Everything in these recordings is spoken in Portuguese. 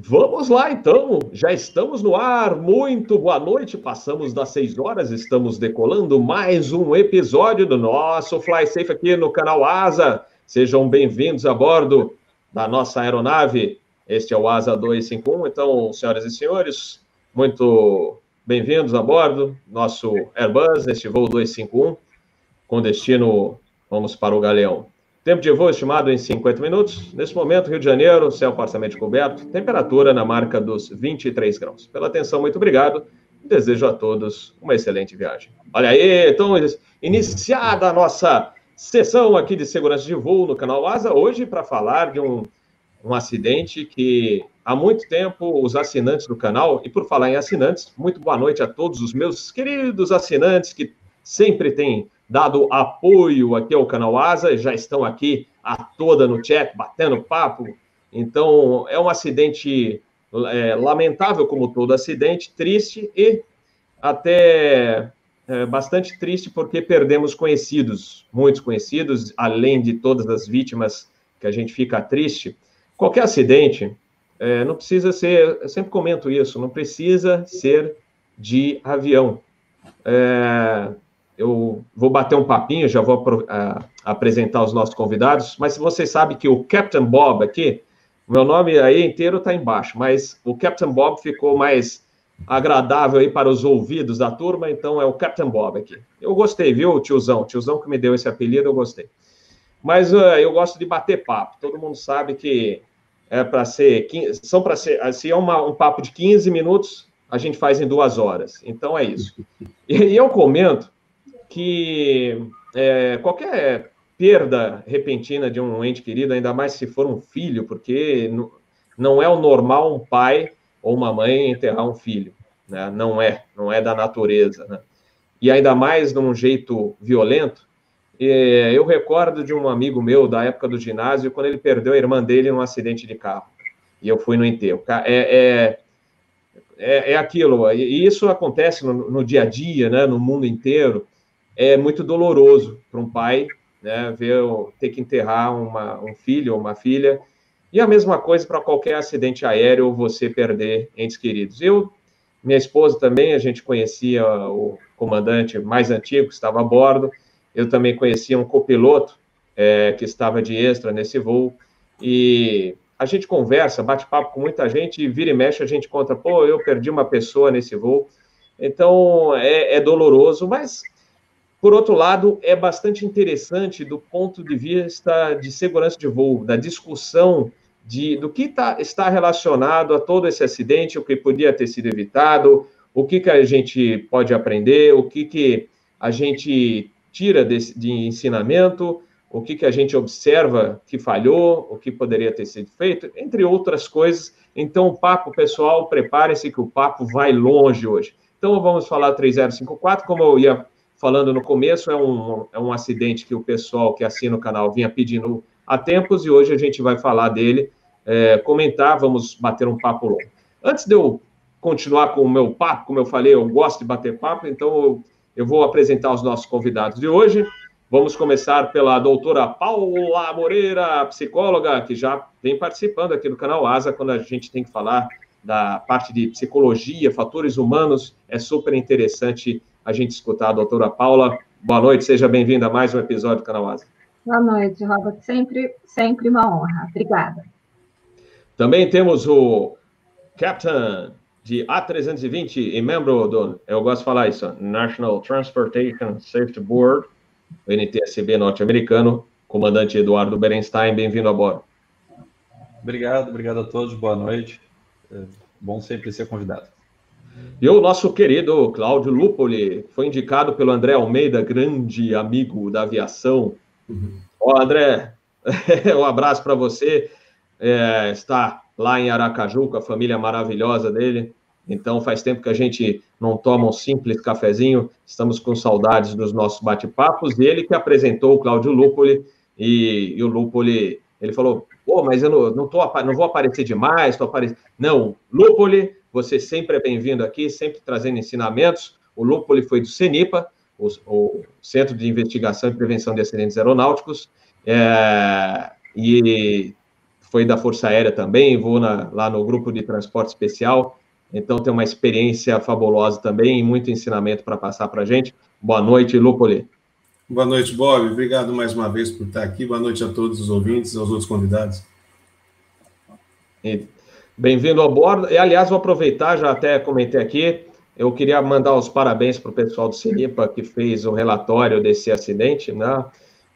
Vamos lá então, já estamos no ar. Muito boa noite. Passamos das 6 horas, estamos decolando mais um episódio do nosso Fly Safe aqui no canal Asa. Sejam bem-vindos a bordo da nossa aeronave. Este é o Asa 251. Então, senhoras e senhores, muito bem-vindos a bordo nosso Airbus neste voo 251 com destino vamos para o Galeão. Tempo de voo estimado em 50 minutos. Nesse momento, Rio de Janeiro, céu parcialmente coberto, temperatura na marca dos 23 graus. Pela atenção, muito obrigado. Desejo a todos uma excelente viagem. Olha aí, então, iniciada a nossa sessão aqui de segurança de voo no canal Asa, hoje para falar de um, um acidente que há muito tempo os assinantes do canal, e por falar em assinantes, muito boa noite a todos os meus queridos assinantes que sempre têm dado apoio aqui ao canal Asa, já estão aqui a toda no chat, batendo papo. Então, é um acidente é, lamentável, como todo acidente, triste e até é, bastante triste, porque perdemos conhecidos, muitos conhecidos, além de todas as vítimas que a gente fica triste. Qualquer acidente é, não precisa ser, eu sempre comento isso, não precisa ser de avião. É, eu vou bater um papinho, já vou apresentar os nossos convidados, mas você sabe que o Captain Bob aqui, meu nome aí inteiro está embaixo, mas o Captain Bob ficou mais agradável aí para os ouvidos da turma, então é o Captain Bob aqui. Eu gostei, viu, tiozão? Tiozão que me deu esse apelido, eu gostei. Mas uh, eu gosto de bater papo. Todo mundo sabe que é para ser, são para ser, se é uma, um papo de 15 minutos, a gente faz em duas horas. Então é isso. E, e eu comento que é, qualquer perda repentina de um ente querido, ainda mais se for um filho, porque não é o normal um pai ou uma mãe enterrar um filho, né? Não é, não é da natureza, né? E ainda mais de um jeito violento. Eu recordo de um amigo meu da época do ginásio, quando ele perdeu a irmã dele num acidente de carro. E eu fui no enterro. É, é, é, é aquilo, e isso acontece no, no dia a dia, né? No mundo inteiro é muito doloroso para um pai, né, ver ter que enterrar uma, um filho ou uma filha. E a mesma coisa para qualquer acidente aéreo ou você perder entes queridos. Eu, minha esposa também, a gente conhecia o comandante mais antigo que estava a bordo. Eu também conhecia um copiloto é, que estava de extra nesse voo. E a gente conversa, bate papo com muita gente e vira e mexe a gente conta, pô, eu perdi uma pessoa nesse voo. Então é, é doloroso, mas por outro lado, é bastante interessante do ponto de vista de segurança de voo, da discussão de, do que tá, está relacionado a todo esse acidente, o que podia ter sido evitado, o que, que a gente pode aprender, o que, que a gente tira de, de ensinamento, o que, que a gente observa que falhou, o que poderia ter sido feito, entre outras coisas. Então, o papo, pessoal, prepare-se que o papo vai longe hoje. Então, vamos falar 3054, como eu ia falando no começo, é um, é um acidente que o pessoal que assina o canal vinha pedindo há tempos e hoje a gente vai falar dele, é, comentar, vamos bater um papo longo. Antes de eu continuar com o meu papo, como eu falei, eu gosto de bater papo, então eu, eu vou apresentar os nossos convidados de hoje. Vamos começar pela doutora Paula Moreira, psicóloga, que já vem participando aqui do canal Asa, quando a gente tem que falar da parte de psicologia, fatores humanos, é super interessante a gente escutar a doutora Paula. Boa noite, seja bem-vinda a mais um episódio do Canal Asa. Boa noite, Robert. Sempre, sempre uma honra. Obrigada. Também temos o Captain de A320 e membro do, eu gosto de falar isso, National Transportation Safety Board, o NTSB norte-americano, comandante Eduardo Berenstein, bem-vindo a bordo. Obrigado, obrigado a todos, boa noite. É bom sempre ser convidado. E o nosso querido Cláudio Lupoli foi indicado pelo André Almeida, grande amigo da aviação. Uhum. Ó, André, um abraço para você. É, está lá em Aracaju com a família maravilhosa dele. Então, faz tempo que a gente não toma um simples cafezinho. Estamos com saudades dos nossos bate-papos. E ele que apresentou o Cláudio Lupoli. E, e o Lupoli, ele falou: pô, mas eu não, não, tô, não vou aparecer demais. Tô aparecendo. Não, Lupoli você sempre é bem-vindo aqui, sempre trazendo ensinamentos. O Lúpoli foi do CENIPA, o, o, Centro de Investigação e Prevenção de Acidentes Aeronáuticos, é, e foi da Força Aérea também, vou na, lá no grupo de transporte especial, então tem uma experiência fabulosa também e muito ensinamento para passar para a gente. Boa noite, Lupoli. Boa noite, Bob. Obrigado mais uma vez por estar aqui. Boa noite a todos os ouvintes, aos outros convidados. Bem-vindo ao bordo. E, aliás, vou aproveitar, já até comentei aqui, eu queria mandar os parabéns para o pessoal do Cinipa que fez o relatório desse acidente, né?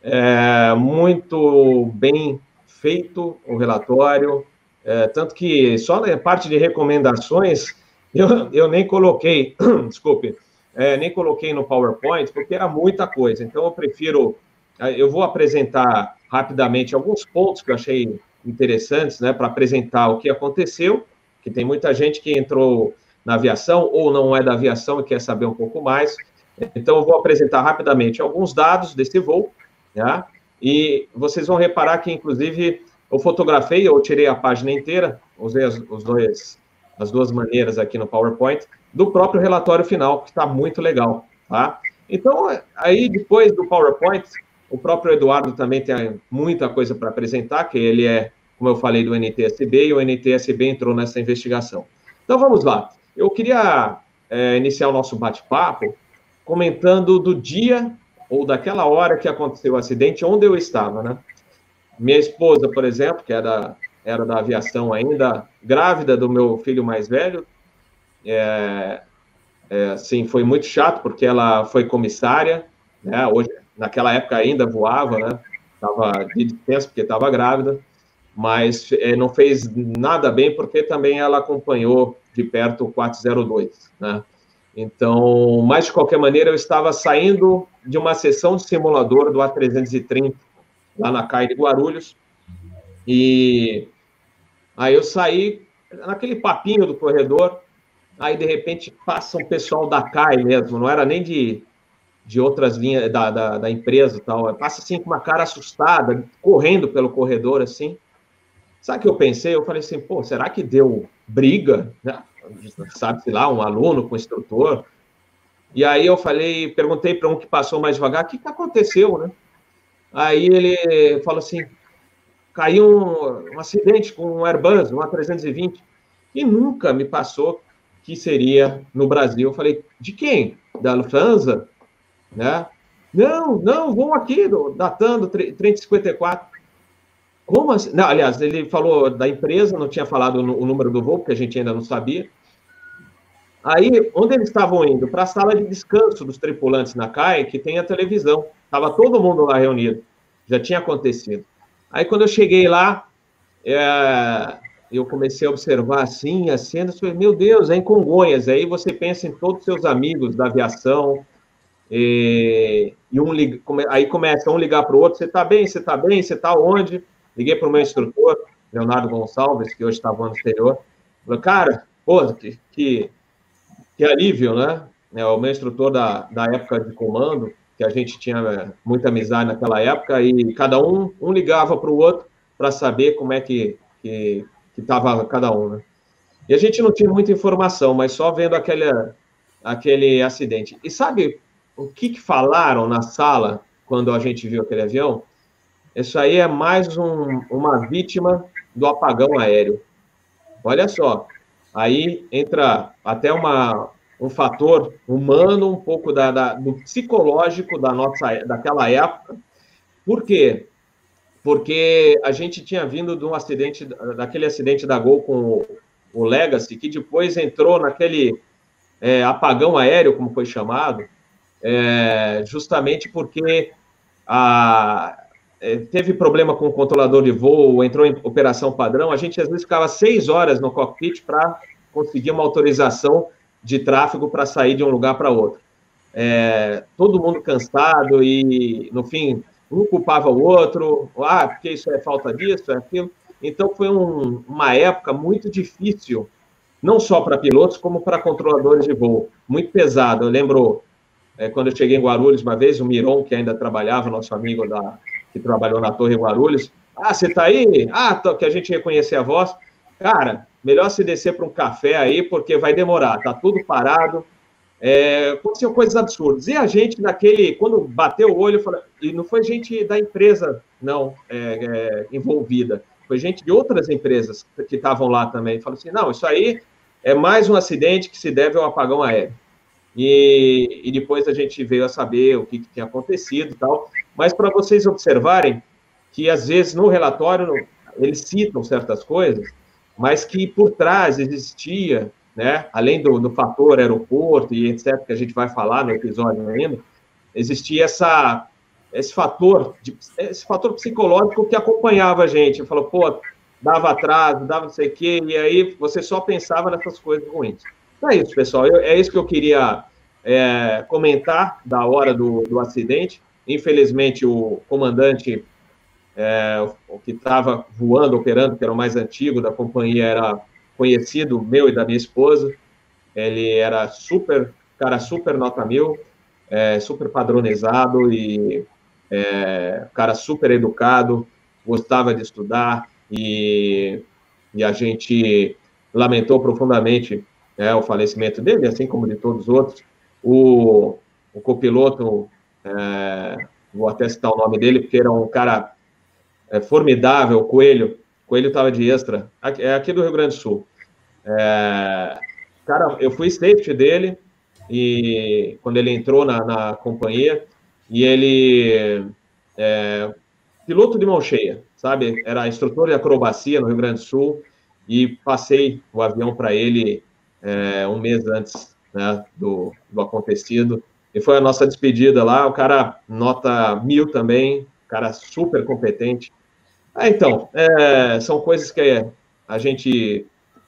É, muito bem feito o relatório, é, tanto que só na parte de recomendações eu, eu nem coloquei, desculpe, é, nem coloquei no PowerPoint, porque era muita coisa. Então, eu prefiro. É, eu vou apresentar rapidamente alguns pontos que eu achei interessantes, né, para apresentar o que aconteceu, que tem muita gente que entrou na aviação ou não é da aviação e quer saber um pouco mais. Então, eu vou apresentar rapidamente alguns dados desse voo, né, e vocês vão reparar que, inclusive, eu fotografei, eu tirei a página inteira, usei as, os dois, as duas maneiras aqui no PowerPoint, do próprio relatório final, que está muito legal, tá? Então, aí depois do PowerPoint, o próprio Eduardo também tem muita coisa para apresentar, que ele é, como eu falei, do NTSB, e o NTSB entrou nessa investigação. Então, vamos lá. Eu queria é, iniciar o nosso bate-papo comentando do dia ou daquela hora que aconteceu o acidente, onde eu estava, né? Minha esposa, por exemplo, que era, era da aviação ainda, grávida do meu filho mais velho, é, é, assim, foi muito chato, porque ela foi comissária, né? Hoje, naquela época ainda voava, né? Estava de dispensa porque estava grávida, mas é, não fez nada bem porque também ela acompanhou de perto o 402, né? Então, mas de qualquer maneira, eu estava saindo de uma sessão de simulador do A330 lá na CAI de Guarulhos, e aí eu saí naquele papinho do corredor, aí de repente passa um pessoal da CAI mesmo, não era nem de, de outras linhas da, da, da empresa e tal, passa assim com uma cara assustada, correndo pelo corredor assim. Sabe o que eu pensei? Eu falei assim, pô, será que deu briga? Né? Sabe-se lá, um aluno com um instrutor. E aí eu falei, perguntei para um que passou mais devagar, o que, que aconteceu, né? Aí ele falou assim, caiu um, um acidente com um Airbus, um A320, e nunca me passou que seria no Brasil. Eu falei, de quem? Da Lufthansa? Né? Não, não, vão aqui, datando 3054. Como assim? Não, aliás, ele falou da empresa, não tinha falado o número do voo, porque a gente ainda não sabia. Aí, onde eles estavam indo? Para a sala de descanso dos tripulantes na CAI, que tem a televisão. Estava todo mundo lá reunido. Já tinha acontecido. Aí, quando eu cheguei lá, é, eu comecei a observar assim, as cenas, meu Deus, é em Congonhas. Aí você pensa em todos os seus amigos da aviação, e, e um, aí começa um ligar para o outro, você está bem, você está bem, você está onde? Liguei para o meu instrutor, Leonardo Gonçalves, que hoje estava no exterior. Cara, pô, que, que, que alívio, né? É, o meu instrutor da, da época de comando, que a gente tinha é, muita amizade naquela época, e cada um, um ligava para o outro para saber como é que, que, que estava cada um, né? E a gente não tinha muita informação, mas só vendo aquele, aquele acidente. E sabe o que, que falaram na sala quando a gente viu aquele avião? Isso aí é mais um, uma vítima do apagão aéreo. Olha só, aí entra até uma, um fator humano, um pouco da, da, do psicológico da nossa, daquela época. Por quê? Porque a gente tinha vindo de um acidente, daquele acidente da Gol com o, o Legacy, que depois entrou naquele é, apagão aéreo, como foi chamado, é, justamente porque a, é, teve problema com o controlador de voo, entrou em operação padrão, a gente às vezes ficava seis horas no cockpit para conseguir uma autorização de tráfego para sair de um lugar para outro. É, todo mundo cansado e, no fim, um culpava o outro, ah, porque isso é falta disso, é aquilo. Então, foi um, uma época muito difícil, não só para pilotos, como para controladores de voo. Muito pesado. Eu lembro, é, quando eu cheguei em Guarulhos uma vez, o Miron, que ainda trabalhava, nosso amigo da, que trabalhou na Torre Guarulhos. Ah, você tá aí? Ah, tô, que a gente reconhecer a voz. Cara, melhor se descer para um café aí, porque vai demorar, tá tudo parado. É, aconteceu coisas absurdas. E a gente, naquele, quando bateu o olho, falei, e não foi gente da empresa, não, é, é, envolvida, foi gente de outras empresas que estavam lá também. Falou assim: não, isso aí é mais um acidente que se deve ao apagão aéreo. E, e depois a gente veio a saber o que, que tinha acontecido e tal. Mas para vocês observarem que, às vezes, no relatório, eles citam certas coisas, mas que por trás existia, né, além do, do fator aeroporto e etc., que a gente vai falar no episódio ainda, existia essa, esse fator, de, esse fator psicológico que acompanhava a gente. Falou, pô, dava atraso, dava não sei o quê, e aí você só pensava nessas coisas ruins. É isso, pessoal. Eu, é isso que eu queria é, comentar da hora do, do acidente. Infelizmente, o comandante é, o que estava voando, operando, que era o mais antigo da companhia, era conhecido meu e da minha esposa. Ele era super, cara, super nota mil, é, super padronizado e é, cara super educado, gostava de estudar e, e a gente lamentou profundamente é, o falecimento dele, assim como de todos os outros. O, o copiloto, é, vou até citar o nome dele, porque era um cara é, formidável, o Coelho. Coelho estava de extra, aqui, é aqui do Rio Grande do Sul. É, cara, eu fui safety dele e quando ele entrou na, na companhia e ele é, piloto de mão cheia, sabe? Era instrutor de acrobacia no Rio Grande do Sul e passei o avião para ele é, um mês antes né, do, do acontecido. E foi a nossa despedida lá. O cara nota mil também, cara super competente. Ah, então, é, são coisas que a gente,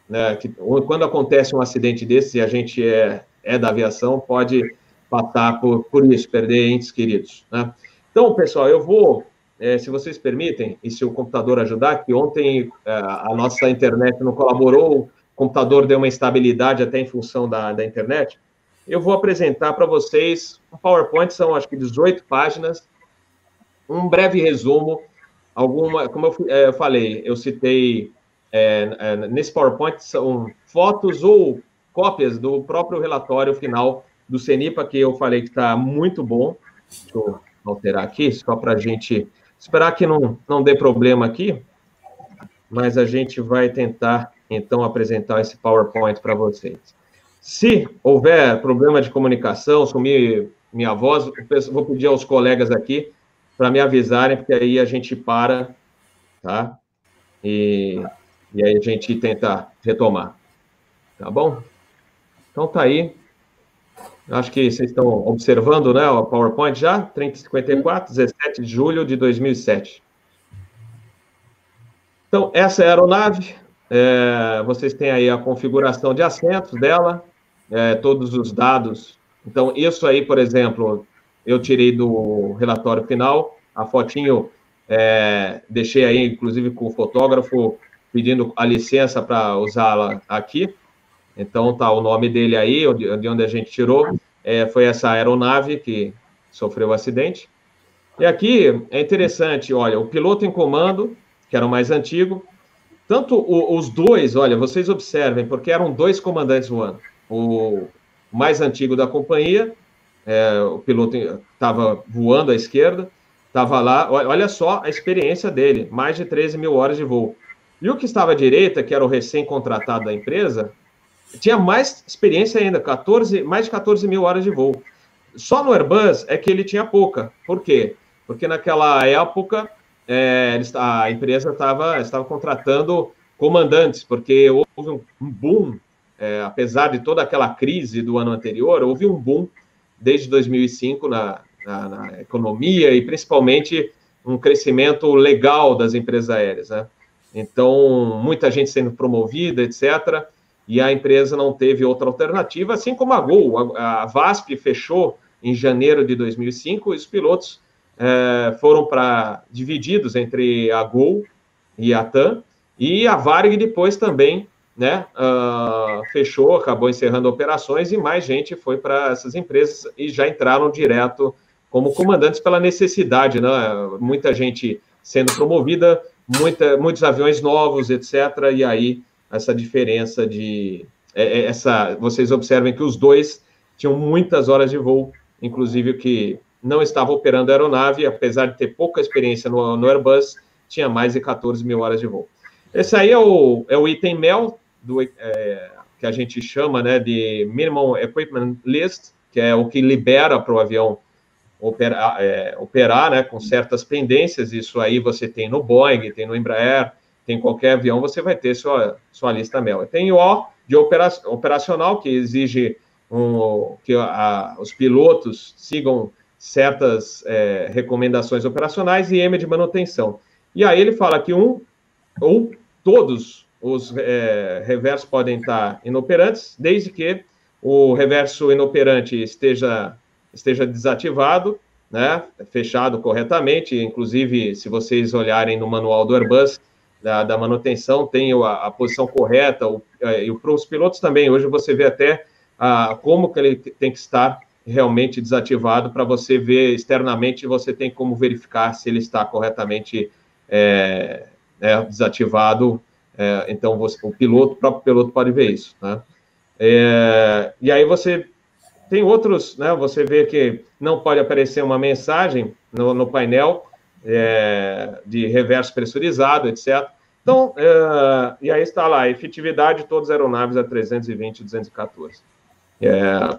né, que, quando acontece um acidente desse e a gente é, é da aviação, pode passar por, por isso, perder entes queridos. Né? Então, pessoal, eu vou, é, se vocês permitem, e se o computador ajudar, que ontem é, a nossa internet não colaborou, computador deu uma instabilidade até em função da, da internet, eu vou apresentar para vocês um PowerPoint, são acho que 18 páginas, um breve resumo, alguma, como eu, é, eu falei, eu citei é, é, nesse PowerPoint são fotos ou cópias do próprio relatório final do CENIPA, que eu falei que está muito bom. Deixa eu alterar aqui, só para a gente esperar que não, não dê problema aqui, mas a gente vai tentar então apresentar esse PowerPoint para vocês. Se houver problema de comunicação, sumir minha voz, vou pedir aos colegas aqui para me avisarem, porque aí a gente para, tá? E, e aí a gente tenta retomar. Tá bom? Então tá aí. Acho que vocês estão observando, né, o PowerPoint já, 3054, 17 de julho de 2007. Então, essa é a aeronave, é, vocês têm aí a configuração de assentos dela, é, todos os dados. Então, isso aí, por exemplo, eu tirei do relatório final, a fotinho é, deixei aí, inclusive, com o fotógrafo pedindo a licença para usá-la aqui. Então, tá o nome dele aí, de onde a gente tirou. É, foi essa aeronave que sofreu o acidente. E aqui é interessante, olha, o piloto em comando, que era o mais antigo, tanto o, os dois, olha, vocês observem, porque eram dois comandantes voando. O mais antigo da companhia, é, o piloto estava voando à esquerda, estava lá, olha só a experiência dele, mais de 13 mil horas de voo. E o que estava à direita, que era o recém-contratado da empresa, tinha mais experiência ainda, 14, mais de 14 mil horas de voo. Só no Airbus é que ele tinha pouca. Por quê? Porque naquela época é, a empresa estava estava contratando comandantes, porque houve um boom, é, apesar de toda aquela crise do ano anterior, houve um boom desde 2005 na, na, na economia e principalmente um crescimento legal das empresas aéreas, né? Então, muita gente sendo promovida, etc. E a empresa não teve outra alternativa, assim como a Gol. A, a VASP fechou em janeiro de 2005 e os pilotos é, foram para divididos entre a Gol e a TAM, e a Varg depois também né, uh, fechou, acabou encerrando operações e mais gente foi para essas empresas e já entraram direto como comandantes pela necessidade, né? Muita gente sendo promovida, muita, muitos aviões novos, etc. E aí essa diferença de é, é, essa, vocês observem que os dois tinham muitas horas de voo, inclusive o que não estava operando a aeronave, apesar de ter pouca experiência no, no Airbus, tinha mais de 14 mil horas de voo. Esse aí é o, é o item MEL, do, é, que a gente chama né, de Minimum Equipment List, que é o que libera para o avião operar, é, operar né, com certas pendências. Isso aí você tem no Boeing, tem no Embraer, tem qualquer avião, você vai ter sua, sua lista MEL. Tem o O de opera, operacional, que exige um, que a, os pilotos sigam certas é, recomendações operacionais, e M de manutenção. E aí ele fala que um ou todos os é, reversos podem estar inoperantes, desde que o reverso inoperante esteja, esteja desativado, né, fechado corretamente, inclusive, se vocês olharem no manual do Airbus, da, da manutenção, tem a, a posição correta, o, é, e para os pilotos também, hoje você vê até a, como que ele tem que estar realmente desativado, para você ver externamente, você tem como verificar se ele está corretamente é, é, desativado, é, então você, o piloto, o próprio piloto pode ver isso, né? É, e aí você tem outros, né? Você vê que não pode aparecer uma mensagem no, no painel é, de reverso pressurizado, etc. Então, é, e aí está lá, efetividade de todas as aeronaves a 320 e 214. É,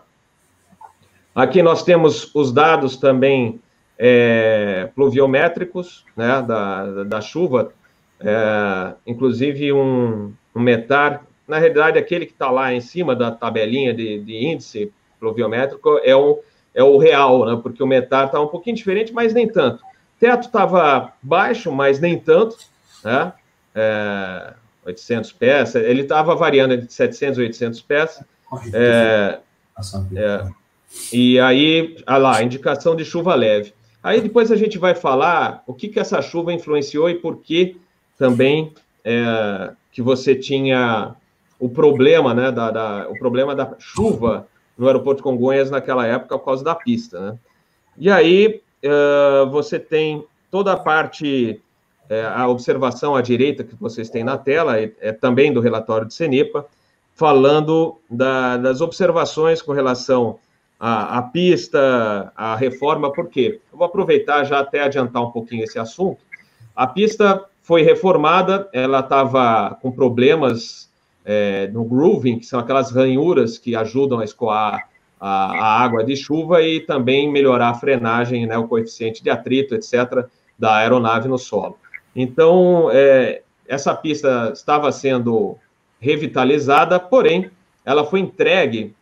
aqui nós temos os dados também é, pluviométricos, né, da, da chuva, é, inclusive um, um METAR, na realidade, aquele que está lá em cima da tabelinha de, de, índice pluviométrico é o, é o real, né, porque o METAR está um pouquinho diferente, mas nem tanto. Teto estava baixo, mas nem tanto, né, é, 800 pés, ele estava variando entre 700 e 800 pés, é, é, e aí, olha lá, indicação de chuva leve. Aí depois a gente vai falar o que, que essa chuva influenciou e por que também é, que você tinha o problema, né, da, da, o problema da chuva no aeroporto de Congonhas naquela época por causa da pista, né? E aí é, você tem toda a parte, é, a observação à direita que vocês têm na tela, é, é também do relatório de Cenipa, falando da, das observações com relação a, a pista, a reforma, por quê? Eu vou aproveitar já até adiantar um pouquinho esse assunto. A pista foi reformada, ela estava com problemas é, no grooving, que são aquelas ranhuras que ajudam a escoar a, a, água de chuva e também melhorar a frenagem, né, o coeficiente de atrito, etc., da aeronave no solo. Então, é, essa pista estava sendo revitalizada, porém, ela foi entregue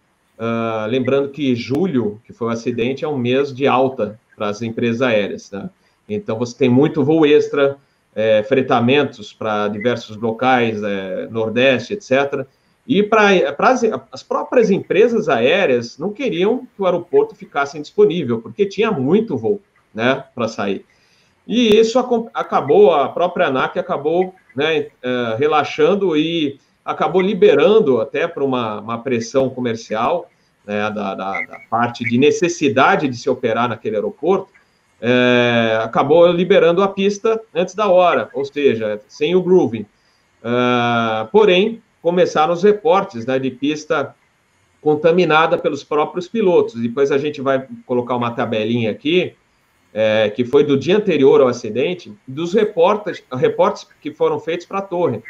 Uh, lembrando que julho, que foi o acidente, é um mês de alta para as empresas aéreas. Né? Então, você tem muito voo extra, é, fretamentos para diversos locais, é, Nordeste, etc. E para as, as próprias empresas aéreas não queriam que o aeroporto ficasse indisponível, porque tinha muito voo né, para sair. E isso acabou, a própria ANAC acabou né, uh, relaxando e acabou liberando até para uma, uma, pressão comercial, né, da, da, da, parte de necessidade de se operar naquele aeroporto, é, acabou liberando a pista antes da hora, ou seja, sem o grooving. É, porém, começaram os reportes né, de pista contaminada pelos próprios pilotos. Depois a gente vai colocar uma tabelinha aqui, é, que foi do dia anterior ao acidente, dos reportes, reportes que foram feitos para a torre.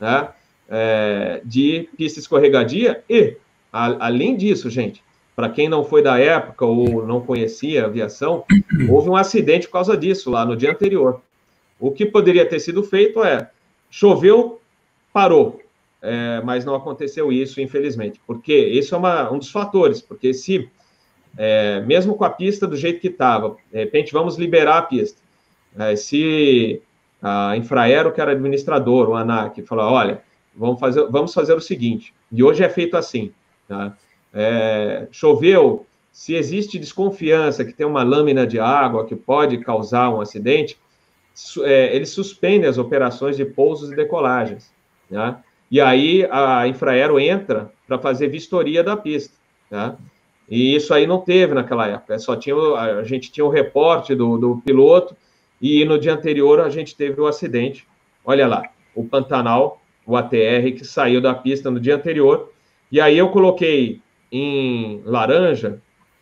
Né? é, de pista escorregadia e, a, além disso, gente, para quem não foi da época ou não conhecia a aviação, houve um acidente por causa disso lá no dia anterior. O que poderia ter sido feito é choveu, parou, é, mas não aconteceu isso, infelizmente, porque isso é uma, um dos fatores, porque se, é, mesmo com a pista do jeito que estava, de repente vamos liberar a pista, é, se a Infraero, que era administrador, o ANAC, falou, olha, vamos fazer, vamos fazer o seguinte, e hoje é feito assim, tá? É, choveu, se existe desconfiança que tem uma lâmina de água que pode causar um acidente, é, eles suspendem as operações de pousos e decolagens, né? E aí a Infraero entra para fazer vistoria da pista, tá? E isso aí não teve naquela época, só tinha, a gente tinha o reporte do, do piloto, e no dia anterior a gente teve o acidente. Olha lá, o Pantanal o ATR que saiu da pista no dia anterior. E aí eu coloquei em laranja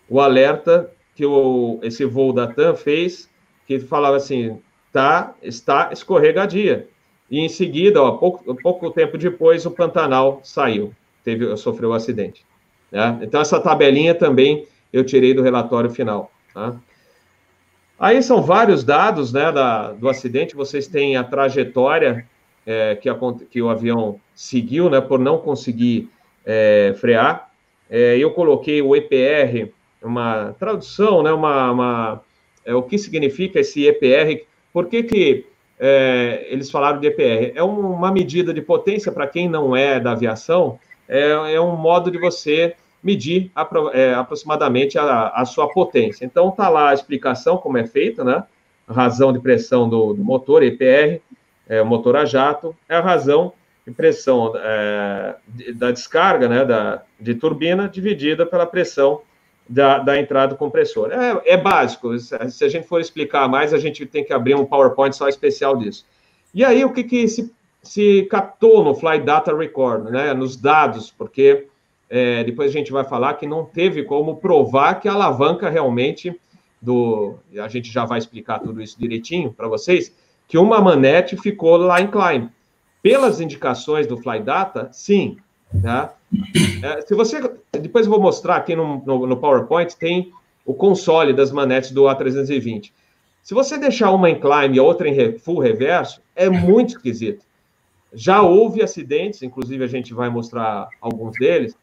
o alerta que o, esse voo da TAM fez, que falava assim, tá, está escorregadia. e em seguida, ó, pouco, pouco tempo depois, o Pantanal saiu, teve, sofreu um acidente. Né? Então, essa tabelinha também eu tirei do relatório final. Tá? Aí são vários dados né, da, do acidente, vocês têm a trajetória é, que, a, que, o avião seguiu, né, por não conseguir é, frear. É, eu coloquei o EPR, uma tradução, né, uma, uma é, o que significa esse EPR, por que, que é, eles falaram de EPR? É uma medida de potência, para quem não é da aviação, é, é um modo de você medir é, aproximadamente a, a, sua potência. Então, está lá a explicação como é feita, né? A razão de pressão do, do motor, EPR, é, o motor a jato, é a razão pressão é, da descarga, né, da, de turbina, dividida pela pressão da, da entrada do compressor. É, é básico, se a gente for explicar mais, a gente tem que abrir um PowerPoint só especial disso. E aí, o que, que se, se captou no Fly Data Record, né, nos dados, porque é, depois a gente vai falar que não teve como provar que a alavanca realmente do. A gente já vai explicar tudo isso direitinho para vocês, que uma manete ficou lá em climb. Pelas indicações do Flydata, sim. Tá? É, se você. Depois eu vou mostrar aqui no, no, no PowerPoint, tem o console das manetes do A320. Se você deixar uma em climb e a outra em full reverso, é muito esquisito. Já houve acidentes, inclusive a gente vai mostrar alguns deles,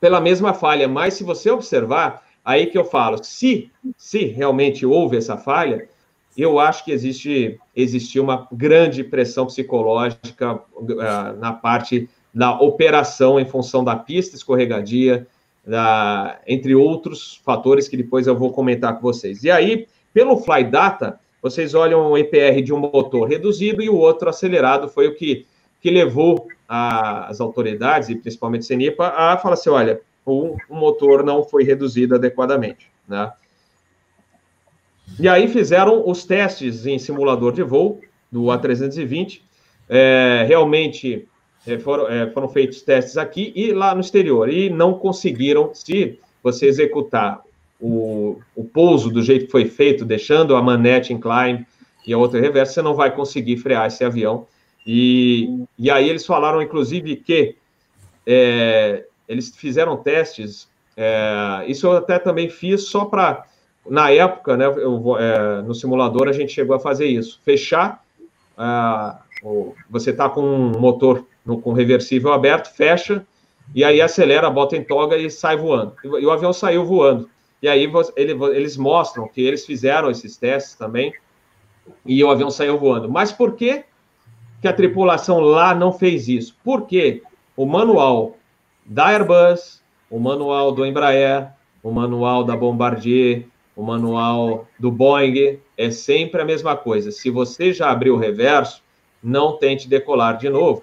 pela mesma falha. Mas se você observar, aí que eu falo, se, se realmente houve essa falha, eu acho que existe existiu uma grande pressão psicológica uh, na parte da operação em função da pista escorregadia, da, entre outros fatores que depois eu vou comentar com vocês. E aí, pelo Fly Data, vocês olham o EPR de um motor reduzido e o outro acelerado, foi o que, que levou a, as autoridades, e principalmente a CENIPA, a falar assim, olha, o, o motor não foi reduzido adequadamente, né? E aí fizeram os testes em simulador de voo do A320, é, realmente é, foram, é, foram feitos testes aqui e lá no exterior, e não conseguiram, se você executar o, o pouso do jeito que foi feito, deixando a manete incline e a outra reversa, você não vai conseguir frear esse avião e, e aí eles falaram, inclusive, que é, eles fizeram testes. É, isso eu até também fiz só para. Na época, né, eu, é, no simulador, a gente chegou a fazer isso. Fechar. O, você está com um motor no, com reversível aberto, fecha, e aí acelera, bota em toga e sai voando. E, e o avião saiu voando. E aí ele, eles mostram que eles fizeram esses testes também, e o avião saiu voando. Mas por que que a tripulação lá não fez isso? Porque o manual da Airbus, o manual do Embraer, o manual da Bombardier, o manual do Boeing é sempre a mesma coisa. Se você já abriu o reverso, não tente decolar de novo,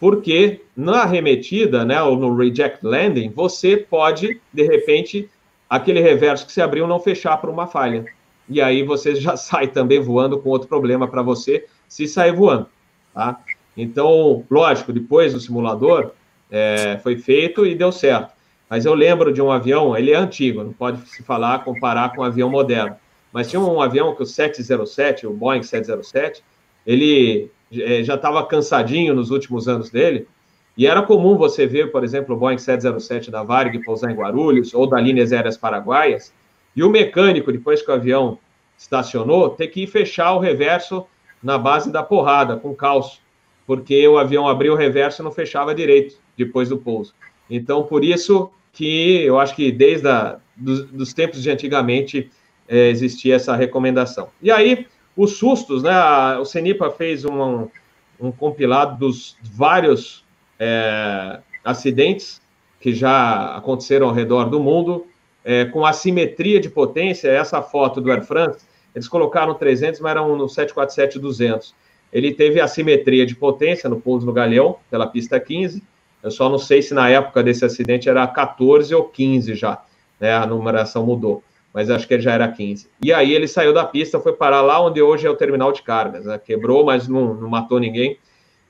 porque na arremetida, né, ou no reject landing, você pode de repente aquele reverso que você abriu não fechar para uma falha. E aí você já sai também voando com outro problema para você se sair voando. Tá? Então, lógico, depois do simulador é, foi feito e deu certo. Mas eu lembro de um avião, ele é antigo, não pode se falar, comparar com um avião moderno. Mas tinha um avião que o 707, o Boeing 707, ele é, já estava cansadinho nos últimos anos dele, e era comum você ver, por exemplo, o Boeing 707 da Varig pousar em Guarulhos, ou da Linhas Aéreas Paraguaias, e o mecânico, depois que o avião estacionou, ter que ir fechar o reverso na base da porrada, com calço, porque o avião abriu o reverso e não fechava direito depois do pouso. Então, por isso que eu acho que desde a, dos, dos tempos de antigamente é, existia essa recomendação. E aí, os sustos, né? A, o Cenipa fez um, um compilado dos vários é, acidentes que já aconteceram ao redor do mundo, é, com assimetria de potência. Essa foto do Air France eles colocaram 300, mas eram no 747-200. Ele teve assimetria de potência no pouso no Galeão, pela pista 15. Eu só não sei se na época desse acidente era 14 ou 15 já, né? A numeração mudou, mas acho que ele já era 15. E aí ele saiu da pista, foi parar lá onde hoje é o terminal de cargas, né? Quebrou, mas não, não matou ninguém.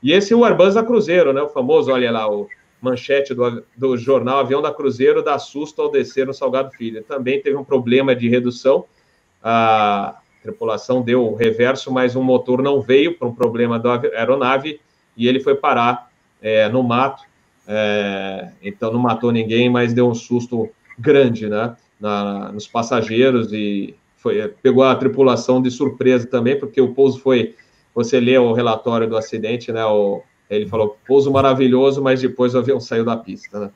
E esse é o Airbus da Cruzeiro, né? O famoso, olha lá, o manchete do, do jornal Avião da Cruzeiro dá susto ao descer no Salgado Filho. Também teve um problema de redução, a tripulação deu o reverso, mas o motor não veio por um problema da aeronave e ele foi parar é, no mato. É, então não matou ninguém, mas deu um susto grande, né, na, nos passageiros e foi, pegou a tripulação de surpresa também, porque o pouso foi, você lê o relatório do acidente, né, o, ele falou, pouso maravilhoso, mas depois o avião saiu da pista, né.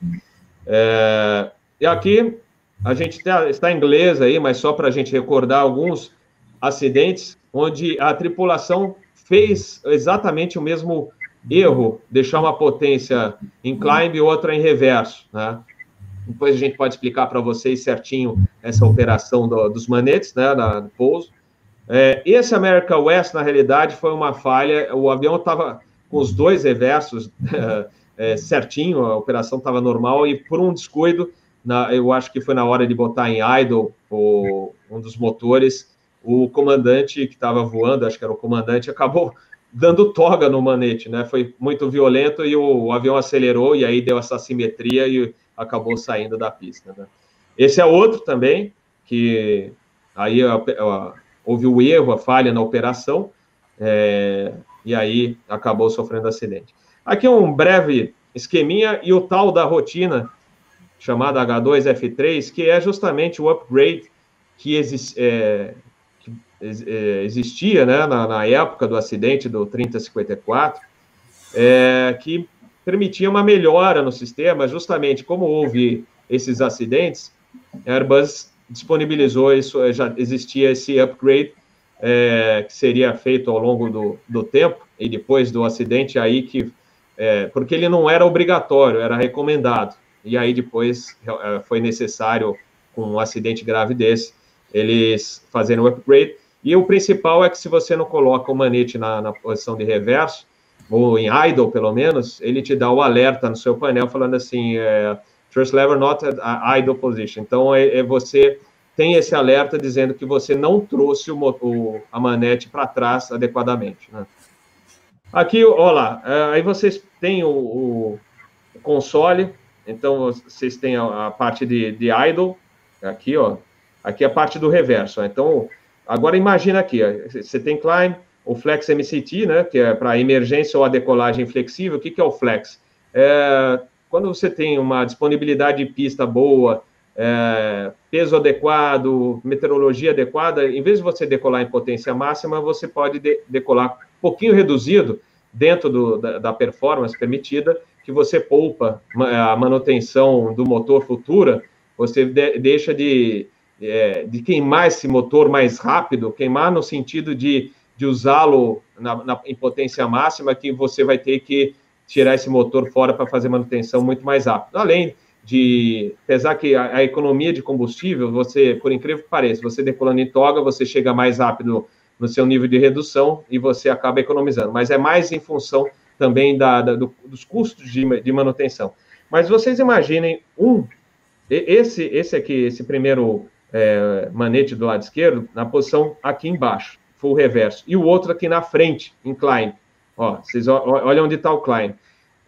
É, e aqui a gente está em inglês aí, mas só para a gente recordar alguns acidentes onde a tripulação fez exatamente o mesmo erro, deixar uma potência em climb e outra em reverso, né? Depois a gente pode explicar para vocês certinho essa operação do, dos manetes, né, da, do pouso. É, esse America West, na realidade, foi uma falha. O avião estava com os dois reversos é, certinho, a operação estava normal e por um descuido, na, eu acho que foi na hora de botar em idle o, um dos motores, o comandante que estava voando, acho que era o comandante, acabou dando toga no manete, né? Foi muito violento e o, avião acelerou e aí deu essa simetria e acabou saindo da pista. Né? Esse é outro também que aí houve o erro, a falha na operação é, e aí acabou sofrendo acidente. Aqui um breve esqueminha e o tal da rotina chamada H2F3, que é justamente o upgrade que, exi que é, existia né, na, na, época do acidente do 3054, é, que permitia uma melhora no sistema, justamente como houve esses acidentes, a Airbus disponibilizou isso, já existia esse upgrade é, que seria feito ao longo do, do tempo, e depois do acidente aí que é, porque ele não era obrigatório, era recomendado. E aí depois é, foi necessário, com um acidente grave desse, eles fazerem o upgrade. E o principal é que se você não coloca o manete na, na posição de reverso, ou em idle pelo menos, ele te dá o alerta no seu painel falando assim, é, first lever not at idle position. Então, é, é, você tem esse alerta dizendo que você não trouxe o, o a manete para trás adequadamente. Né? Aqui, olha lá, é, aí vocês têm o, o, console, então vocês têm a, a parte de, de idle, aqui, ó, aqui é a parte do reverso. Ó. Então, agora imagina aqui, você tem climb, o Flex MCT, né, que é para emergência ou a decolagem flexível. O que, que é o Flex? É, quando você tem uma disponibilidade de pista boa, é, peso adequado, meteorologia adequada, em vez de você decolar em potência máxima, você pode de, decolar um pouquinho reduzido dentro do, da, da, performance permitida, que você poupa a manutenção do motor futura, você de, deixa de, é, de queimar esse motor mais rápido, queimar no sentido de, de usá-lo em potência máxima, que você vai ter que tirar esse motor fora para fazer manutenção muito mais rápido. Além de, apesar que a, a, economia de combustível, você, por incrível que pareça, você decolando em toga, você chega mais rápido no seu nível de redução e você acaba economizando, mas é mais em função também da, da do, dos custos de, de manutenção. Mas vocês imaginem um, esse, esse aqui, esse primeiro é, manete do lado esquerdo, na posição aqui embaixo, full reverso, e o outro aqui na frente, incline. Ó, vocês olham onde está o Klein.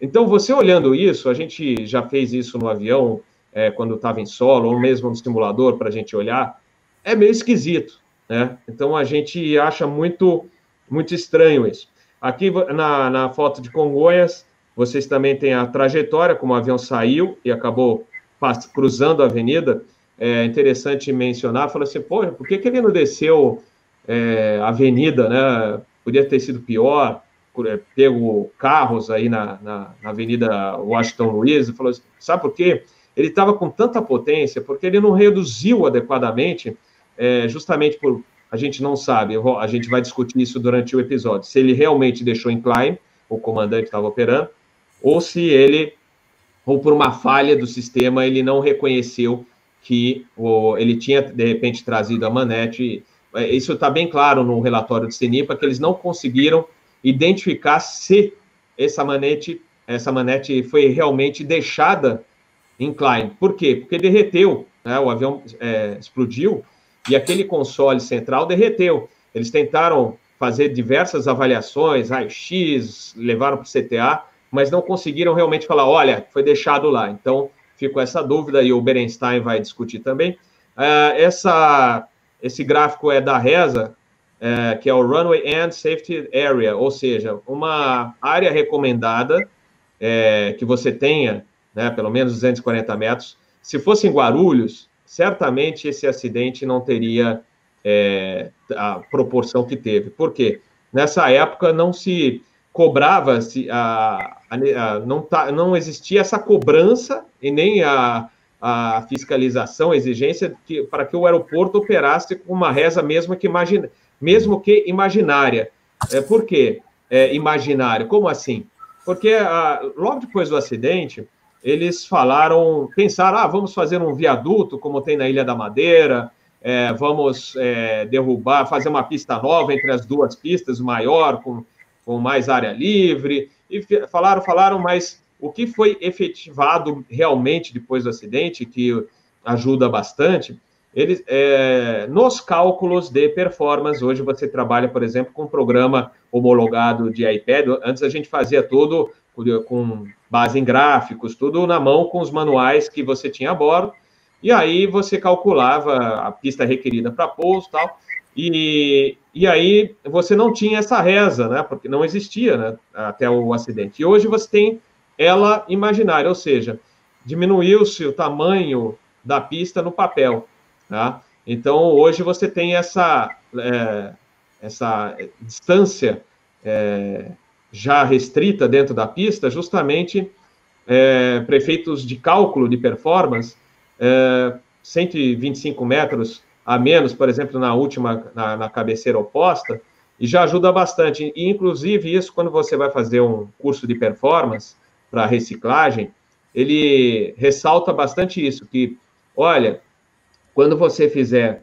Então, você olhando isso, a gente já fez isso no avião, é, quando estava em solo, ou mesmo no simulador, para a gente olhar, é meio esquisito, né? Então, a gente acha muito, muito estranho isso. Aqui na, na foto de Congonhas, vocês também têm a trajetória, como o avião saiu e acabou cruzando a avenida. É interessante mencionar, fala assim, pô, por que, que ele não desceu é, avenida, né? Podia ter sido pior é, pego carros aí na, na, na Avenida Washington Luiz falou assim, sabe por quê? Ele estava com tanta potência porque ele não reduziu adequadamente, é, justamente por a gente não sabe, a gente vai discutir isso durante o episódio, se ele realmente deixou em climb, o comandante estava operando, ou se ele, ou por uma falha do sistema, ele não reconheceu que o, ele tinha, de repente, trazido a manete. É, isso está bem claro no relatório do CENIPA, que eles não conseguiram identificar se essa manete, essa manete foi realmente deixada incline. Por quê? Porque derreteu, né? o avião é, explodiu e aquele console central derreteu. Eles tentaram fazer diversas avaliações, raio-x, levaram para o CTA, mas não conseguiram realmente falar, olha, foi deixado lá. Então, ficou essa dúvida e o Berenstein vai discutir também. Uh, essa, esse gráfico é da reza, é, que é o Runway End Safety Area, ou seja, uma área recomendada é, que você tenha, né, pelo menos 240 metros. Se fosse em Guarulhos, certamente esse acidente não teria é, a proporção que teve. Por quê? Nessa época não se cobrava, se a, não, tá, não existia essa cobrança e nem a, a fiscalização, a exigência que, para que o aeroporto operasse com uma reza mesmo que, mesmo que imaginária. É, por quê? É, imaginário? Como assim? Porque a, logo depois do acidente, eles falaram, pensaram, ah, vamos fazer um viaduto, como tem na Ilha da Madeira, é, vamos é, derrubar, fazer uma pista nova entre as duas pistas, maior, com, com mais área livre, e falaram, falaram, mas o que foi efetivado realmente depois do acidente, que ajuda bastante, eles, é, nos cálculos de performance, hoje você trabalha, por exemplo, com um programa homologado de iPad, antes a gente fazia tudo com base em gráficos, tudo na mão com os manuais que você tinha a bordo, e aí você calculava a pista requerida para pouso tal, e, e aí você não tinha essa reza, né, porque não existia né, até o acidente. E hoje você tem ela imaginária, ou seja, diminuiu-se o tamanho da pista no papel. Tá? Então, hoje você tem essa, é, essa distância é, já restrita dentro da pista, justamente é, prefeitos de cálculo de performance, 125 é, metros a menos, por exemplo, na última, na, na cabeceira oposta, e já ajuda bastante. E, inclusive, isso, quando você vai fazer um curso de performance, para reciclagem, ele ressalta bastante isso, que, olha, quando você fizer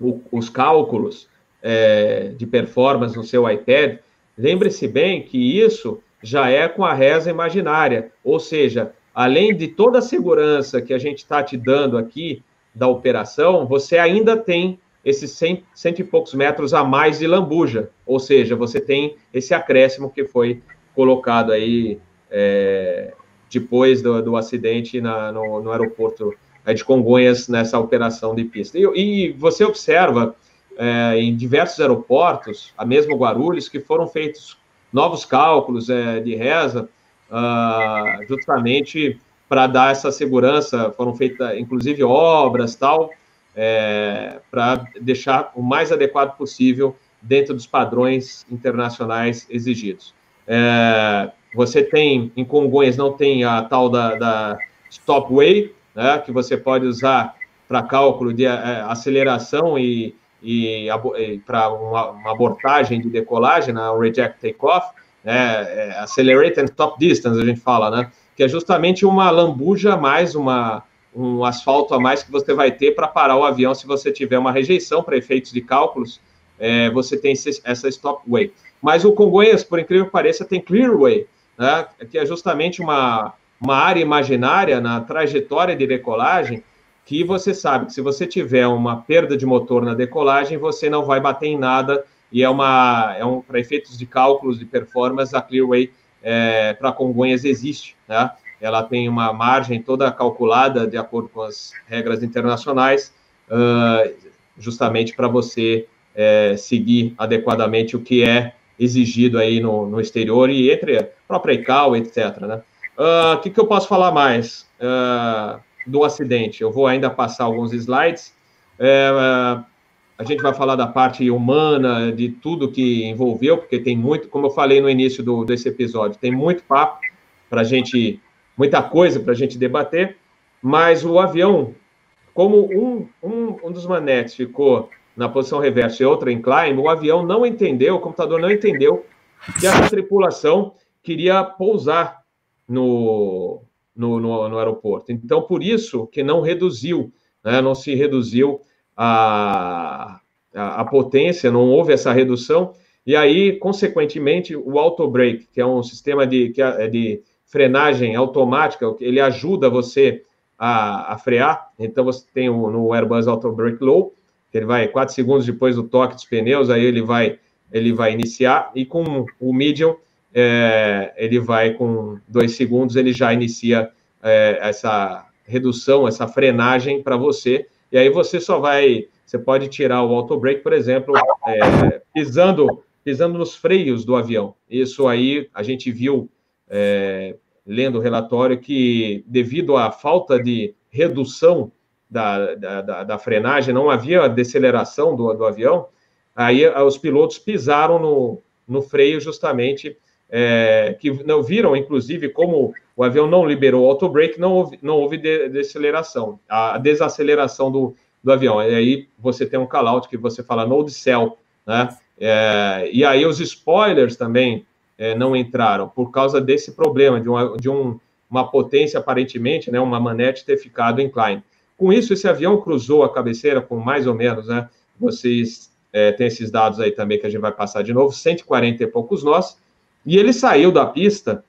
o, os cálculos é, de performance no seu iPad, lembre-se bem que isso já é com a reza imaginária, ou seja, além de toda a segurança que a gente está te dando aqui da operação, você ainda tem esses 100, cento e poucos metros a mais de lambuja, ou seja, você tem esse acréscimo que foi colocado aí é, depois do, do acidente na, no, no, aeroporto de Congonhas, nessa operação de pista. E, e você observa é, em diversos aeroportos, a mesmo Guarulhos, que foram feitos novos cálculos é, de reza, uh, justamente para dar essa segurança, foram feitas, inclusive, obras, tal, é, para deixar o mais adequado possível dentro dos padrões internacionais exigidos. É, você tem, em Congonhas, não tem a tal da, da stopway, né, que você pode usar para cálculo de é, aceleração e, e, e para uma, uma, abortagem de decolagem, na né, reject takeoff, né, é, accelerate and stop distance, a gente fala, né, que é justamente uma lambuja mais uma um asfalto a mais que você vai ter para parar o avião se você tiver uma rejeição para efeitos de cálculos, é, você tem essa stopway. Mas o Congonhas, por incrível que pareça, tem clearway, né, que é justamente uma, uma área imaginária na trajetória de decolagem, que você sabe que se você tiver uma perda de motor na decolagem, você não vai bater em nada, e é uma é um para efeitos de cálculos de performance, a Clearway é, para Congonhas existe, né? Ela tem uma margem toda calculada de acordo com as regras internacionais, uh, justamente para você é, seguir adequadamente o que é exigido aí no, no exterior e entre a própria ICAO, etc. Né? O uh, que, que eu posso falar mais uh, do acidente? Eu vou ainda passar alguns slides. Uh, a gente vai falar da parte humana, de tudo que envolveu, porque tem muito, como eu falei no início do, desse episódio, tem muito papo para a gente, muita coisa para a gente debater, mas o avião, como um, um, um dos manetes ficou na posição reversa e outra em climb, o avião não entendeu, o computador não entendeu que essa tripulação queria pousar no, no, no, no aeroporto. Então, por isso que não reduziu, né, não se reduziu a, a, a, potência, não houve essa redução, e aí, consequentemente, o auto brake, que é um sistema de, que é de frenagem automática, ele ajuda você a, a frear, então você tem o, no Airbus Auto Brake Low, ele vai quatro segundos depois do toque dos pneus, aí ele vai ele vai iniciar. E com o medium é, ele vai com dois segundos ele já inicia é, essa redução, essa frenagem para você e aí você só vai você pode tirar o auto brake, por exemplo, é, pisando, pisando nos freios do avião. Isso aí a gente viu é, lendo o relatório que devido à falta de redução da, da, da, da frenagem, não havia deceleração do, do avião, aí os pilotos pisaram no, no freio justamente é, que não viram, inclusive, como o avião não liberou o auto-brake, não houve, não houve de, deceleração, a desaceleração do, do avião. E aí você tem um call-out que você fala no cell, né? É, e aí os spoilers também é, não entraram por causa desse problema de, uma, de um, uma potência aparentemente, né, uma manete ter ficado incline. Com isso, esse avião cruzou a cabeceira com mais ou menos, né? Vocês é, têm esses dados aí também que a gente vai passar de novo, 140 e poucos nós, e ele saiu da pista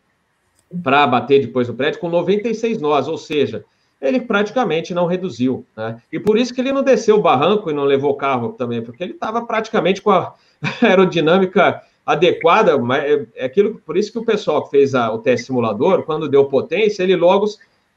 para bater depois do prédio com 96 nós, ou seja, ele praticamente não reduziu. Né? E por isso que ele não desceu o barranco e não levou o carro também, porque ele estava praticamente com a aerodinâmica adequada, mas é, é aquilo, por isso que o pessoal que fez a, o teste simulador, quando deu potência, ele logo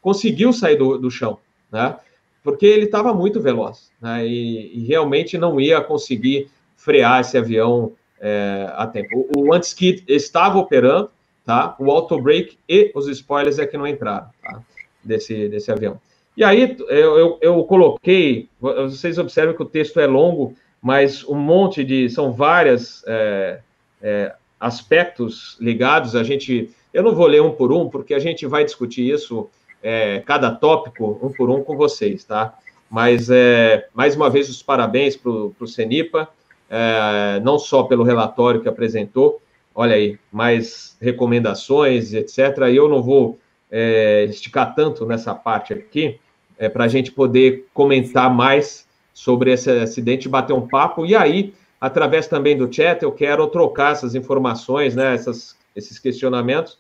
conseguiu sair do, do chão, né? Porque ele estava muito veloz, né? E, e, realmente não ia conseguir frear esse avião é, a tempo. O, o anti-skid estava operando, tá? O auto brake e os spoilers é que não entraram, tá? desse, desse avião. E aí eu, eu, eu, coloquei, vocês observam que o texto é longo, mas um monte de, são várias é, é, aspectos ligados, a gente, eu não vou ler um por um, porque a gente vai discutir isso, é, cada tópico, um por um com vocês, tá? Mas, é, mais uma vez, os parabéns para o Cenipa, é, não só pelo relatório que apresentou, olha aí, mais recomendações, etc. Eu não vou é, esticar tanto nessa parte aqui, é, para a gente poder comentar mais sobre esse acidente, bater um papo, e aí, através também do chat, eu quero trocar essas informações, né, essas, esses questionamentos,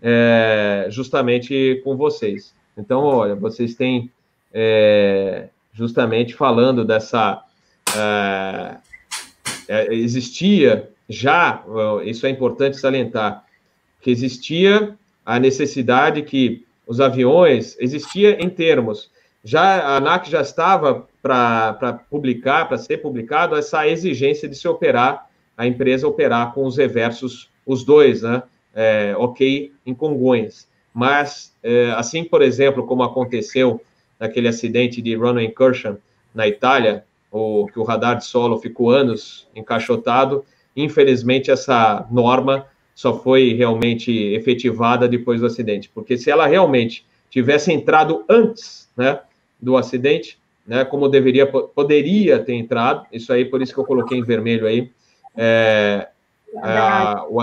é, justamente com vocês. Então, olha, vocês têm é, justamente falando dessa. É, é, existia já, isso é importante salientar, que existia a necessidade que os aviões existia em termos. Já a ANAC já estava para publicar, para ser publicado, essa exigência de se operar, a empresa operar com os reversos, os dois, né? É, ok, em Congonhas. Mas, é, assim, por exemplo, como aconteceu naquele acidente de runway incursion na Itália, o, que o radar de solo ficou anos encaixotado, infelizmente essa norma só foi realmente efetivada depois do acidente. Porque se ela realmente tivesse entrado antes né, do acidente, né, como deveria, poderia ter entrado, isso aí, por isso que eu coloquei em vermelho aí, é, a, o,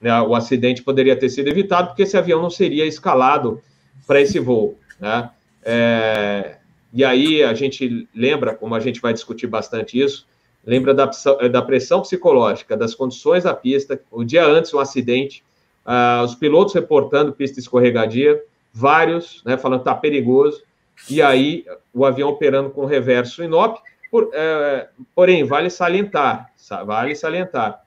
né, o acidente poderia ter sido evitado, porque esse avião não seria escalado para esse voo. Né? É, e aí a gente lembra, como a gente vai discutir bastante isso, lembra da, da pressão psicológica, das condições da pista, o dia antes, um acidente, uh, os pilotos reportando pista escorregadia, vários, né, falando está perigoso, e aí o avião operando com reverso inop, por, é, porém, vale salientar, vale salientar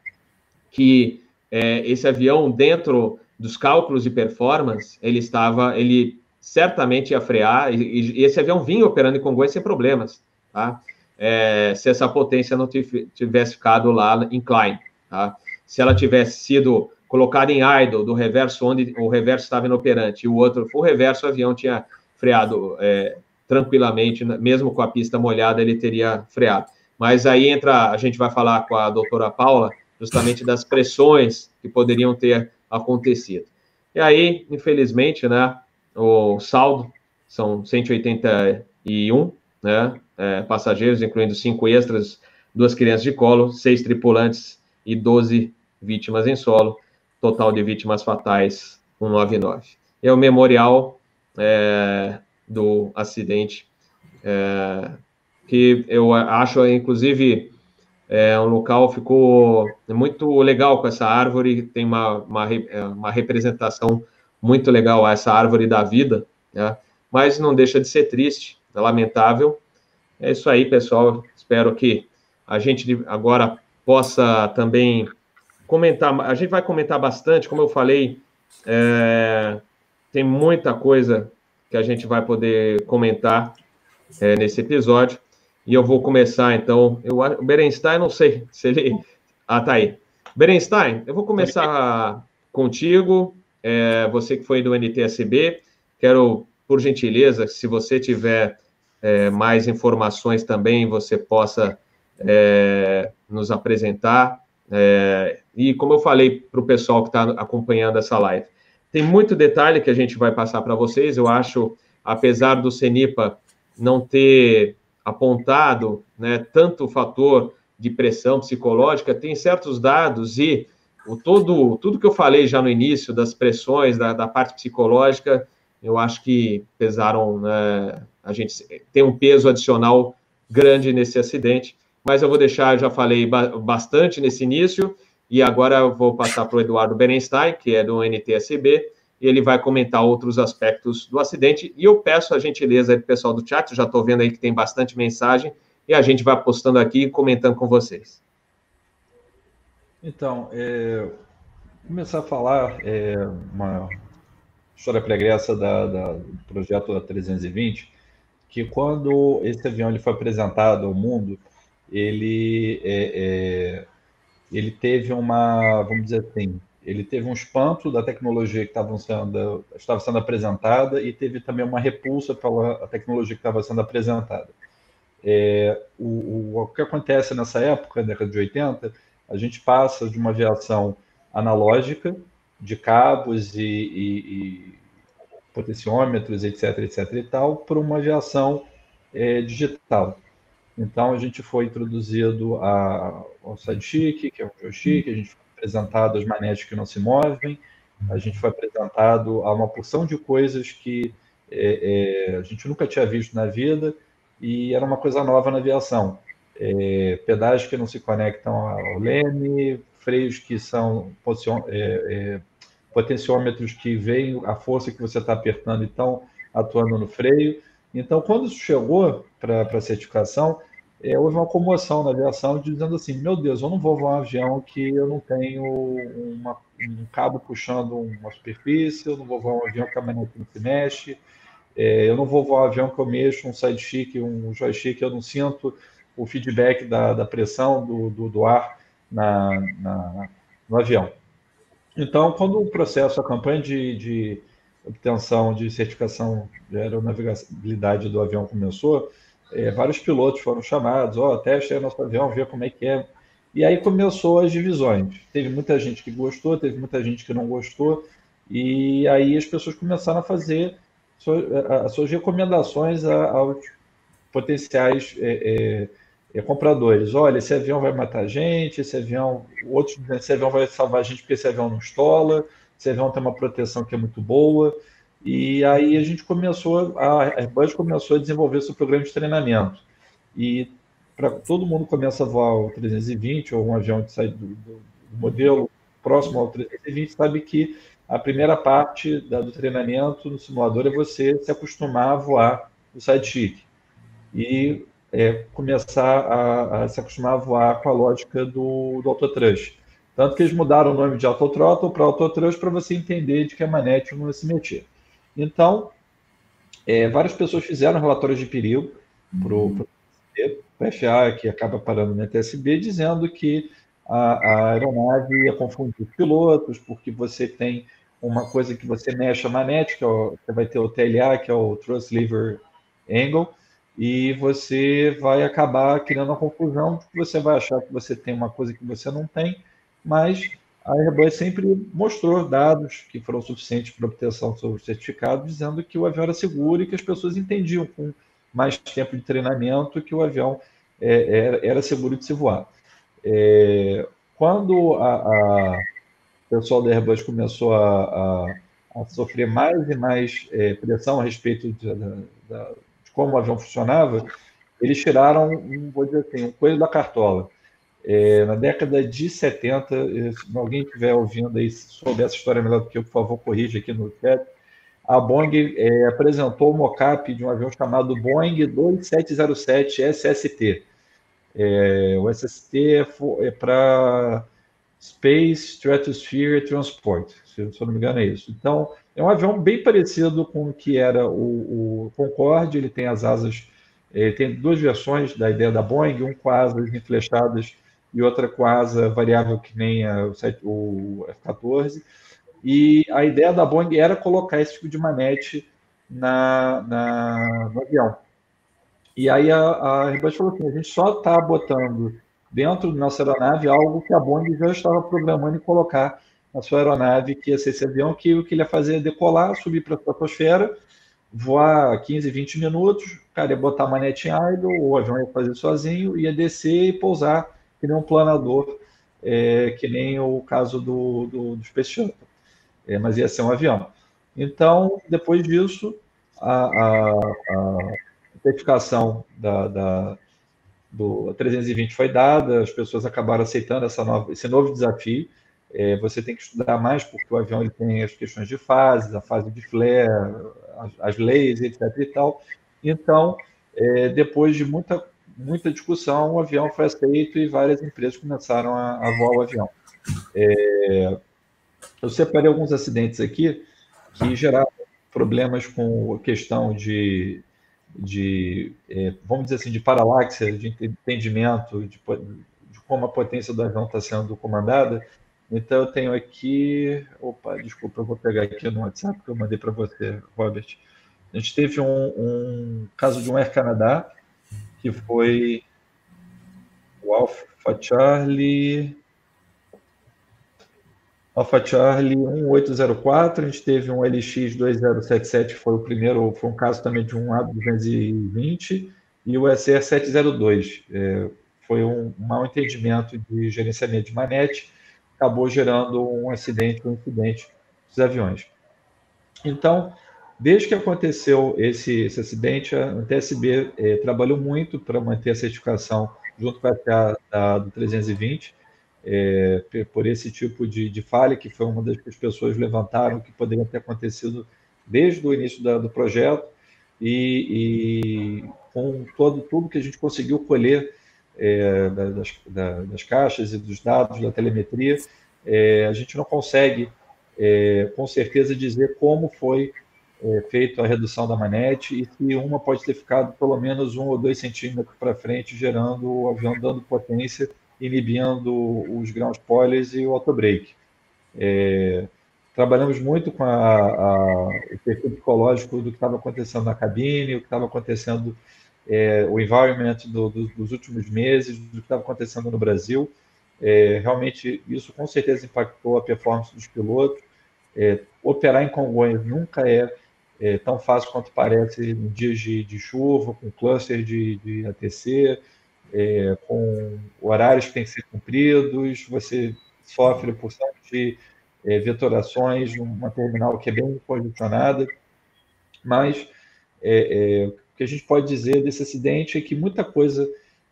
que é, esse avião, dentro dos cálculos de performance, ele estava, ele certamente ia frear, e, e esse avião vinha operando em Congonhas sem problemas, tá? É, se essa potência não tivesse ficado lá em Klein. Tá? Se ela tivesse sido colocada em idle, do reverso, onde o reverso estava inoperante, e o outro o reverso, o avião tinha freado é, tranquilamente, mesmo com a pista molhada, ele teria freado. Mas aí entra, a gente vai falar com a doutora Paula, justamente das pressões que poderiam ter acontecido. E aí, infelizmente, né, o saldo são 181, né, é, passageiros, incluindo cinco extras, duas crianças de colo, seis tripulantes e 12 vítimas em solo, total de vítimas fatais 199. É o memorial é, do acidente, é, que eu acho, inclusive, é um local ficou muito legal com essa árvore, tem uma, uma, é, uma representação muito legal essa árvore da vida, né? mas não deixa de ser triste, é lamentável, é isso aí, pessoal. Espero que a gente agora possa também comentar. A gente vai comentar bastante, como eu falei, é, tem muita coisa que a gente vai poder comentar é, nesse episódio. E eu vou começar, então. Eu, o Berenstein, não sei se ele. Ah, tá aí. Berenstein, eu vou começar contigo. É, você que foi do NTSB. Quero, por gentileza, se você tiver é, mais informações também, você possa é, nos apresentar. É, e como eu falei para o pessoal que está acompanhando essa live, tem muito detalhe que a gente vai passar para vocês. Eu acho, apesar do CENIPA não ter apontado né, tanto o fator de pressão psicológica, tem certos dados e o todo, tudo que eu falei já no início, das pressões, da, da parte psicológica, eu acho que pesaram, né, a gente tem um peso adicional grande nesse acidente, mas eu vou deixar, já falei bastante nesse início, e agora eu vou passar para o Eduardo Berenstein, que é do NTSB, e ele vai comentar outros aspectos do acidente. E eu peço a gentileza do pessoal do chat, já estou vendo aí que tem bastante mensagem, e a gente vai postando aqui e comentando com vocês. Então, é, começar a falar é, uma história pregressa da, da, do projeto da 320, que quando esse avião ele foi apresentado ao mundo, ele, é, é, ele teve uma, vamos dizer assim, ele teve um espanto da tecnologia que estava sendo, estava sendo apresentada e teve também uma repulsa pela tecnologia que estava sendo apresentada. É, o, o, o, que acontece nessa época, na década de 80, a gente passa de uma aviação analógica, de cabos e, e, e potenciômetros, etc, etc e tal, para uma aviação é, digital. Então, a gente foi introduzido a, ao sidechick, que é um joystick, a gente foi apresentado as manetes que não se movem, a gente foi apresentado a uma porção de coisas que é, é, a gente nunca tinha visto na vida e era uma coisa nova na aviação. É, pedais que não se conectam ao leme, freios que são é, é, potenciômetros que veem a força que você está apertando e estão atuando no freio. Então, quando isso chegou para a certificação, é, houve uma comoção na aviação dizendo assim: meu Deus, eu não vou voar um avião que eu não tenho uma, um cabo puxando uma superfície, eu não vou voar um avião que a manete não se mexe, é, eu não vou voar um avião que eu mexo um sidechick, um joystick, eu não sinto o feedback da, da pressão do, do, do ar na, na, no avião. Então, quando o processo, a campanha de, de obtenção de certificação de aeronavegabilidade do avião começou, é, vários pilotos foram chamados, ó, oh, teste aí nosso avião, ver como é que é. E aí começou as divisões. Teve muita gente que gostou, teve muita gente que não gostou, e aí as pessoas começaram a fazer as suas recomendações aos potenciais é, é, compradores. Olha, esse avião vai matar a gente, esse avião, outros esse avião vai salvar a gente porque esse avião não estola, esse avião tem uma proteção que é muito boa. E aí a gente começou, a Airbus começou a desenvolver seu programa de treinamento. E para todo mundo começa a voar o 320 ou um avião que sai do, do, do modelo próximo ao 320, sabe que a primeira parte da, do treinamento no simulador é você se acostumar a voar o sidechick e é, começar a, a, se acostumar a voar com a lógica do, do autotrush. Tanto que eles mudaram o nome de autothrottle para autotrush para você entender de que a manete não ia se meter. Então, é, várias pessoas fizeram relatórios de perigo para o FA, que acaba parando no TSB, dizendo que a, a, aeronave ia confundir os pilotos, porque você tem uma coisa que você mexe a manete, que é o, você vai ter o TLA, que é o Thrust Lever Angle, e você vai acabar criando uma confusão, porque você vai achar que você tem uma coisa que você não tem, mas a Airbus sempre mostrou dados que foram suficientes para obtenção do seu certificado, dizendo que o avião era seguro e que as pessoas entendiam com mais tempo de treinamento que o avião é, era, era, seguro de se voar. É, quando a, a, o pessoal da Airbus começou a, a, a sofrer mais e mais é, pressão a respeito de, de, de, como o avião funcionava, eles tiraram, vou dizer assim, um coelho da cartola é, na década de 70, se alguém estiver ouvindo aí, souber essa história melhor do que eu, por favor, corrija aqui no chat. A Boeing é, apresentou o mocap de um avião chamado Boeing 2707 SST. É, o SST é, é para Space Stratosphere Transport, se, eu não me engano é isso. Então, é um avião bem parecido com o que era o, o Concorde, ele tem as asas É, tem duas versões da ideia da Boeing, um com asas enflechadas e outra com asa variável que nem a, o F-14. E a ideia da Boeing era colocar esse tipo de manete na, na no avião. E aí a, a Airbus falou assim, a gente só está botando dentro da nossa aeronave algo que a Boeing já estava programando em colocar na sua aeronave, que ia ser esse avião, que o que ele ia fazer é decolar, subir para a atmosfera, voar 15, 20 minutos, cara ia botar a manete em idle, o avião ia fazer sozinho, ia descer e pousar que nem um planador, é, que nem o caso do, do, do Space Shuttle. É, mas ia ser um avião. Então, depois disso, a, a, a certificação da, da, do 320 foi dada, as pessoas acabaram aceitando essa nova, esse novo desafio, é, você tem que estudar mais, porque o avião ele tem as questões de fases, a fase de flare, as, as leis, etc. e tal. Então, é, depois de muita, muita discussão, o avião foi aceito e várias empresas começaram a, a voar o avião. É, eu separei alguns acidentes aqui que geraram problemas com a questão de, de é, vamos dizer assim, de paralaxe, de entendimento de, de como a potência do avião está sendo comandada, então eu tenho aqui. Opa, desculpa, eu vou pegar aqui no WhatsApp que eu mandei para você, Robert. A gente teve um, um, caso de um Air Canada que foi o Alpha Charlie. Alpha Charlie 1804, a gente teve um LX 2077, que foi o primeiro, foi um caso também de um A220, e o SR 702. É, foi um mal entendimento de gerenciamento de manete, acabou gerando um acidente, um incidente dos aviões. Então, desde que aconteceu esse, esse acidente, a TSB eh, trabalhou muito para manter a certificação junto com a da, do 320, eh, por esse tipo de, de, falha, que foi uma das que as pessoas levantaram que poderia ter acontecido desde o início da, do projeto, e, e, com todo, tudo que a gente conseguiu colher é, das, das, caixas e dos dados da telemetria, é, a gente não consegue é, com certeza dizer como foi é, a redução da manete e se uma pode ter ficado pelo menos um ou dois centímetros para frente, gerando o avião dando potência, inibindo os ground spoilers e o autobreak. É, trabalhamos muito com a, a, o perfil psicológico do que estava acontecendo na cabine, o que estava acontecendo é, o environment do, do, dos últimos meses, do que estava acontecendo no Brasil. É, realmente, isso com certeza impactou a performance dos pilotos. É, operar em Congonhas nunca é, é, tão fácil quanto parece em dias de, de chuva, com cluster de, de ATC, é, com horários que têm que ser cumpridos, você sofre por de é, vetorações numa terminal que é bem congestionada, mas é, é, o que a gente pode dizer desse acidente é que muita coisa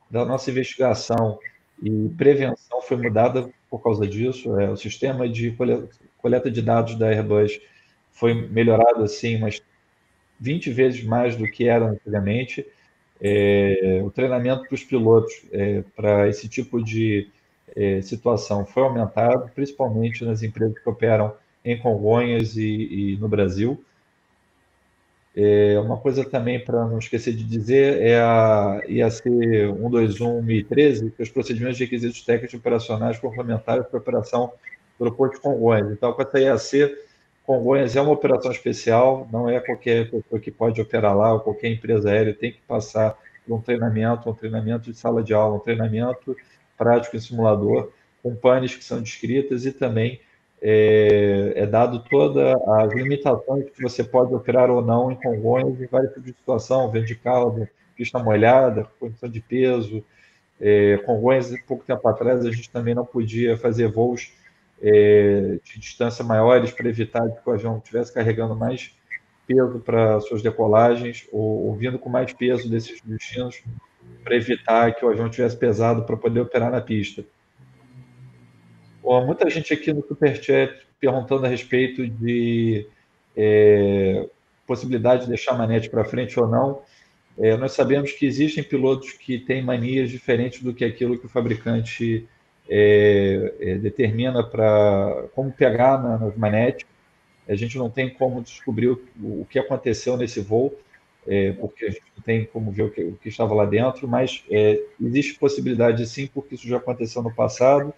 da nossa investigação e prevenção foi mudada por causa disso. É, o sistema de coleta de dados da Airbus foi melhorado assim umas 20 vezes mais do que era antigamente. É, o treinamento para os pilotos é, para esse tipo de é, situação foi aumentado, principalmente nas empresas que operam em Congonhas e, e no Brasil. É, uma coisa também, para não esquecer de dizer, é a IAC 121-2013, que é os procedimentos de requisitos técnicos operacionais complementares para a operação do aeroporto de Congonhas. Então, com essa IAC, Congonhas é uma operação especial, não é qualquer pessoa que pode operar lá, ou qualquer empresa aérea tem que passar por um treinamento, um treinamento de sala de aula, um treinamento prático em simulador, com panes que são descritas e também é, é, dado todas as limitações que você pode operar ou não em Congonhas em vários tipos de situação, vento de caldo, pista molhada, condição de peso. É, Congonhas, pouco tempo atrás, a gente também não podia fazer voos é, de distância maiores para evitar que o avião estivesse carregando mais peso para suas decolagens ou, ou vindo com mais peso desses destinos para evitar que o avião tivesse pesado para poder operar na pista muita gente aqui no Superchat perguntando a respeito de é, possibilidade de deixar a manete para frente ou não. É, nós sabemos que existem pilotos que têm manias diferentes do que aquilo que o fabricante é, é determina para como pegar na, nas. A gente não tem como descobrir o, o que aconteceu nesse voo, é, porque a gente não tem como ver o que, o que estava lá dentro, mas é, existe possibilidade sim, porque isso já aconteceu no passado.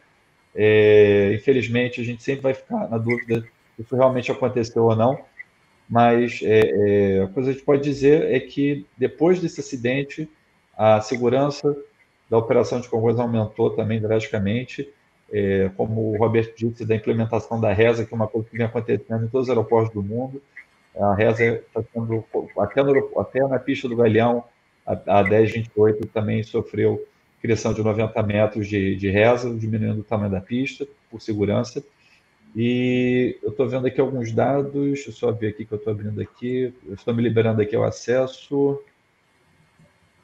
É, infelizmente, a gente sempre vai ficar na dúvida se isso realmente aconteceu ou não, mas é, a coisa que a gente pode dizer é que depois desse acidente, a segurança da operação de Congonhas aumentou também drasticamente, é, como o Roberto disse, da implementação da reza, que é uma coisa que vem acontecendo em todos os aeroportos do mundo. A reza está sendo, até, no, até na pista do Galeão, a, a 1028 também sofreu criação de 90 metros de, de reza, diminuindo o tamanho da pista, por segurança. E eu estou vendo aqui alguns dados, deixa eu só ver aqui que eu estou abrindo aqui, estou me liberando aqui o acesso.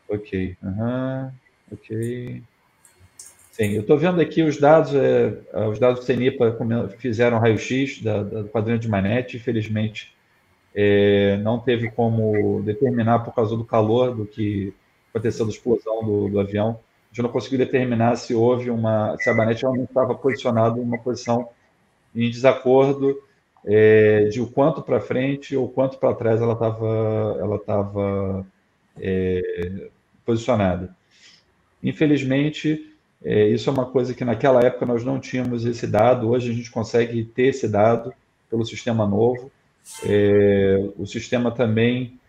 Ok, uhum. Ok. Sim, eu estou vendo aqui os dados, é, os dados do CENIPA fizeram raio-x do quadrinho de manete, infelizmente é, não teve como determinar por causa do calor do que aconteceu da explosão do, do avião. A gente não conseguiu determinar se houve uma, se a manete realmente estava posicionada em uma posição em desacordo é, de o quanto para frente ou quanto para trás ela estava ela tava, é, posicionada. Infelizmente, é, isso é uma coisa que naquela época nós não tínhamos esse dado, hoje a gente consegue ter esse dado pelo sistema novo. É, o sistema também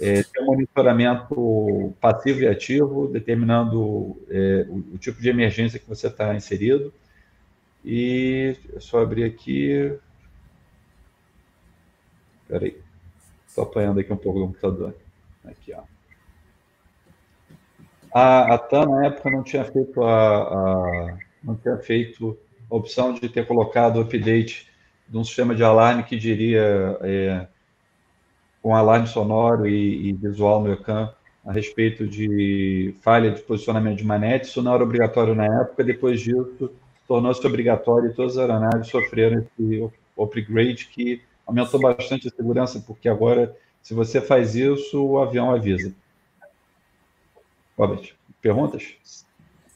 é, tem um monitoramento passivo e ativo, determinando é, o, o, tipo de emergência que você está inserido. E é só abrir aqui. Espera aí. Estou apanhando aqui um pouco do computador. Aqui, ó. A, a TAM, na época, não tinha feito a, a, não tinha feito a opção de ter colocado o update de um sistema de alarme que diria é, com alarme sonoro e, e, visual no ECAM a respeito de falha de posicionamento de manete. Isso não era obrigatório na época, depois disso tornou-se obrigatório e todas as aeronaves sofreram esse upgrade que aumentou bastante a segurança, porque agora, se você faz isso, o avião avisa. Robert, perguntas?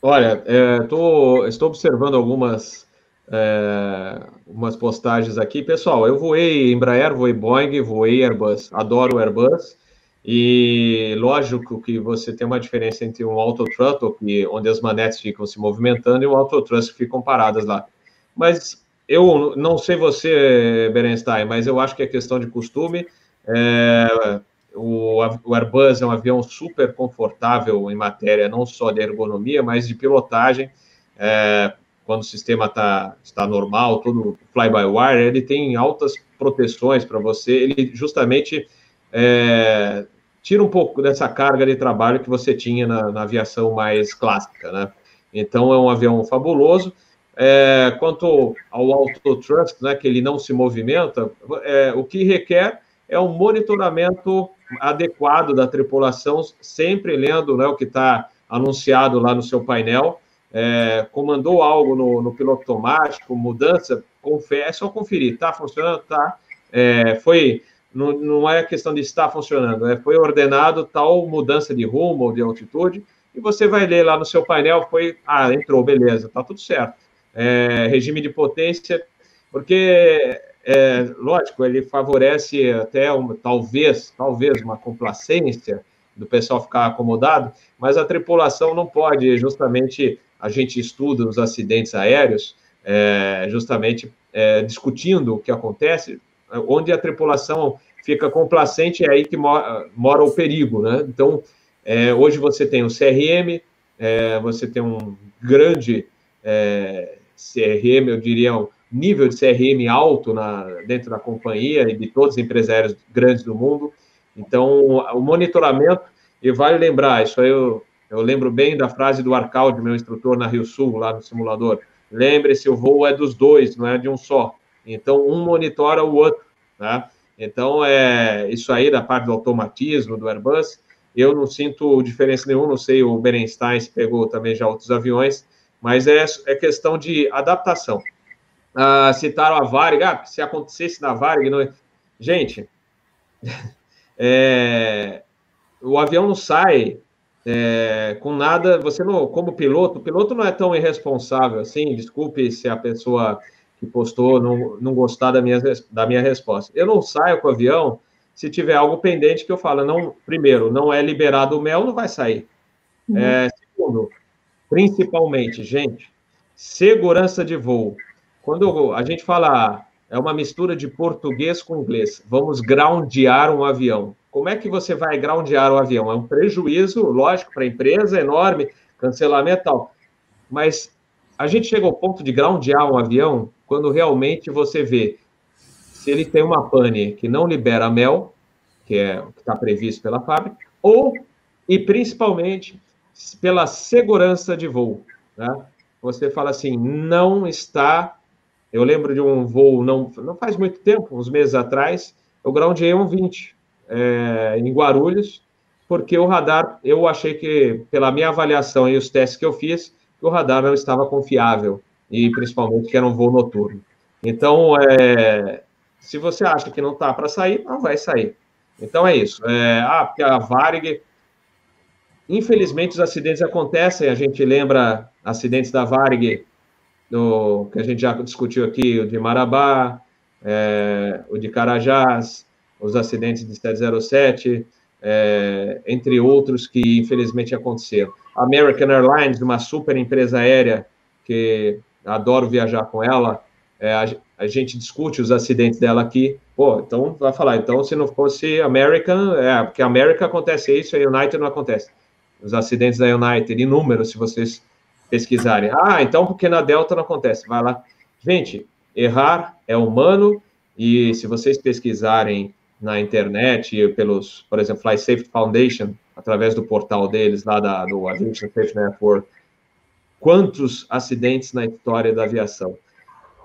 Olha, é, tô, estou observando algumas é, umas postagens aqui. Pessoal, eu voei Embraer, voei Boeing, voei Airbus. Adoro Airbus. E lógico que você tem uma diferença entre um autothrottle, onde as manetes ficam se movimentando, e um autothrust que ficam paradas lá. Mas eu não sei você, Berenstein, mas eu acho que é questão de costume. É, o, o, Airbus é um avião super confortável em matéria não só de ergonomia, mas de pilotagem. É, quando o sistema tá, está normal, todo fly-by-wire, ele tem altas proteções para você, ele justamente é, tira um pouco dessa carga de trabalho que você tinha na, na aviação mais clássica, né? Então, é um avião fabuloso. É, quanto ao auto-thrust, né, que ele não se movimenta, é, o que requer é um monitoramento adequado da tripulação, sempre lendo né, o que está anunciado lá no seu painel, é, comandou algo no, no, piloto automático, mudança, confere, é só conferir, está funcionando, tá. É, foi, não, não é questão de estar funcionando, é, foi ordenado tal mudança de rumo ou de altitude, e você vai ler lá no seu painel, foi, ah, entrou, beleza, tá tudo certo. É, regime de potência, porque, é, lógico, ele favorece até, uma, talvez, talvez uma complacência do pessoal ficar acomodado, mas a tripulação não pode justamente a gente estuda os acidentes aéreos, é, justamente é, discutindo o que acontece, onde a tripulação fica complacente, é aí que mora, mora o perigo, né? Então, é, hoje você tem o CRM, é, você tem um grande é, CRM, eu diria, um nível de CRM alto na, dentro da companhia e de todos os empresários grandes do mundo. Então, o monitoramento, e vale lembrar, isso aí eu eu lembro bem da frase do Arcaldi, meu instrutor na Rio Sul, lá no simulador. Lembre-se, o voo é dos dois, não é de um só. Então, um monitora o outro. Tá? Então, é isso aí da parte do automatismo do Airbus. Eu não sinto diferença nenhuma, não sei, o Berenstein se pegou também já outros aviões, mas é, é questão de adaptação. Ah, citaram a Varig, ah, se acontecesse na Varig, não... É? gente, é, o avião não sai é, com nada, você não, como piloto, o piloto não é tão irresponsável assim, desculpe se a pessoa que postou não, não gostar da minha, da minha resposta. Eu não saio com o avião se tiver algo pendente que eu falo, não, primeiro, não é liberado o mel, não vai sair. Uhum. É, segundo, principalmente, gente, segurança de voo. Quando a gente fala é uma mistura de português com inglês, vamos groundear um avião. Como é que você vai groundear o avião? É um prejuízo, lógico, para a empresa, enorme, cancelamento e tal. Mas a gente chega ao ponto de groundear um avião quando realmente você vê se ele tem uma pane que não libera mel, que é o que está previsto pela fábrica, ou, e principalmente, pela segurança de voo. Né? Você fala assim, não está. Eu lembro de um voo, não, não faz muito tempo, uns meses atrás, eu groundei um 20 é, em Guarulhos, porque o radar, eu achei que, pela minha avaliação e os testes que eu fiz, o radar não estava confiável, e principalmente que era um voo noturno. Então, é, se você acha que não está para sair, não vai sair. Então é isso. É, ah, porque a Varig. Infelizmente, os acidentes acontecem. A gente lembra acidentes da Varig, do, que a gente já discutiu aqui, o de Marabá, é, o de Carajás, os acidentes de 707, é, entre outros que infelizmente aconteceram. American Airlines, uma super empresa aérea que adoro viajar com ela, é, a, a, gente discute os acidentes dela aqui. Pô, então vai falar, então se não fosse American, é, porque American acontece isso, a United não acontece. Os acidentes da United, inúmeros, se vocês pesquisarem. Ah, então porque na Delta não acontece. Vai lá. Gente, errar é humano, e se vocês pesquisarem na internet, pelos, por exemplo, Fly Safety Foundation, através do portal deles, lá da, do Aviation Safety Network, quantos acidentes na história da aviação.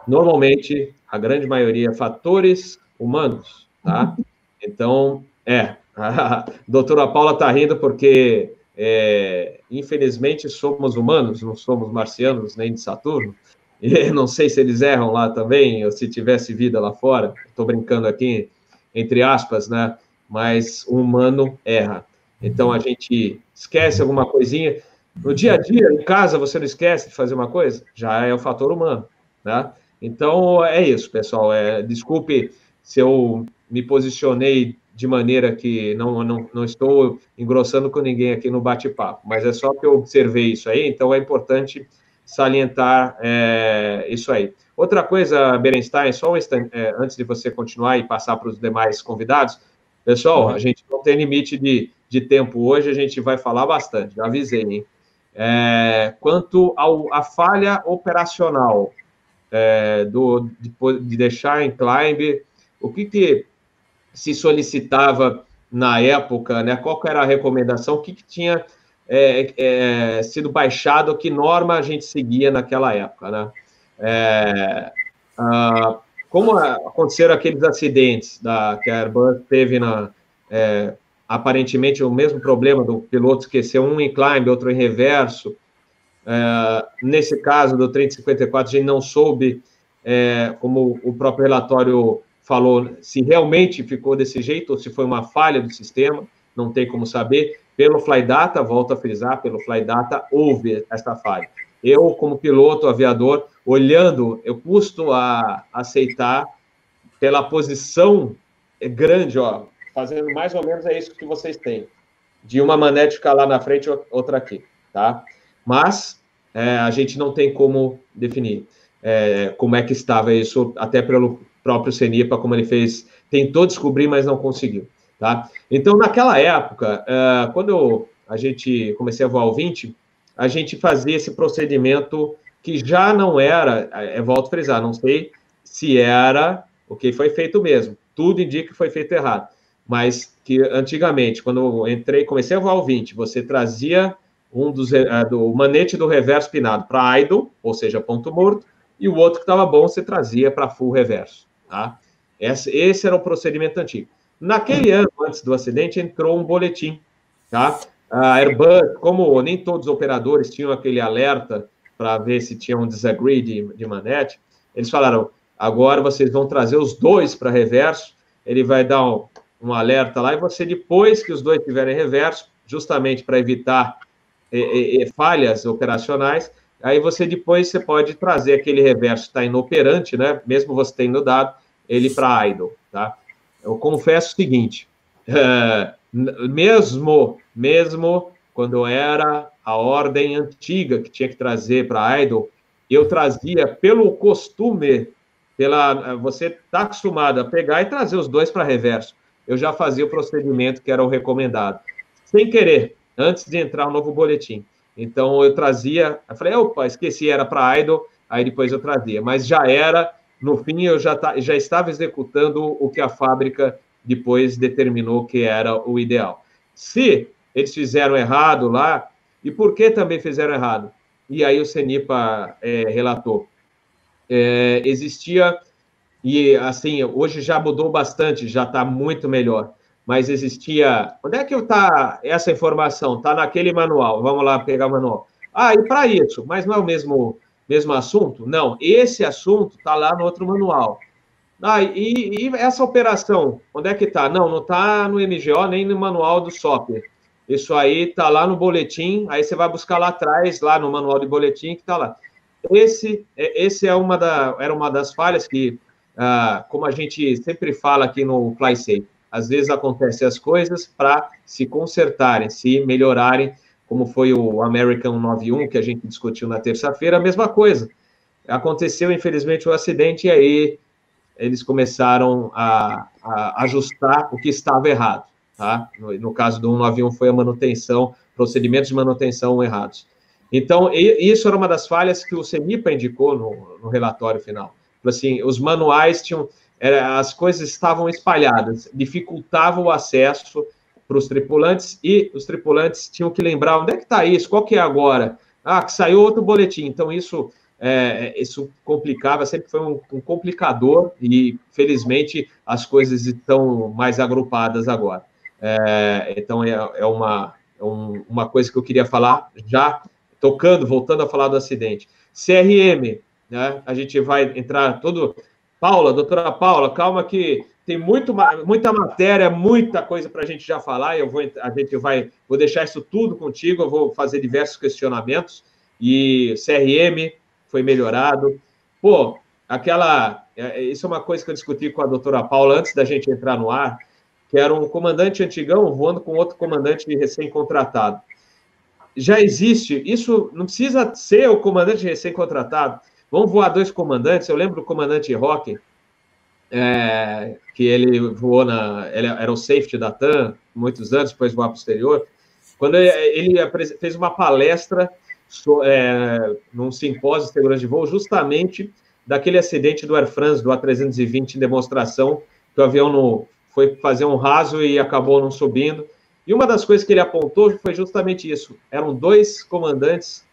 Normalmente, a grande maioria, fatores humanos, tá? Então, é, a doutora Paula está rindo porque, é, infelizmente, somos humanos, não somos marcianos nem de Saturno, e não sei se eles erram lá também, ou se tivesse vida lá fora, estou brincando aqui, entre aspas, né? Mas o humano erra. Então a gente esquece alguma coisinha. No dia a dia, em casa, você não esquece de fazer uma coisa? Já é o fator humano, né? Então é isso, pessoal. É, desculpe se eu me posicionei de maneira que não, não, não estou engrossando com ninguém aqui no bate-papo, mas é só que eu observei isso aí, então é importante salientar é, isso aí. Outra coisa, Berenstein, só um instante, é, antes de você continuar e passar para os demais convidados, pessoal, uhum. a gente não tem limite de, de tempo hoje, a gente vai falar bastante, já avisei, hein? É, quanto à falha operacional do, de, de, deixar em climb, o que, que se solicitava na época, né? qual era a recomendação, o que, que tinha é, é, sido baixado, que norma a gente seguia naquela época, né? É, ah, como aconteceram aqueles acidentes da, que a Airbus teve na, é, aparentemente o mesmo problema do piloto esquecer um em climb, outro em reverso. É, nesse caso do 3054, a gente não soube, é, como o próprio relatório falou, se realmente ficou desse jeito ou se foi uma falha do sistema, não tem como saber. Pelo Flydata, volto a frisar, pelo Flydata houve esta falha. Eu, como piloto, aviador, olhando, eu custo a aceitar pela posição grande, ó, fazendo mais ou menos é isso que vocês têm, de uma manete ficar lá na frente, outra aqui, tá? Mas é, a gente não tem como definir é, como é que estava isso, até pelo próprio CENIPA, como ele fez, tentou descobrir, mas não conseguiu, tá? Então, naquela época, é, quando a gente comecei a voar o 20, a gente fazia esse procedimento que já não era, é, volto a frisar, não sei se era o que foi feito mesmo, tudo indica que foi feito errado, mas que antigamente, quando eu entrei, comecei a voar o 20, você trazia um dos uh, do manete do reverso pinado para idle, ou seja, ponto morto, e o outro que estava bom você trazia para full reverso, tá? Esse, esse, era o procedimento antigo. Naquele ano, antes do acidente, entrou um boletim, tá? A Airbus, como nem todos os operadores tinham aquele alerta para ver se tinha um disagree de, de manete, eles falaram, agora vocês vão trazer os dois para reverso, ele vai dar um, um alerta lá, e você, depois que os dois tiverem reverso, justamente para evitar e, e, falhas operacionais, aí você depois você pode trazer aquele reverso que está inoperante, né? Mesmo você tendo dado ele para idle, tá? eu confesso o seguinte, é, mesmo, mesmo quando era a ordem antiga que tinha que trazer para idol, eu trazia pelo costume, pela você está acostumado a pegar e trazer os dois para reverso. Eu já fazia o procedimento que era o recomendado, sem querer, antes de entrar o novo boletim. Então eu trazia, eu falei, opa, esqueci, era para idol, aí depois eu trazia, mas já era, no fim eu já, tá, já estava executando o que a fábrica depois determinou que era o ideal. Se eles fizeram errado lá, e por que também fizeram errado? E aí o CENIPA é, relatou. É, existia, e assim, hoje já mudou bastante, já está muito melhor, mas existia. Onde é que está essa informação? Está naquele manual. Vamos lá pegar o manual. Ah, e para isso, mas não é o mesmo, mesmo assunto? Não, esse assunto está lá no outro manual. Ah, e, e essa operação, onde é que está? Não, não está no MGO nem no manual do software. Isso aí está lá no boletim, aí você vai buscar lá atrás, lá no manual de boletim que está lá. Esse, é, esse é uma da, era uma das falhas que, ah, como a gente sempre fala aqui no FlySafe, às vezes acontecem as coisas para se consertarem, se melhorarem, como foi o American 91 que a gente discutiu na terça-feira, a mesma coisa. Aconteceu, infelizmente, o um acidente e aí eles começaram a, a ajustar o que estava errado. Tá? No, no, caso do 191 foi a manutenção, procedimentos de manutenção errados. Então, isso era uma das falhas que o CENIPA indicou no, no relatório final. Assim, os manuais tinham, era, as coisas estavam espalhadas, dificultava o acesso para os tripulantes e os tripulantes tinham que lembrar onde é que está isso, qual que é agora? Ah, que saiu outro boletim. Então, isso é, isso complicava, sempre foi um, um, complicador e, felizmente, as coisas estão mais agrupadas agora. É, então, é, é, uma, é um, uma coisa que eu queria falar já, tocando, voltando a falar do acidente. CRM, né, a gente vai entrar todo... Paula, doutora Paula, calma que tem muito, muita matéria, muita coisa para a gente já falar, eu vou, a gente vai, vou deixar isso tudo contigo, eu vou fazer diversos questionamentos, e CRM, foi melhorado. Pô, aquela. É, é, isso é uma coisa que eu discuti com a doutora Paula antes da gente entrar no ar, que era um comandante antigão voando com outro comandante recém-contratado. Já existe, isso não precisa ser o comandante recém-contratado. Vão voar dois comandantes. Eu lembro do comandante Rock, é, que ele voou na. Ele era o safety da TAM, muitos anos, depois voar para o exterior. Quando ele, ele fez uma palestra é, num simpósio de segurança de voo, justamente daquele acidente do Air France, do A320 em demonstração, que o avião não, foi fazer um raso e acabou não subindo. E uma das coisas que ele apontou foi justamente isso. Eram dois comandantes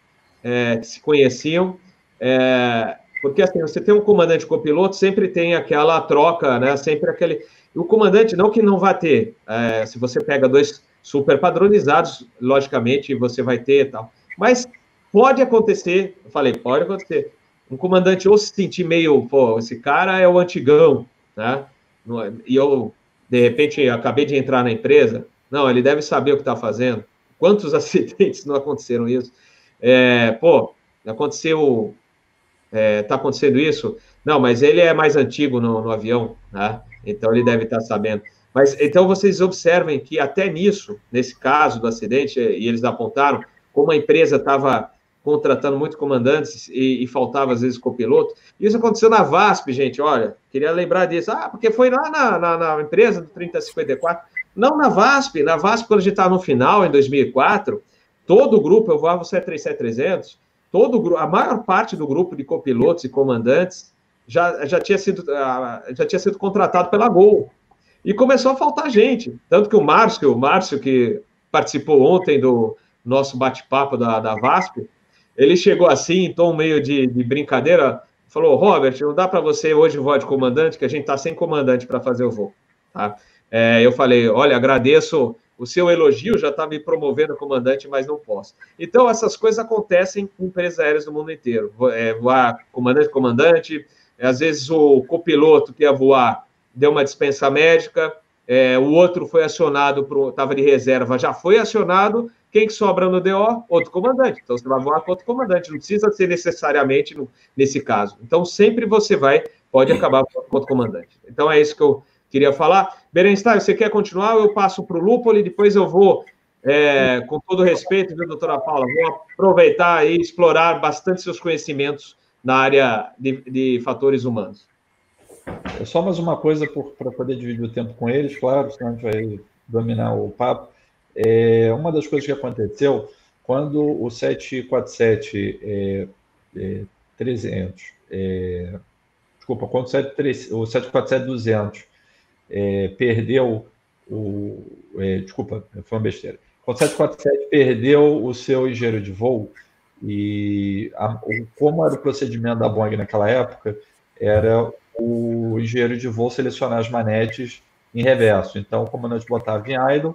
é, que se conheciam, é, porque assim, você tem um comandante com piloto, sempre tem aquela troca, né? Sempre aquele. O comandante, não que não vá ter, é, se você pega dois super padronizados, logicamente você vai ter e tal. Mas Pode acontecer, eu falei, pode acontecer. Um comandante ou se sentir meio, pô, esse cara é o antigão, né? E eu, de repente, acabei de entrar na empresa. Não, ele deve saber o que está fazendo. Quantos acidentes não aconteceram isso? É, pô, aconteceu. Está é, tá acontecendo isso? Não, mas ele é mais antigo no, no avião, né? Então ele deve estar tá sabendo. Mas então vocês observem que até nisso, nesse caso do acidente, e eles apontaram, como a empresa estava contratando muito comandantes e, e, faltava às vezes copiloto. Isso aconteceu na VASP, gente. Olha, queria lembrar disso. Ah, porque foi lá na, na, na empresa do 3054. Não na VASP. Na VASP, quando a gente estava no final, em 2004, todo o grupo, eu voava o 737-300, todo a maior parte do grupo de copilotos e comandantes já, já, tinha sido, ah, já tinha sido contratado pela Gol. E começou a faltar gente. Tanto que o Márcio, o Márcio que participou ontem do nosso bate-papo da, da VASP, ele chegou assim, em tom meio de, de brincadeira, falou: Robert, não dá para você hoje voar de comandante, que a gente está sem comandante para fazer o voo. Tá? É, eu falei: olha, agradeço o seu elogio, já está me promovendo comandante, mas não posso. Então, essas coisas acontecem em empresas aéreas do mundo inteiro. É, voar comandante, comandante, às vezes o copiloto que ia voar deu uma dispensa médica, é, o outro foi acionado, estava de reserva, já foi acionado, quem que sobra no DO? Outro comandante. Então, você vai voar com outro comandante. Não precisa ser necessariamente no, nesse caso. Então, sempre você vai, pode acabar com outro comandante. Então, é isso que eu queria falar. Berenstein, você quer continuar? Eu passo para o Lúpoli, depois eu vou, é, com todo respeito, viu, doutora Paula, vou aproveitar e explorar bastante seus conhecimentos na área de, de fatores humanos. É só mais uma coisa para poder dividir o tempo com eles, claro, senão a gente vai dominar o papo. É, uma das coisas que aconteceu quando o 747 é, é, 300, é, desculpa, quando o, 747-200 é, perdeu o. É, desculpa, foi uma besteira. O 747 perdeu o seu engenheiro de voo, e a, como era o procedimento da Boeing naquela época, era o engenheiro de voo selecionar as manetes em reverso. Então, como a gente botava em idle,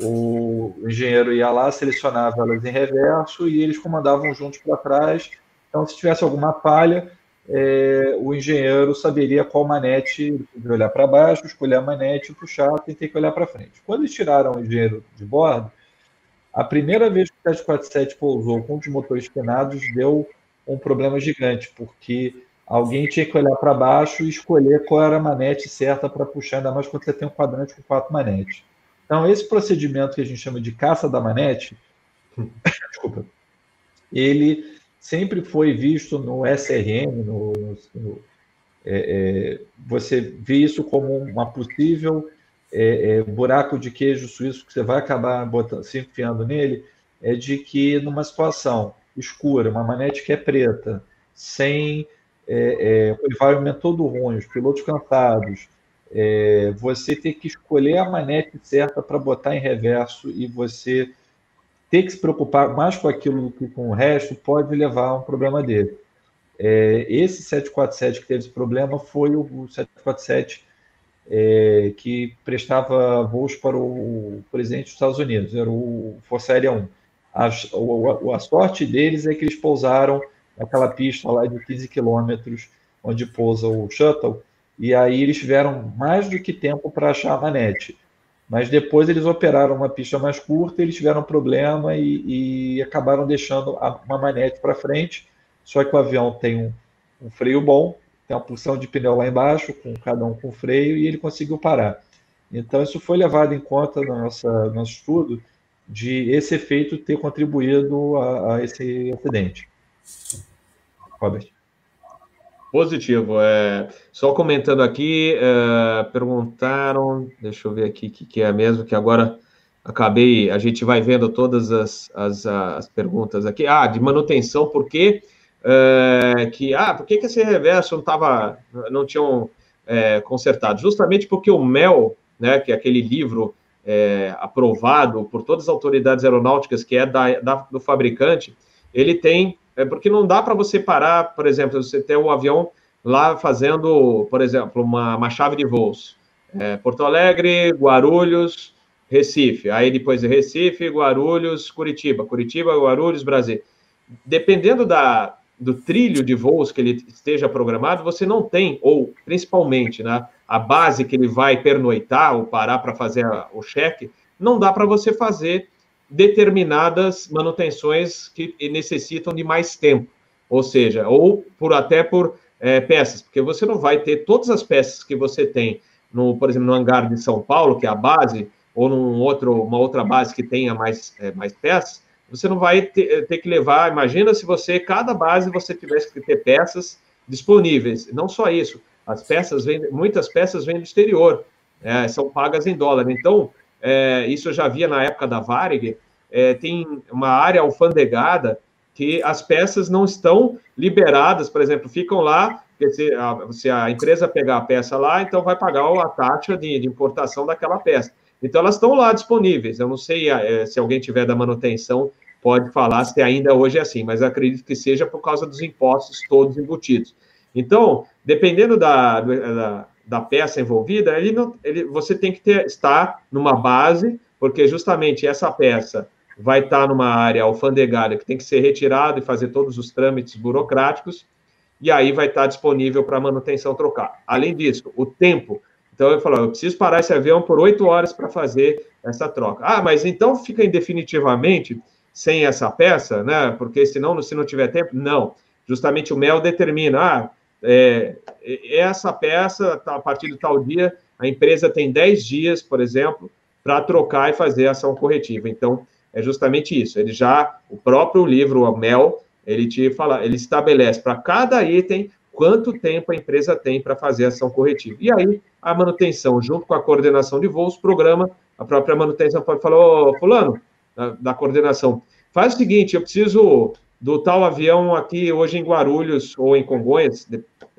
o engenheiro ia lá, selecionava elas em reverso e eles comandavam juntos para trás. Então, se tivesse alguma falha, é, o engenheiro saberia qual manete olhar para baixo, escolher a manete, puxar, tem que olhar para frente. Quando eles tiraram o engenheiro de bordo, a primeira vez que o 747 pousou com os motores penados deu um problema gigante, porque alguém tinha que olhar para baixo e escolher qual era a manete certa para puxar, ainda mais quando você tem um quadrante com quatro manetes. Então, esse procedimento que a gente chama de caça da manete, desculpa, ele sempre foi visto no SRM, no, no é, é, você vê isso como uma possível é, é, buraco de queijo suíço que você vai acabar botando, se enfiando nele, é de que numa situação escura, uma manete que é preta, sem é, é, o environment todo ruim, os pilotos cansados, é, você ter que escolher a manete certa para botar em reverso e você ter que se preocupar mais com aquilo do que com o resto pode levar a um problema dele. É, esse 747 que teve esse problema foi o, 747 é, que prestava voos para o, presidente dos Estados Unidos, era o Força Aérea 1. A, a, a sorte deles é que eles pousaram naquela pista lá de 15 quilômetros, onde pousa o shuttle, e aí eles tiveram mais do que tempo para achar a manete. Mas depois eles operaram uma pista mais curta, eles tiveram problema e, e acabaram deixando uma manete para frente. Só que o avião tem um, um, freio bom, tem uma porção de pneu lá embaixo, com cada um com freio, e ele conseguiu parar. Então, isso foi levado em conta no nosso, nosso estudo, de esse efeito ter contribuído a, a esse acidente. Robert. Positivo. É, só comentando aqui, é, perguntaram, deixa eu ver aqui o que, que, é mesmo, que agora acabei, a gente vai vendo todas as, as, as perguntas aqui. Ah, de manutenção, por que, é, que, ah, por que, que esse reverso não estava, não tinham é, consertado? Justamente porque o MEL, né, que é aquele livro é, aprovado por todas as autoridades aeronáuticas, que é da, da do fabricante, ele tem é porque não dá para você parar, por exemplo, você ter um avião lá fazendo, por exemplo, uma, uma chave de voos. É, Porto Alegre, Guarulhos, Recife. Aí depois Recife, Guarulhos, Curitiba. Curitiba, Guarulhos, Brasil. Dependendo da, do trilho de voos que ele esteja programado, você não tem, ou principalmente, né, a base que ele vai pernoitar ou parar para fazer a, o cheque, não dá para você fazer determinadas manutenções que necessitam de mais tempo, ou seja, ou por até por é, peças, porque você não vai ter todas as peças que você tem no, por exemplo, no hangar de São Paulo, que é a base, ou num outro, uma outra base que tenha mais, é, mais peças, você não vai ter, ter, que levar. Imagina se você, cada base, você tivesse que ter peças disponíveis. Não só isso, as peças vêm, muitas peças vêm do exterior, é, são pagas em dólar. Então, é, isso eu já via na época da Varig, é, tem uma área alfandegada que as peças não estão liberadas, por exemplo, ficam lá, se a, se a empresa pegar a peça lá, então vai pagar a taxa de, de importação daquela peça. Então elas estão lá disponíveis. Eu não sei é, se alguém tiver da manutenção pode falar se ainda hoje é assim, mas acredito que seja por causa dos impostos todos embutidos. Então, dependendo da, da, da peça envolvida, ele não, ele, você tem que ter, estar numa base, porque justamente essa peça vai estar numa área alfandegada que tem que ser retirada e fazer todos os trâmites burocráticos, e aí vai estar disponível para manutenção trocar. Além disso, o tempo. Então, eu falo, eu preciso parar esse avião por oito horas para fazer essa troca. Ah, mas então fica indefinitivamente sem essa peça, né? Porque senão, se não tiver tempo, não. Justamente o MEL determina, ah, é, essa peça, tá, a partir de tal dia, a empresa tem 10 dias, por exemplo, para trocar e fazer ação corretiva. Então, é justamente isso. Ele já, o próprio livro, o Mel, ele te fala, ele estabelece para cada item quanto tempo a empresa tem para fazer ação corretiva. E aí, a manutenção, junto com a coordenação de voos, programa, a própria manutenção pode falar, ô, fulano, da, da coordenação, faz o seguinte, eu preciso do tal avião aqui hoje em Guarulhos ou em Congonhas,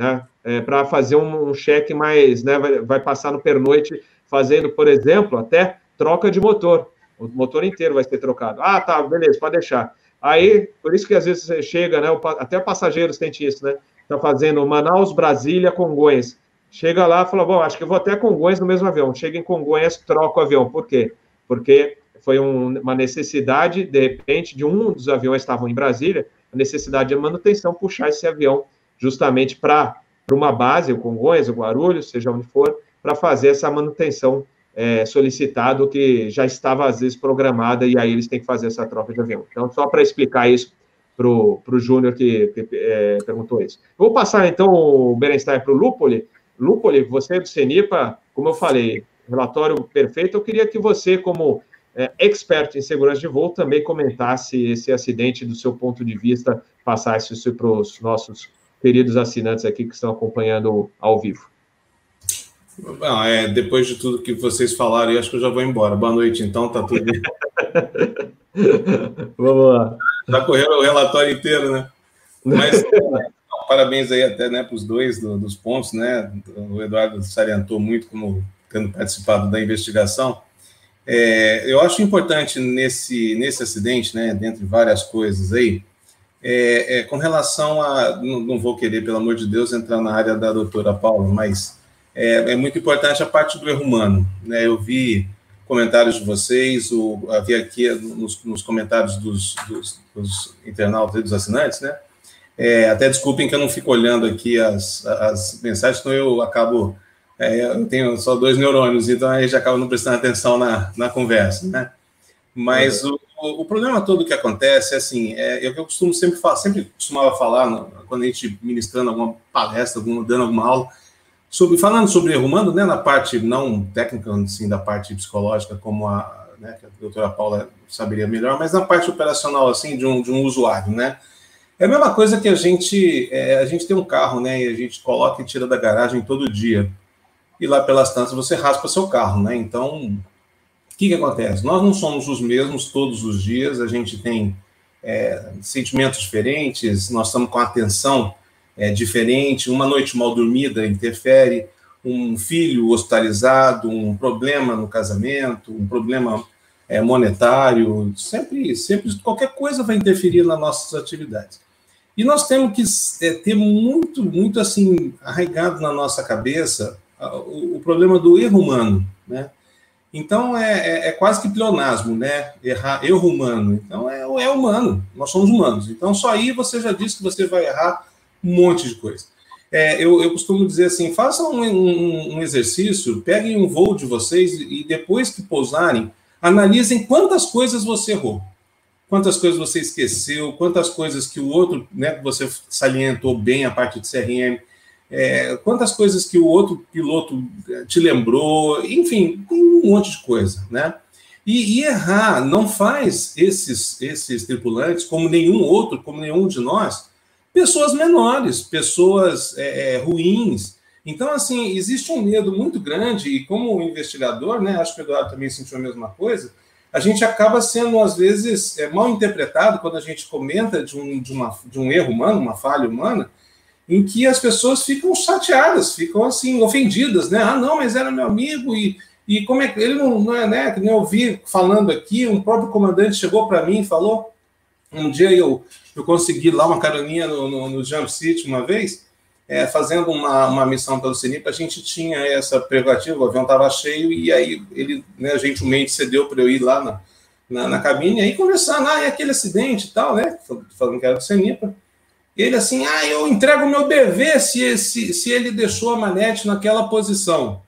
né, é, para fazer um, um, cheque mais, né, vai, vai, passar no pernoite fazendo, por exemplo, até troca de motor. O motor inteiro vai ser trocado. Ah, tá, beleza, pode deixar. Aí, por isso que às vezes você chega, né, até passageiros tem isso, né, tá fazendo Manaus, Brasília, Congonhas. Chega lá fala, bom, acho que vou até Congonhas no mesmo avião. Chega em Congonhas, troca o avião. Por quê? Porque foi um, uma necessidade, de repente, de um dos aviões estavam em Brasília, a necessidade de manutenção, puxar esse avião justamente para uma base, o Congonhas, o Guarulhos, seja onde for, para fazer essa manutenção é, solicitado que já estava, às vezes, programada, e aí eles têm que fazer essa troca de avião. Então, só para explicar isso para o Júnior que, que é, perguntou isso. vou passar, então, o Berenstein para o Lupoli. Lupoli, você do CENIPA, como eu falei, relatório perfeito, eu queria que você, como é, expert em segurança de voo, também comentasse esse acidente do seu ponto de vista, passasse isso para os nossos queridos assinantes aqui que estão acompanhando ao vivo. Não, é, depois de tudo que vocês falaram, eu acho que eu já vou embora. Boa noite, então, tá tudo bem. Vamos lá. Já correu o relatório inteiro, né? Mas parabéns aí até né, para os dois do, dos pontos, né? O Eduardo salientou muito como tendo participado da investigação. É, eu acho importante nesse, nesse acidente, né, dentre várias coisas aí, é, é, com relação a. Não, não, vou querer, pelo amor de Deus, entrar na área da doutora Paula, mas é, é muito importante a parte do erro humano. Né? Eu vi comentários de vocês, o, havia aqui nos, nos comentários dos, dos, dos, internautas e dos assinantes, né? É, até desculpem que eu não fico olhando aqui as, as mensagens, senão eu acabo é, eu tenho só dois neurônios, então aí já acabo não prestando atenção na, na conversa, né? Mas uhum. O, o, problema todo que acontece é assim, é, é o que eu costumo sempre falar, sempre costumava falar no, quando a gente ministrando alguma palestra, dando alguma aula, sobre, falando sobre erro humano, né, na parte não técnica, assim, da parte psicológica, como a, né, que a doutora Paula saberia melhor, mas na parte operacional, assim, de um, de um usuário, né? É a mesma coisa que a gente, é, a gente tem um carro, né, e a gente coloca e tira da garagem todo dia e lá pelas tantas você raspa seu carro, né? Então, que, que acontece? Nós não somos os mesmos todos os dias, a gente tem é, sentimentos diferentes, nós estamos com atenção é, diferente, uma noite mal dormida interfere, um filho hospitalizado, um problema no casamento, um problema é, monetário, sempre, sempre qualquer coisa vai interferir nas nossas atividades. E nós temos que é, ter muito, muito assim arraigado na nossa cabeça o, o problema do erro humano, né? Então é, é, é, quase que pleonasmo, né? Errar, erro humano. Então é, é humano, nós somos humanos. Então só aí você já disse que você vai errar um monte de coisa. É, eu, eu, costumo dizer assim: façam um, um, um, exercício, peguem um voo de vocês e depois que pousarem, analisem quantas coisas você errou, quantas coisas você esqueceu, quantas coisas que o outro, né, que você salientou bem a parte de CRM, é, quantas coisas que o outro piloto é, te lembrou, enfim, um monte de coisa, né? E, e, errar não faz esses, esses tripulantes, como nenhum outro, como nenhum de nós, pessoas menores, pessoas é, é, ruins. Então, assim, existe um medo muito grande, e como investigador, né, acho que o Eduardo também sentiu a mesma coisa, a gente acaba sendo, às vezes, é, mal interpretado quando a gente comenta de um, de, uma, de um erro humano, uma falha humana, em que as pessoas ficam chateadas, ficam assim, ofendidas, né? Ah, não, mas era meu amigo e, e como é que ele não, não é, né? Que nem eu vi falando aqui, um próprio comandante chegou para mim e falou. Um dia eu, eu consegui lá uma caroninha no, no, no Jump City uma vez, é, fazendo uma, uma missão pelo CENIP, a gente tinha essa prerrogativa, o avião estava cheio, e aí ele né, gentilmente cedeu para eu ir lá na, na, na cabine, e aí conversando, ah, é aquele acidente e tal, né? Falando que era do CENIPA. Ele assim, ah, eu entrego meu BV se, se, se ele deixou a manete naquela posição.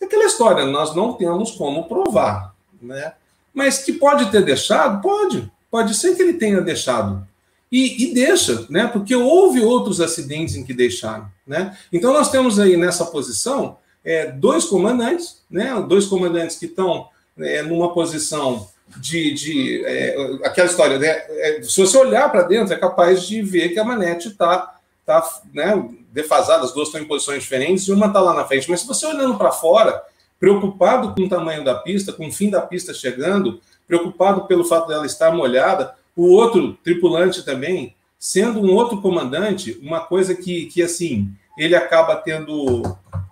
Aquela história, nós não temos como provar, né? Mas que pode ter deixado? Pode. Pode ser que ele tenha deixado. E, e, deixa, né? Porque houve outros acidentes em que deixaram, né? Então nós temos aí nessa posição é, dois comandantes, né? Dois comandantes que estão é, numa posição de, de é, aquela história, né? É, se você olhar para dentro, é capaz de ver que a manete está tá, né, defasada, as duas estão em posições diferentes e uma está lá na frente. Mas se você olhando para fora, preocupado com o tamanho da pista, com o fim da pista chegando, preocupado pelo fato dela estar molhada, o outro tripulante também, sendo um outro comandante, uma coisa que, que assim, ele acaba tendo,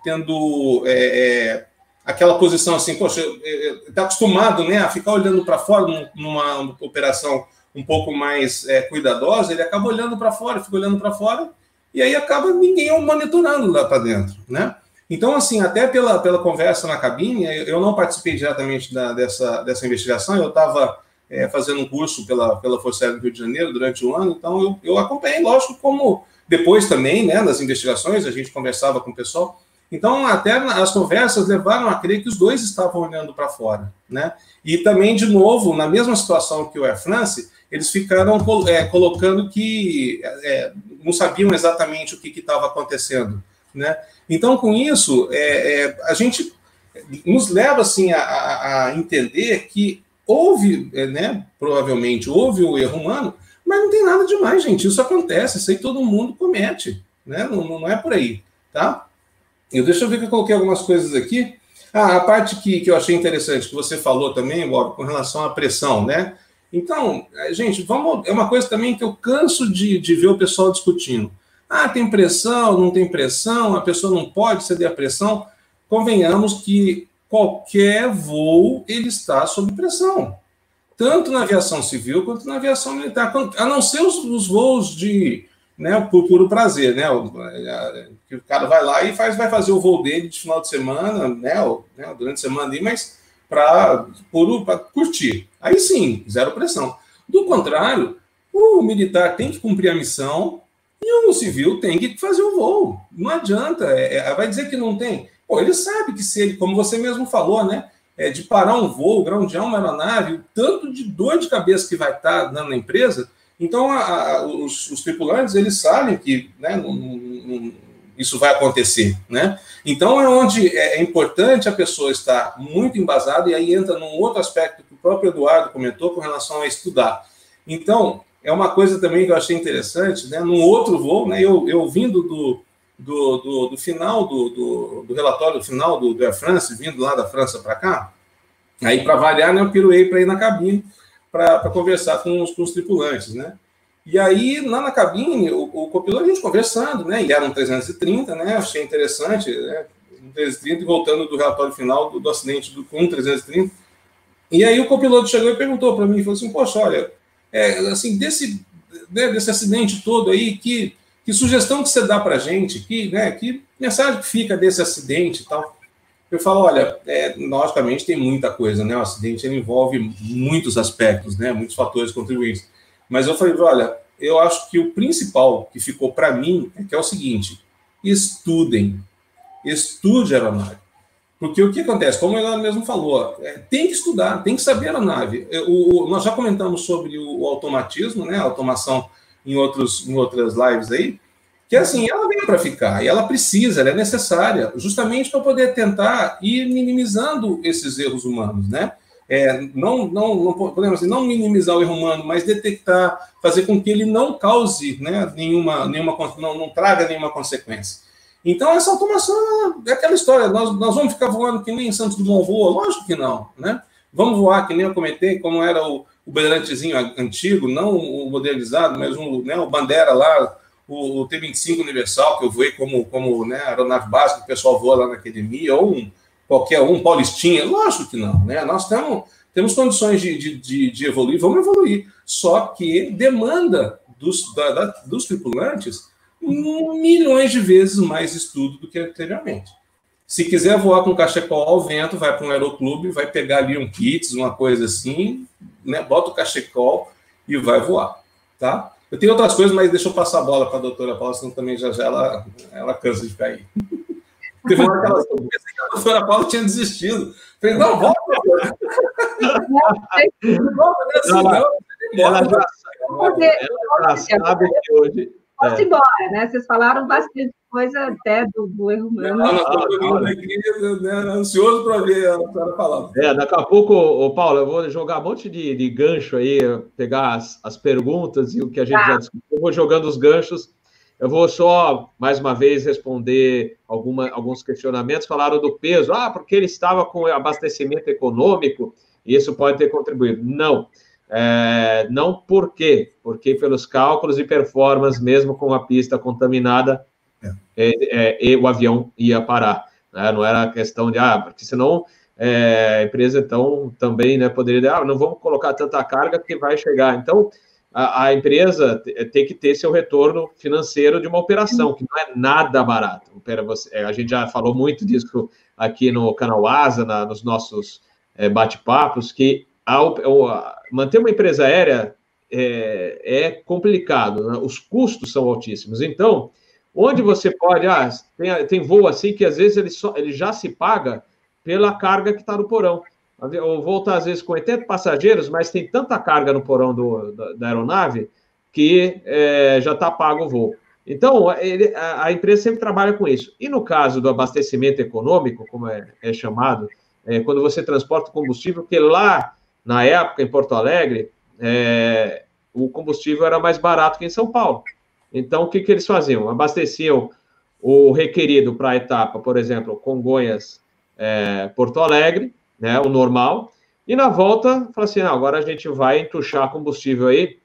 tendo é, é, aquela posição assim, poxa, está acostumado né, a ficar olhando para fora numa operação um pouco mais é, cuidadosa, ele acaba olhando para fora, fica olhando para fora, e aí acaba ninguém monitorando lá para dentro, né? Então, assim, até pela, pela conversa na cabine, eu não participei diretamente da, dessa, dessa investigação, eu estava é, fazendo um curso pela, pela Força Aérea do Rio de Janeiro durante o ano, então eu, eu acompanhei, lógico, como depois também, né, nas investigações, a gente conversava com o pessoal. Então, até as conversas levaram a crer que os dois estavam olhando para fora, né? E também, de novo, na mesma situação que o Air France, eles ficaram é, colocando que é, não sabiam exatamente o que estava acontecendo, né? Então, com isso, é, é, a gente nos leva assim a, a entender que houve, é, né, provavelmente houve o erro humano, mas não tem nada demais, gente. Isso acontece, isso aí todo mundo comete, né? Não, não é por aí, tá? Eu deixa eu ver que eu coloquei algumas coisas aqui. Ah, a parte que, que eu achei interessante que você falou também, Bob, com relação à pressão, né? Então, é, gente, vamos. É uma coisa também que eu canso de, de ver o pessoal discutindo. Ah, tem pressão, não tem pressão, a pessoa não pode ceder à pressão. Convenhamos que qualquer voo ele está sob pressão, tanto na aviação civil quanto na aviação militar, a não ser os, os voos de né, por puro prazer, né? Que o cara vai lá e faz, vai fazer o voo dele de final de semana, né? Ou, né durante a semana ali, mas para curtir. Aí sim, zero pressão. Do contrário, o militar tem que cumprir a missão, e o civil tem que fazer o voo. Não adianta. É, é, vai dizer que não tem. Pô, ele sabe que se ele, como você mesmo falou, né? É, de parar um voo, groundear uma aeronave, o tanto de dor de cabeça que vai estar tá dando na empresa. Então, a, a, os, os, tripulantes, eles sabem que né, não, não, isso vai acontecer, né? Então, é onde é, é importante a pessoa estar muito embasada, e aí entra num outro aspecto que o próprio Eduardo comentou com relação a estudar. Então, é uma coisa também que eu achei interessante, né? Num outro voo, né? Eu, eu vindo do, do, do, do final do, do, do, relatório final do, do Air France, vindo lá da França para cá, aí para variar, né? Eu piruei para ir na cabine para conversar com os, com os tripulantes, né? E aí, lá na cabine, o, o copiloto, a gente conversando, né? E era um 330, né? Achei interessante, né? Um 330, e voltando do relatório final do, do acidente do, com um 330. E aí o copiloto chegou e perguntou para mim, falou assim, poxa, olha, é, assim, desse, né, desse acidente todo aí, que, que sugestão que você dá para a gente, que, né, que mensagem que fica desse acidente e tal? Eu falo, olha, é, logicamente tem muita coisa, né? O acidente envolve muitos aspectos, né? Muitos fatores contribuintes. Mas eu falei, olha, eu acho que o principal que ficou para mim é que é o seguinte: estudem, estude aeronave. Porque o que acontece, como ela mesmo falou, é, tem que estudar, tem que saber a nave. É, o, o, nós já comentamos sobre o, o, automatismo, né, a automação em, outros, em outras lives aí, que assim, ela veio para ficar, e ela precisa, ela é necessária, justamente para poder tentar ir minimizando esses erros humanos, né? É, não, não, não podemos assim, não minimizar o erro humano, mas detectar, fazer com que ele não cause né, nenhuma, nenhuma não, não traga nenhuma consequência. Então, essa automação é aquela história. Nós, nós vamos ficar voando que nem Santos Dumont voa? Lógico que não, né? Vamos voar que nem eu comentei, como era o, o Bandeirantezinho antigo, não o modernizado, mas um, né, o Bandera lá, o, o T-25 Universal, que eu voei como, como né, aeronave básica, o pessoal voa lá na academia, ou um, qualquer um, Paulistinha. Lógico que não, né? Nós temos, temos condições de, de, de, de evoluir, vamos evoluir. Só que demanda dos, da, da, dos tripulantes milhões de vezes mais estudo do que anteriormente. Se quiser voar com cachecol ao vento, vai para um aeroclube, vai pegar ali um kits, uma coisa assim, né? bota o cachecol e vai voar, tá? Eu tenho outras coisas, mas deixa eu passar a bola para a doutora Paula, senão também já, já ela, ela cansa de cair. Teve uma que ela, a doutora Paula tinha desistido. Falei, não, volta. não, não, ela, ela, já, ela já sabe que hoje posso ir embora, né? Vocês falaram bastante coisa até do, do erro humano. Não, não, aqui, né, ansioso para ver a senhora falar. É, daqui a pouco, ô, Paulo, eu vou jogar um monte de, de gancho aí, pegar as, as perguntas e o que a gente tá. já discutiu. Eu vou jogando os ganchos. Eu vou só, mais uma vez, responder alguma, alguns questionamentos. Falaram do peso. Ah, porque ele estava com abastecimento econômico e isso pode ter contribuído. Não. É, não por quê? Porque pelos cálculos de performance, mesmo com a pista contaminada, é, é, o avião ia parar. Né? Não era questão de, ah, porque senão é, a empresa então também né, poderia ah, não vamos colocar tanta carga que vai chegar. Então, a, a, empresa tem que ter seu retorno financeiro de uma operação, que não é nada barato. É, a gente já falou muito disso aqui no canal Asa, na, nos nossos é, bate-papos, que a, a, manter uma empresa aérea é, é complicado, né? os custos são altíssimos. Então, Onde você pode, ah, tem, tem voo assim que às vezes ele, só, ele já se paga pela carga que está no porão. O voo está às vezes com 80 passageiros, mas tem tanta carga no porão do, da, da aeronave que é, já está pago o voo. Então, ele, a, a, empresa sempre trabalha com isso. E no caso do abastecimento econômico, como é, é chamado, é, quando você transporta combustível, que lá, na época, em Porto Alegre, é, o combustível era mais barato que em São Paulo. Então, o que, que eles faziam? Abasteciam o requerido para a etapa, por exemplo, Congonhas, é, Porto Alegre, né, o normal, e na volta, fala assim, não, agora a gente vai entuchar combustível aí,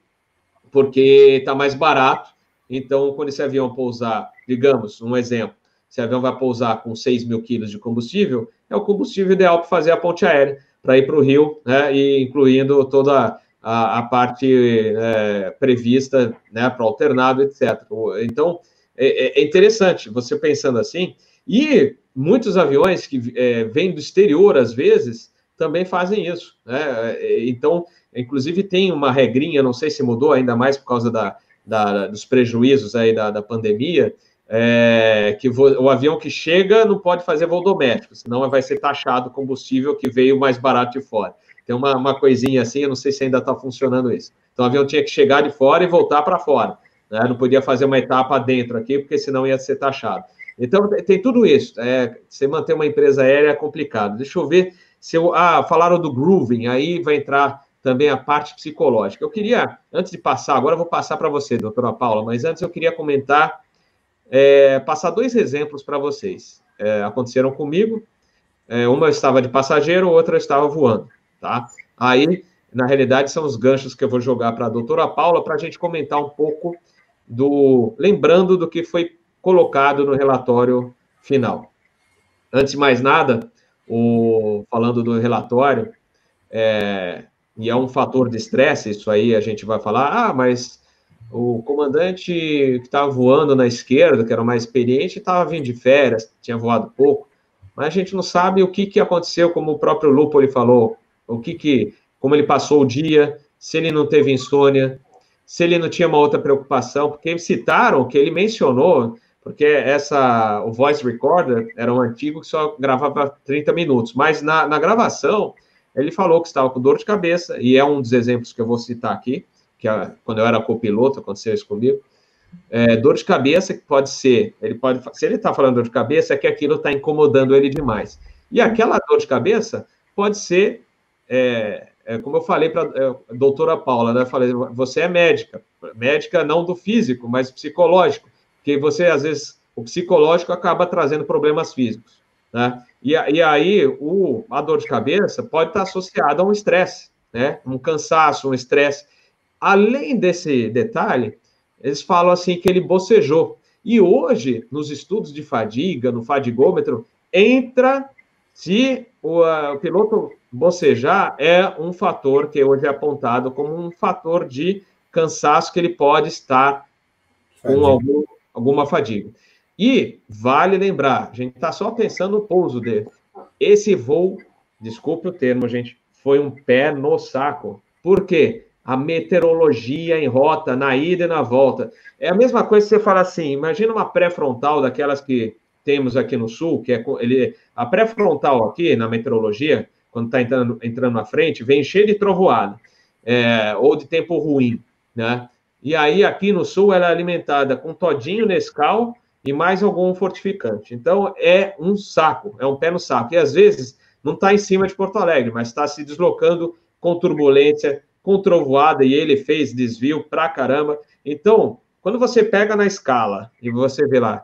porque está mais barato, então, quando esse avião pousar, digamos, um exemplo, esse avião vai pousar com 6 mil quilos de combustível, é o combustível ideal para fazer a ponte aérea, para ir para o Rio, né, e incluindo toda a, a parte é, prevista né, para alternado, etc. Então, é, é, interessante você pensando assim. E muitos aviões que é, vêm do exterior, às vezes, também fazem isso. Né? Então, inclusive, tem uma regrinha, não sei se mudou ainda mais por causa da, da dos prejuízos aí da, da pandemia, é, que o avião que chega não pode fazer voo doméstico, senão vai ser taxado combustível que veio mais barato de fora. Tem uma, uma coisinha assim, eu não sei se ainda está funcionando isso. Então o avião tinha que chegar de fora e voltar para fora. Né? Não podia fazer uma etapa dentro aqui, porque senão ia ser taxado. Então tem tudo isso. É, você manter uma empresa aérea é complicado. Deixa eu ver se eu. Ah, falaram do grooving, aí vai entrar também a parte psicológica. Eu queria, antes de passar, agora eu vou passar para você, doutora Paula, mas antes eu queria comentar, é, passar dois exemplos para vocês. É, aconteceram comigo. É, uma eu estava de passageiro, outra eu estava voando tá? Aí, na realidade, são os ganchos que eu vou jogar para a doutora Paula para a gente comentar um pouco do. lembrando do que foi colocado no relatório final. Antes de mais nada, o, falando do relatório, é, e é um fator de estresse, isso aí a gente vai falar, ah, mas o comandante que estava voando na esquerda, que era o mais experiente, estava vindo de férias, tinha voado pouco, mas a gente não sabe o que, que aconteceu, como o próprio Lupo ele falou, o que que, como ele passou o dia, se ele não teve insônia, se ele não tinha uma outra preocupação, porque citaram que ele mencionou, porque essa, o voice recorder era um antigo que só gravava 30 minutos, mas na, na gravação ele falou que estava com dor de cabeça, e é um dos exemplos que eu vou citar aqui, que quando eu era copiloto aconteceu isso comigo, é, dor de cabeça que pode ser, ele pode, se ele está falando dor de cabeça, é que aquilo está incomodando ele demais. E aquela dor de cabeça pode ser é, é, como eu falei para a é, doutora Paula, né? Eu falei, você é médica, médica não do físico, mas psicológico, porque você, às vezes, o psicológico acaba trazendo problemas físicos, né? E, e aí, o, a dor de cabeça pode estar associada a um estresse, né? Um cansaço, um estresse. Além desse detalhe, eles falam assim que ele bocejou. E hoje, nos estudos de fadiga, no fadigômetro, entra se o, o piloto bocejar é um fator que hoje é apontado como um fator de cansaço que ele pode estar com algum, alguma fadiga. E vale lembrar, a gente está só pensando no pouso dele. Esse voo, desculpe o termo, gente, foi um pé no saco. Por quê? A meteorologia em rota, na ida e na volta. É a mesma coisa você fala assim: imagina uma pré-frontal daquelas que temos aqui no sul, que é ele, a pré-frontal aqui na meteorologia, quando está entrando, entrando na frente, vem cheio de trovoada, é, ou de tempo ruim, né? E aí, aqui no sul, ela é alimentada com todinho Nescau e mais algum fortificante. Então, é um saco, é um pé no saco. E às vezes não está em cima de Porto Alegre, mas está se deslocando com turbulência, com trovoada, e ele fez desvio pra caramba. Então, quando você pega na escala e você vê lá,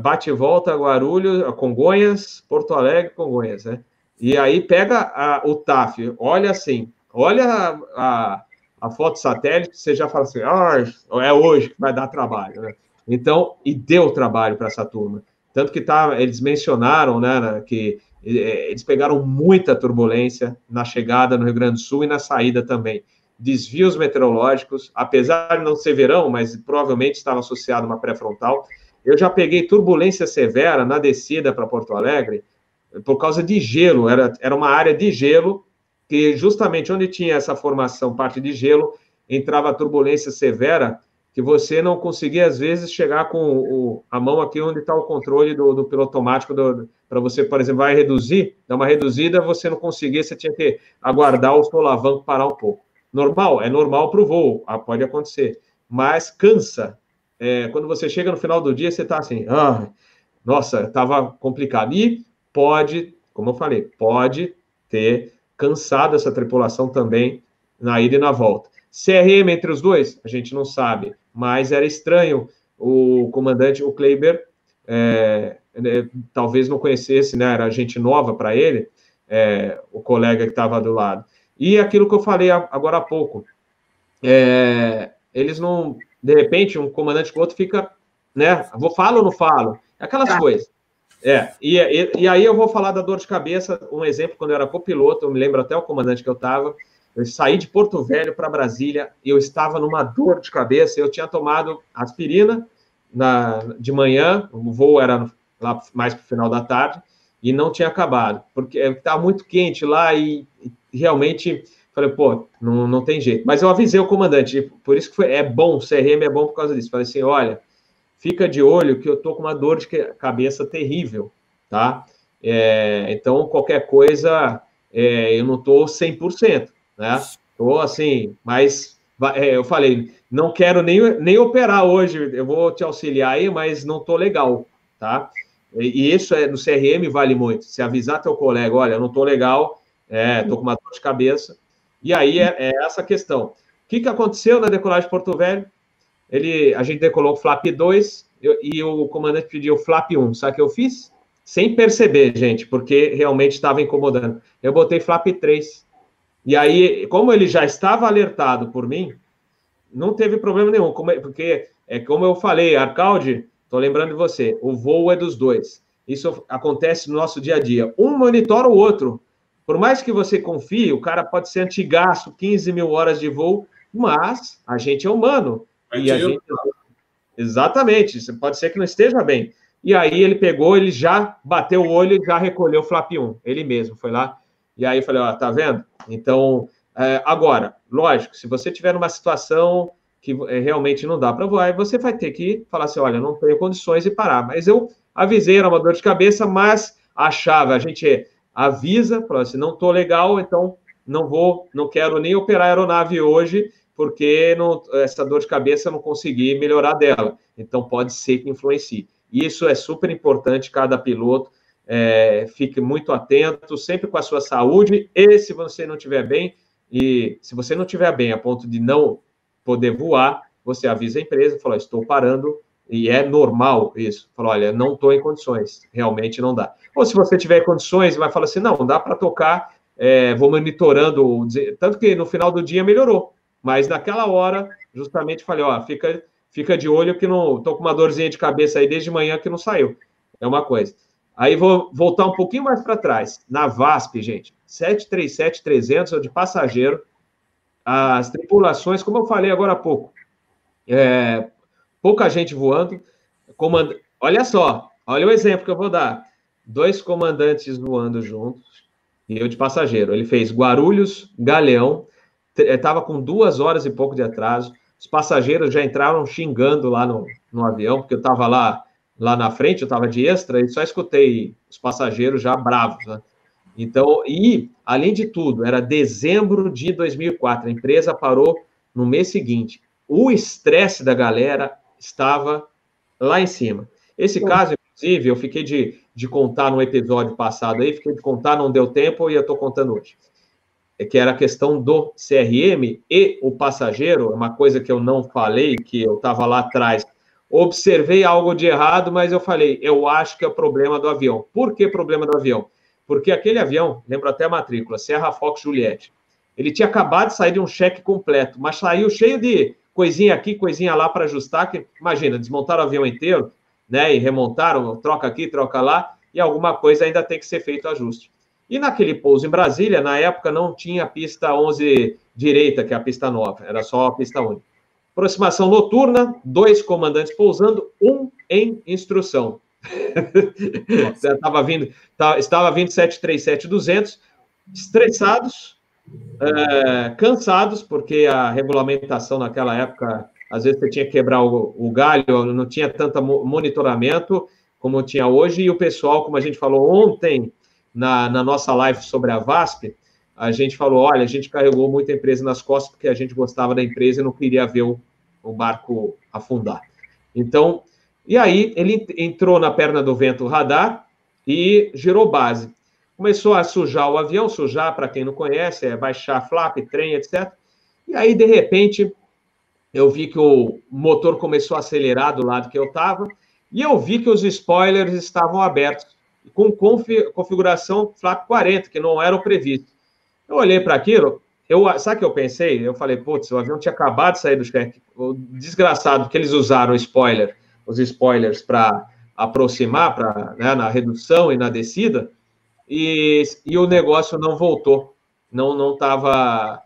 bate e volta Guarulhos, Congonhas, Porto Alegre, Congonhas, né? E aí pega a, o TAF, olha assim, olha a, a, a, foto satélite, você já fala assim, ah, é hoje que vai dar trabalho, né? Então, e deu trabalho para essa turma. Tanto que tá, eles mencionaram, né, que é, eles pegaram muita turbulência na chegada no Rio Grande do Sul e na saída também. Desvios meteorológicos, apesar de não ser verão, mas provavelmente estava associado a uma pré-frontal. Eu já peguei turbulência severa na descida para Porto Alegre por causa de gelo, era, era uma área de gelo, que justamente onde tinha essa formação, parte de gelo, entrava turbulência severa, que você não conseguia, às vezes, chegar com o, a mão aqui onde está o controle do, do piloto automático, para você, por exemplo, vai reduzir, dar uma reduzida, você não conseguia, você tinha que aguardar o solavanco parar um pouco. Normal, é normal para o voo, ah, pode acontecer, mas cansa. É, quando você chega no final do dia, você está assim, ah, nossa, estava complicado. E pode, como eu falei, pode ter cansado essa tripulação também na ida e na volta. CRM entre os dois, a gente não sabe mas era estranho o comandante, o Kleiber, é, né, talvez não conhecesse, né, era gente nova para ele, é, o colega que estava do lado. E aquilo que eu falei agora há pouco, é, eles não, de repente, um comandante com o outro fica, né, vou falo ou não falo? Aquelas tá. coisas. É, e, e, e, aí eu vou falar da dor de cabeça, um exemplo, quando eu era copiloto, eu me lembro até o comandante que eu estava, eu saí de Porto Velho para Brasília, eu estava numa dor de cabeça, eu tinha tomado aspirina na, de manhã, o voo era lá mais para o final da tarde, e não tinha acabado, porque estava muito quente lá e, e, realmente falei, pô, não, não tem jeito. Mas eu avisei o comandante, por isso que foi, é bom, o CRM é bom por causa disso. Falei assim, olha, fica de olho que eu tô com uma dor de cabeça terrível, tá? É, então, qualquer coisa, é, eu não tô 100% né? Tô assim, mas é, eu falei, não quero nem, nem operar hoje, eu vou te auxiliar aí, mas não tô legal, tá? E, e isso é no CRM vale muito. Se avisar teu colega, olha, não tô legal, é, tô com uma dor de cabeça. E aí é, é essa questão. O que, que aconteceu na decolagem de Porto Velho? Ele, a gente decolou o flap 2 eu, e o comandante pediu o flap 1. Sabe o que eu fiz? Sem perceber, gente, porque realmente estava incomodando. Eu botei flap 3 e aí, como ele já estava alertado por mim, não teve problema nenhum, é, porque é como eu falei, Arcalde, estou lembrando de você, o voo é dos dois. Isso acontece no nosso dia a dia. Um monitora o outro. Por mais que você confie, o cara pode ser antigaço, 15 mil horas de voo, mas a gente é humano. E a gente... Exatamente, pode ser que não esteja bem. E aí ele pegou, ele já bateu o olho e já recolheu o flap 1. Ele mesmo foi lá e aí eu falei, ó, tá vendo? Então, é, agora, lógico, se você tiver numa situação que é, realmente não dá para voar, você vai ter que falar assim, olha, não tenho condições de parar. Mas eu avisei, era uma dor de cabeça, mas achava, a gente avisa, falou assim, não tô legal, então não vou, não quero nem operar a aeronave hoje, porque não, essa dor de cabeça eu não consegui melhorar dela. Então pode ser que influencie. Isso é super importante, cada piloto é, fique muito atento, sempre com a sua saúde, e se você não estiver bem, e se você não estiver bem a ponto de não poder voar, você avisa a empresa, fala, estou parando, e é normal isso. Fala, olha, não estou em condições, realmente não dá. Ou se você tiver condições, vai falar assim, não, dá para tocar, é, vou monitorando, tanto que no final do dia melhorou, mas naquela hora, justamente falei, ó, fica, fica de olho que não, estou com uma dorzinha de cabeça aí desde manhã que não saiu. É uma coisa. Aí vou voltar um pouquinho mais para trás. Na VASP, gente, 737-300 de passageiro. As tripulações, como eu falei agora há pouco, é, pouca gente voando. Comand... Olha só, olha o exemplo que eu vou dar. Dois comandantes voando juntos e eu de passageiro. Ele fez Guarulhos, Galeão, estava com duas horas e pouco de atraso. Os passageiros já entraram xingando lá no, no avião, porque eu estava lá lá na frente, eu estava de extra e só escutei os passageiros já bravos, né? Então, e, além de tudo, era dezembro de 2004, a empresa parou no mês seguinte. o estresse da galera estava lá em cima. Esse caso, inclusive, eu fiquei de, de contar no episódio passado aí, fiquei de contar, não deu tempo e eu estou contando hoje. É que era a questão do CRM e o passageiro, uma coisa que eu não falei, que eu estava lá atrás. Observei algo de errado, mas eu falei, eu acho que é o problema do avião. Por que problema do avião? Porque aquele avião, lembro até a matrícula, Serra Fox Juliette, ele tinha acabado de sair de um cheque completo, mas saiu cheio de coisinha aqui, coisinha lá para ajustar, que imagina, desmontaram o avião inteiro, né, e remontaram, troca aqui, troca lá, e alguma coisa ainda tem que ser feito ajuste. E naquele pouso em Brasília, na época não tinha pista 11 direita, que é a pista nova, era só a pista única. Aproximação noturna, dois comandantes pousando, um em instrução. estava vindo, estava vindo 737-200, estressados, é, cansados, porque a regulamentação naquela época, às vezes você tinha que quebrar o, o galho, não tinha tanto monitoramento como tinha hoje, e o pessoal, como a gente falou ontem na, na nossa live sobre a VASP, a gente falou, olha, a gente carregou muita empresa nas costas porque a gente gostava da empresa e não queria ver o, o barco afundar. Então, e aí ele entrou na perna do vento radar e girou base começou a sujar o avião, sujar, para quem não conhece, é baixar flap, trem, etc. E aí, de repente, eu vi que o motor começou a acelerar do lado que eu estava, e eu vi que os spoilers estavam abertos, com configuração flap 40, que não era o previsto. Eu olhei para aquilo, eu, sabe o que eu pensei? Eu falei, putz, o avião tinha acabado de sair do check. Desgraçado que eles usaram spoiler, os spoilers para aproximar, para né, na redução e na descida, e, e o negócio não voltou, não não estava,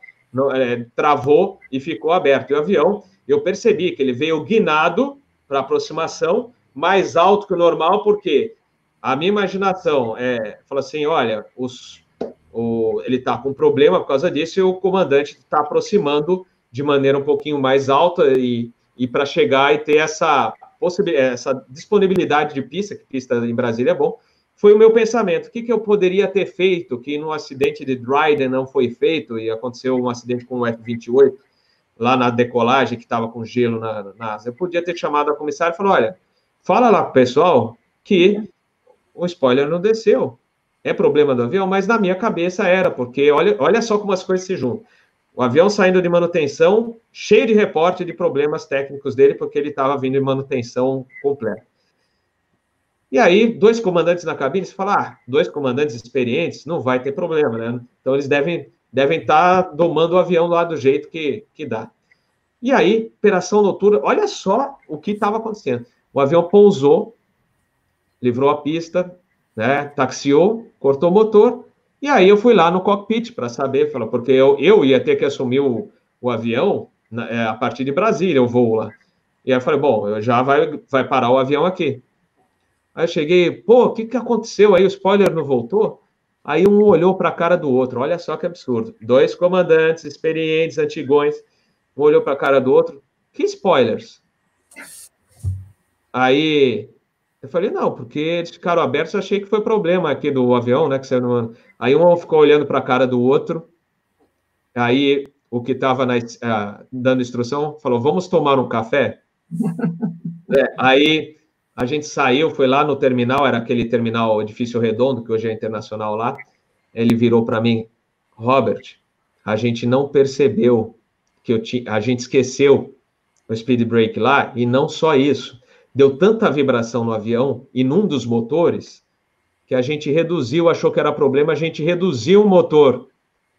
é, travou e ficou aberto. E o avião, eu percebi que ele veio guinado para aproximação, mais alto que o normal, porque a minha imaginação é, fala assim, olha, os, o, ele está com problema por causa disso e o comandante está aproximando de maneira um pouquinho mais alta e, e para chegar e ter essa, essa disponibilidade de pista, que pista em Brasília é bom, foi o meu pensamento. O que, que eu poderia ter feito que no acidente de Dryden não foi feito e aconteceu um acidente com o F-28 lá na decolagem que estava com gelo na, na asa? Eu podia ter chamado a comissária e falado, olha, fala lá para o pessoal que o spoiler não desceu. É problema do avião, mas na minha cabeça era, porque olha, olha só como as coisas se juntam. O avião saindo de manutenção, cheio de reporte de problemas técnicos dele, porque ele estava vindo em manutenção completa. E aí, dois comandantes na cabine, você fala, ah, dois comandantes experientes, não vai ter problema, né? Então, eles devem devem estar tá domando o avião lá do jeito que, que dá. E aí, operação noturna, olha só o que estava acontecendo. O avião pousou, livrou a pista, né, taxiou, cortou o motor, e aí eu fui lá no cockpit para saber, falou, porque eu, eu ia ter que assumir o, o avião né, é, a partir de Brasília, o voo lá. E aí eu falei, bom, já vai, vai parar o avião aqui. Aí eu cheguei, pô, o que, que aconteceu aí? O spoiler não voltou? Aí um olhou para a cara do outro, olha só que absurdo. Dois comandantes experientes, antigões, um olhou para a cara do outro. Que spoilers? Aí eu falei, não, porque eles ficaram abertos, eu achei que foi problema aqui do avião, né? Que você não... Aí um ficou olhando para a cara do outro. Aí o que estava uh, dando instrução falou: vamos tomar um café? é, aí a gente saiu, foi lá no terminal, era aquele terminal edifício redondo, que hoje é internacional lá. Ele virou para mim, Robert, a gente não percebeu que eu tinha, a gente esqueceu o speed brake lá, e não só isso. Deu tanta vibração no avião e num dos motores que a gente reduziu, achou que era problema, a gente reduziu o motor,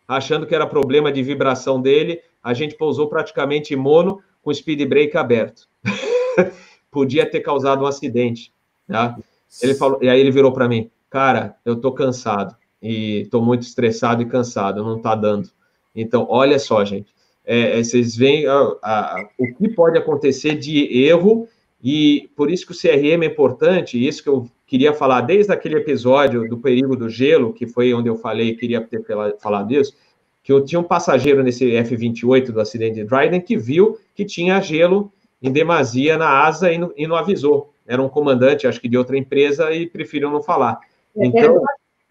achando que era problema de vibração dele, a gente pousou praticamente mono com speed brake aberto. podia ter causado um acidente. Tá? Ele falou, e aí ele virou para mim, cara, eu tô cansado e tô muito estressado e cansado, não tá dando. Então, olha só, gente, é, é, vocês veem a, a, o que pode acontecer de erro e por isso que o CRM é importante, isso que eu queria falar desde aquele episódio do perigo do gelo, que foi onde eu falei, queria ter falado disso, que eu tinha um passageiro nesse F-28 do acidente de Dryden que viu que tinha gelo em demasia na asa e não, e não avisou. Era um comandante, acho que de outra empresa, e preferiram não falar. É, então,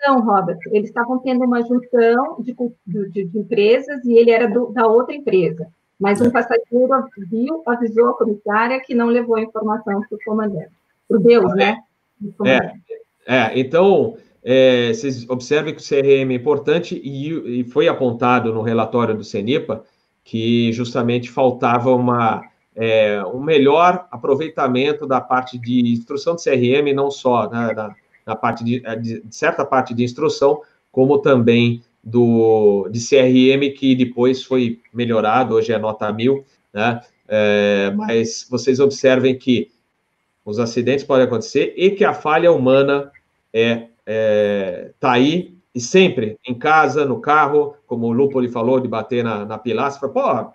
não, Robert. Eles estavam tendo uma junção de, de, de, empresas e ele era do, da outra empresa. Mas um passageiro viu, avisou a comissária que não levou a informação para o comandante. Para o Deus, né? É, é, então, é, vocês observem que o CRM é importante e, e foi apontado no relatório do CENIPA que justamente faltava uma, é, um melhor aproveitamento da parte de instrução de CRM, não só né, na, na, parte de, de, certa parte de instrução, como também do de CRM, que depois foi melhorado, hoje é nota mil, né? É, mas vocês observem que os acidentes podem acontecer e que a falha humana é, é tá aí e sempre em casa, no carro, como o Lupo falou, de bater na, na pilastra. Pô,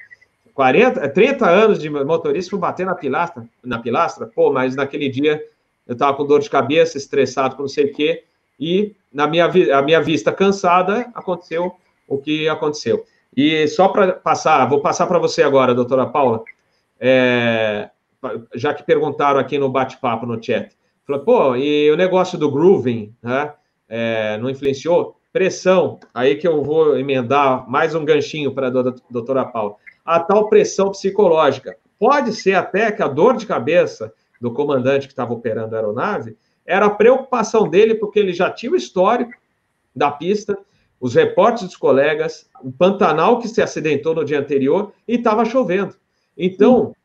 40, 30 anos de motorista para bater na pilastra, na pilastra, pô, mas naquele dia eu estava com dor de cabeça, estressado com não sei o quê, e na minha, a minha vista cansada, aconteceu o que aconteceu. E só para passar, vou passar para você agora, doutora Paula, é, já que perguntaram aqui no bate-papo no chat, falou, pô, e o negócio do grooving, né? é, não influenciou? Pressão, aí que eu vou emendar mais um ganchinho para a doutora Paula. A tal pressão psicológica. Pode ser até que a dor de cabeça do comandante que estava operando a aeronave era a preocupação dele, porque ele já tinha o histórico da pista, os reportes dos colegas, o Pantanal que se acidentou no dia anterior e estava chovendo. Então,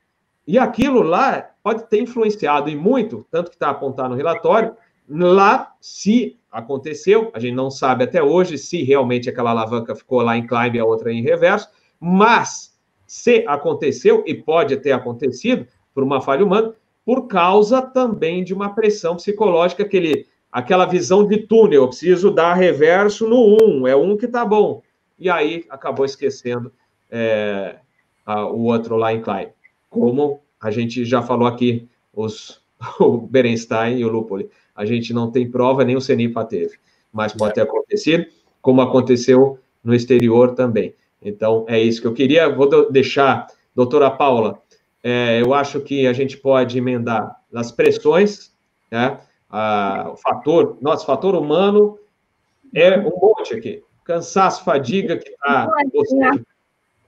e aquilo lá pode ter influenciado e muito, tanto que está apontado no relatório, lá se aconteceu, a gente não sabe até hoje se realmente aquela alavanca ficou lá em climb e a outra em reverso, mas se aconteceu, e pode ter acontecido por uma falha humana, por causa também de uma pressão psicológica, aquele, aquela visão de túnel, eu preciso dar reverso no 1, é um que tá bom. E aí acabou esquecendo é, a, o outro lá em climb. Como a gente já falou aqui, os, o Berenstein e o Lupoli. A gente não tem prova, nem o CENIPA teve, mas pode ter acontecido, como aconteceu no exterior também. Então, é isso que eu queria. Vou deixar, doutora Paula, é, eu acho que a gente pode emendar nas pressões, né? o fator, nosso fator humano é um monte aqui. Cansaço, fadiga que está.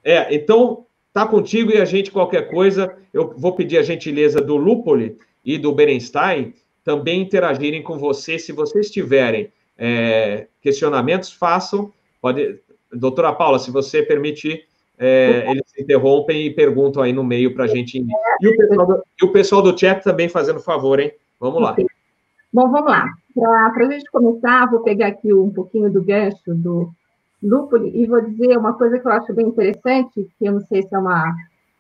É, então, tá contigo e a gente, qualquer coisa, eu vou pedir a gentileza do Lupoli e do Berenstein também interagirem com você. Se vocês tiverem é, questionamentos, façam. Pode, doutora Paula, se você permitir, é, eles se interrompem e perguntam aí no meio para a gente. E o, pessoal do, e o pessoal do chat também fazendo favor, hein? Vamos lá. Bom, vamos lá. Para a gente começar, vou pegar aqui um pouquinho do gancho do Lúpulo e vou dizer uma coisa que eu acho bem interessante, que eu não sei se é uma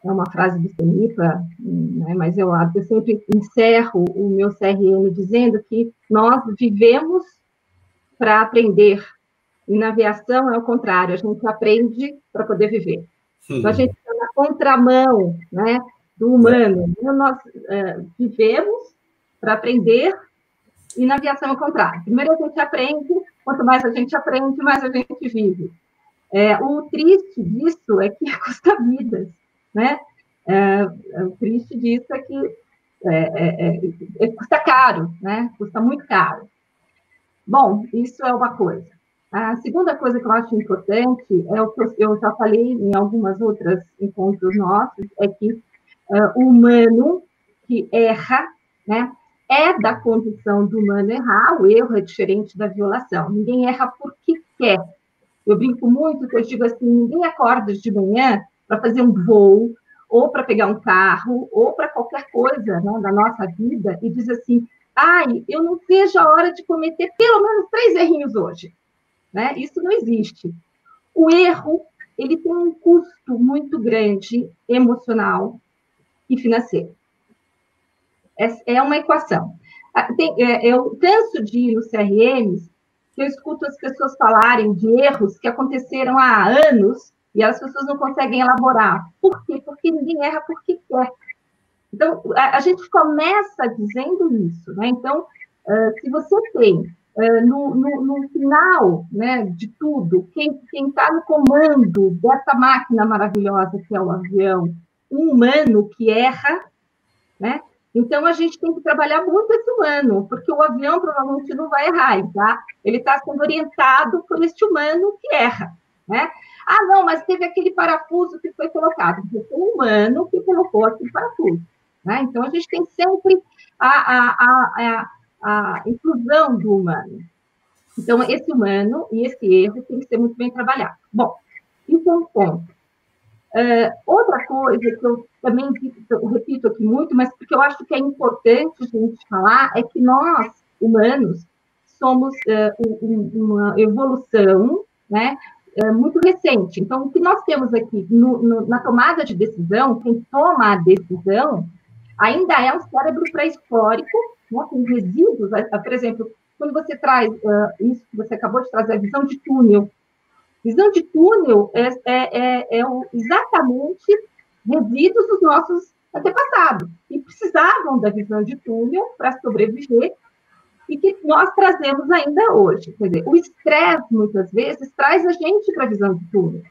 é uma frase do Senipa, né, mas eu, eu sempre encerro o meu CRM dizendo que nós vivemos para aprender, e na aviação é o contrário, a gente aprende para poder viver. Então, a gente está na contramão né, do humano. Então, nós é, vivemos para aprender, e na aviação é o contrário. Primeiro a gente aprende, quanto mais a gente aprende, mais a gente vive. É, o triste disso é que custa vidas né? É, o triste disso é que é, é, é, é, custa caro, né? Custa muito caro. Bom, isso é uma coisa. A segunda coisa que eu acho importante é o que eu já falei em algumas outras encontros nossos, é que uh, o humano que erra, né, é da condição do humano errar, o erro é diferente da violação. Ninguém erra porque quer. Eu brinco muito que eu digo assim, ninguém acorda de manhã para fazer um voo, ou para pegar um carro, ou para qualquer coisa né, da nossa vida, e diz assim: ai, eu não vejo a hora de cometer pelo menos três errinhos hoje. Né? Isso não existe. O erro ele tem um custo muito grande emocional e financeiro. É, é uma equação. Ah, é, eu canso de ir nos CRMs eu escuto as pessoas falarem de erros que aconteceram há anos e as pessoas não conseguem elaborar. Por quê? Porque ninguém erra porque quer. Então, a, gente começa dizendo isso, né? Então, uh, se você tem no, no, no, final né, de tudo, quem está no comando dessa máquina maravilhosa que é o avião, um humano que erra, né? Então, a gente tem que trabalhar muito esse humano, porque o avião provavelmente não vai errar, tá? Ele está sendo orientado por este humano que erra, né? Ah, não, mas teve aquele parafuso que foi colocado. Foi o humano que colocou aquele parafuso. Né? Então, a gente tem sempre a, a, a, a, inclusão do humano. Então, esse humano e esse erro tem que ser muito bem trabalhado. Bom, isso é um ponto. Uh, outra coisa que eu também eu repito aqui muito, mas porque eu acho que é importante a gente falar, é que nós, humanos, somos uh, um, uma evolução né, uh, muito recente. Então, o que nós temos aqui no, no, na tomada de decisão, quem toma a decisão, ainda é um cérebro pré-histórico, né, resíduos, por exemplo, quando você traz isso que você acabou de trazer, a visão de túnel, Visão de túnel é, é, é, é exatamente resíduos dos nossos antepassados, que precisavam da visão de túnel para sobreviver e que nós trazemos ainda hoje. Quer dizer, o estresse, muitas vezes, traz a gente para a visão de túnel.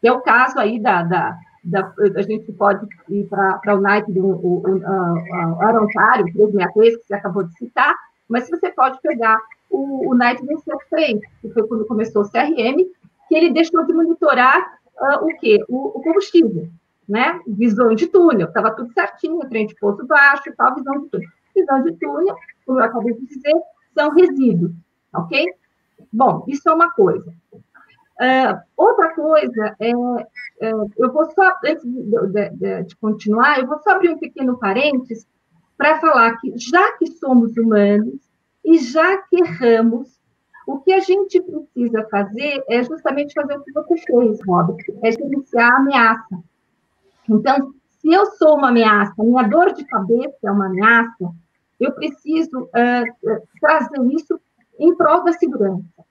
Que é o caso aí da, da, da a gente pode ir para o naipe do o, o, o, Arontário, 363, que você acabou de citar, mas você pode pegar o, o NITE 273, que foi quando começou o CRM, que ele deixou de monitorar uh, o quê? O, o, combustível, né? Visão de túnel, estava tudo certinho, trem de poço baixo, tal, visão de túnel. Visão de túnel, como eu acabei de dizer, são resíduos, ok? Bom, isso é uma coisa. Uh, outra coisa é, é, eu vou só, antes de, de, de, continuar, eu vou só abrir um pequeno parênteses para falar que já que somos humanos e já que erramos, o que a gente precisa fazer é justamente fazer o que você fez, Robert, é gerenciar a ameaça. Então, se eu sou uma ameaça, minha dor de cabeça é uma ameaça, eu preciso uh, trazer isso em prol da segurança.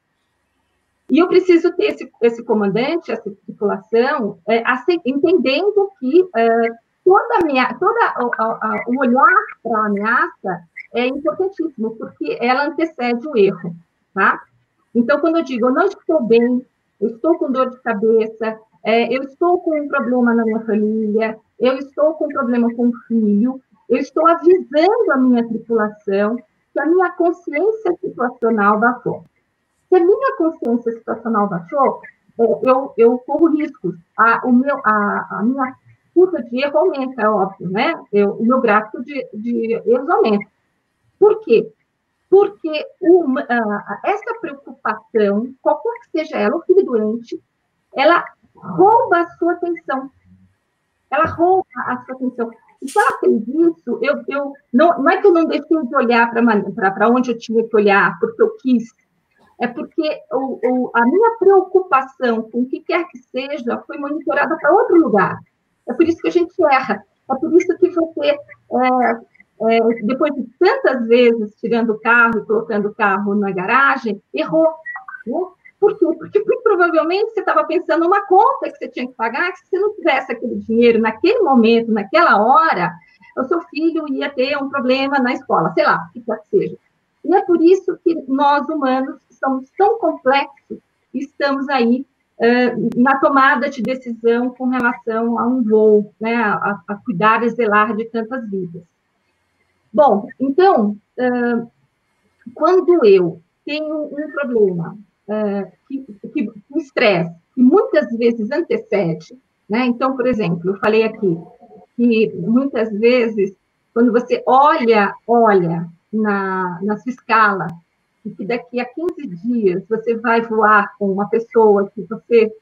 E eu preciso ter esse, esse comandante, essa tripulação, é, entendendo que uh, toda, minha, toda o olhar para a ameaça é importantíssimo, porque ela antecede o erro tá? Então, quando eu digo, eu não estou bem, eu estou com dor de cabeça, é, eu estou com um problema na minha família, eu estou com um problema com o filho, eu estou avisando a minha tripulação que a minha consciência situacional baixou. Se a minha consciência situacional baixou, é, eu, eu corro riscos. A, o meu, a, a minha curva de erro aumenta, é óbvio, né? Eu, o meu gráfico de, de erros aumenta. Por quê? porque uma, essa preocupação, qualquer que seja ela, o filho doente, ela rouba a sua atenção. Ela rouba a sua atenção. E se ela fez isso, eu, eu não, não é que eu não deixei de olhar para onde eu tinha que olhar, porque eu quis. É porque o, o, a minha preocupação com o que quer que seja foi monitorada para outro lugar. É por isso que a gente erra. É por isso que você é, é, depois de tantas vezes tirando o carro e colocando o carro na garagem, errou. Né? Por quê? Porque muito provavelmente você estava pensando numa conta que você tinha que pagar, que se você não tivesse aquele dinheiro naquele momento, naquela hora, o seu filho ia ter um problema na escola, sei lá, o que quer que seja. E é por isso que nós, humanos, somos tão complexos estamos aí uh, na tomada de decisão com relação a um voo, né, a, a cuidar e zelar de tantas vidas. Bom, então, uh, quando eu tenho um problema, uh, que, que, estresse, que muitas vezes antecede, né? Então, por exemplo, eu falei aqui que muitas vezes, quando você olha, olha na, na sua escala, e que daqui a 15 dias você vai voar com uma pessoa que você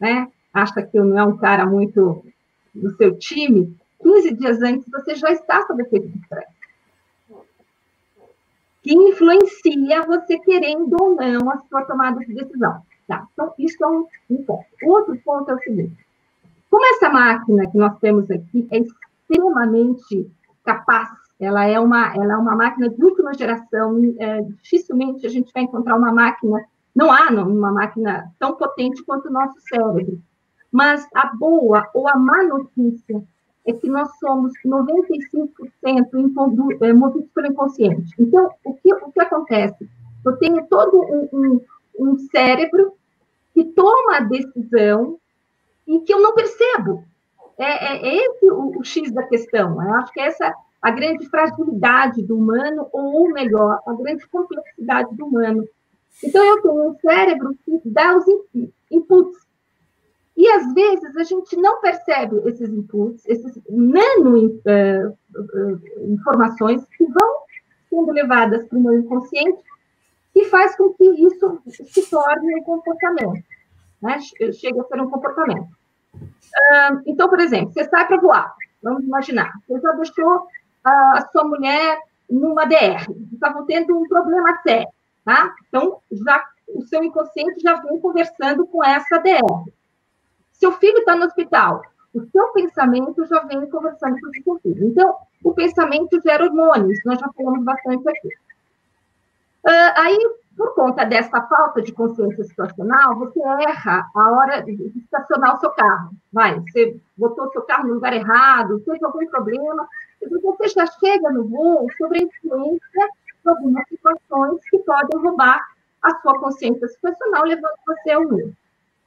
né, acha que não é um cara muito do seu time, 15 dias antes você já está sob efeito de estresse. Que influencia você querendo ou não a sua tomada de decisão. Tá? Então, isso é um, um ponto. Outro ponto é o seguinte: como essa máquina que nós temos aqui é extremamente capaz, ela é uma, ela é uma máquina de última geração, é, dificilmente a gente vai encontrar uma máquina, não há uma máquina tão potente quanto o nosso cérebro. Mas a boa ou a má notícia é que nós somos 95% é, movidos pelo inconsciente. Então, o que, o que acontece? Eu tenho todo um, um, um cérebro que toma a decisão e que eu não percebo. É, é, é esse o, o, X da questão. Eu acho que essa a grande fragilidade do humano, ou melhor, a grande complexidade do humano. Então, eu tenho um cérebro que dá os inputs, E às vezes a gente não percebe esses inputs, esses nano uh, uh, informações que vão sendo levadas para o meu inconsciente e faz com que isso se torne um comportamento, né? Chega a ser um comportamento. Então, por exemplo, você sai para voar, vamos imaginar, você já deixou a sua mulher numa DR, estavam tendo um problema sério, tá? Então, já, o seu inconsciente já vem conversando com essa DR. Seu filho está no hospital, o seu pensamento já vem conversando com o seu filho. Então, o pensamento gera hormônios, nós já falamos bastante aqui. Uh, aí, por conta dessa falta de consciência situacional, você erra a hora de estacionar o seu carro. Vai, você botou o seu carro no lugar errado, teve algum problema, você já chega no voo sobre a influência de algumas situações que podem roubar a sua consciência situacional, levando você ao mundo.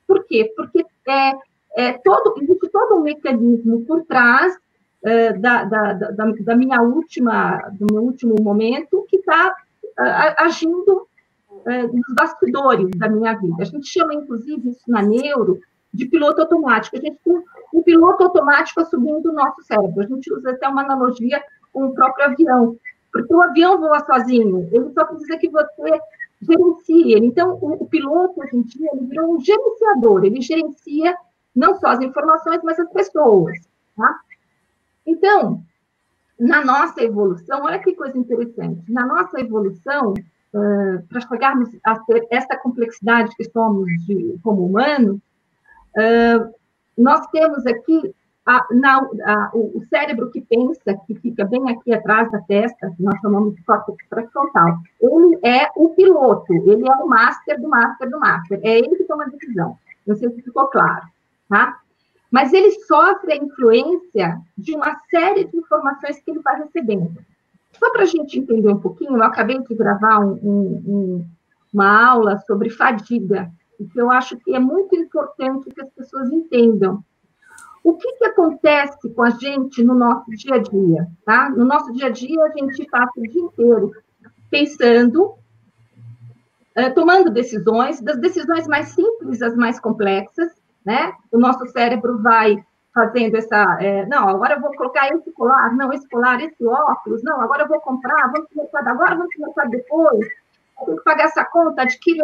Por quê? Porque é, é todo, existe todo um mecanismo por trás é, da, da, da, da, minha última, do meu último momento que está agindo é, nos bastidores da minha vida. A gente chama, inclusive, isso na neuro, de piloto automático. A gente tem um piloto automático assumindo o nosso cérebro. A gente usa até uma analogia com o próprio avião, porque o avião voa sozinho, ele só precisa que você gerencie ele. Então, o, o piloto, hoje em dia, ele virou um gerenciador, ele gerencia não só as informações, mas as pessoas. Tá? Então, na nossa evolução, olha que coisa interessante, na nossa evolução, uh, para chegarmos a ter essa complexidade que somos de, como humanos, uh, nós temos aqui a, na, a, o, cérebro que pensa, que fica bem aqui atrás da testa, que nós chamamos de córtex pré-frontal, ele é o piloto, ele é o master do master do master, é ele que toma a decisão. Não sei se ficou claro, tá? Mas ele sofre a influência de uma série de informações que ele vai recebendo. Só para a gente entender um pouquinho, eu acabei de gravar um, um, uma aula sobre fadiga, que eu acho que é muito importante que as pessoas entendam. O que, que acontece com a gente no nosso dia a dia? Tá? No nosso dia a dia, a gente passa o dia inteiro pensando, eh, tomando decisões, das decisões mais simples às mais complexas, né? O nosso cérebro vai fazendo essa, é, não, agora eu vou colocar esse colar, não, esse colar, esse óculos, não, agora eu vou comprar, vamos mercado agora, vamos mercado depois, tenho que pagar essa conta, adquire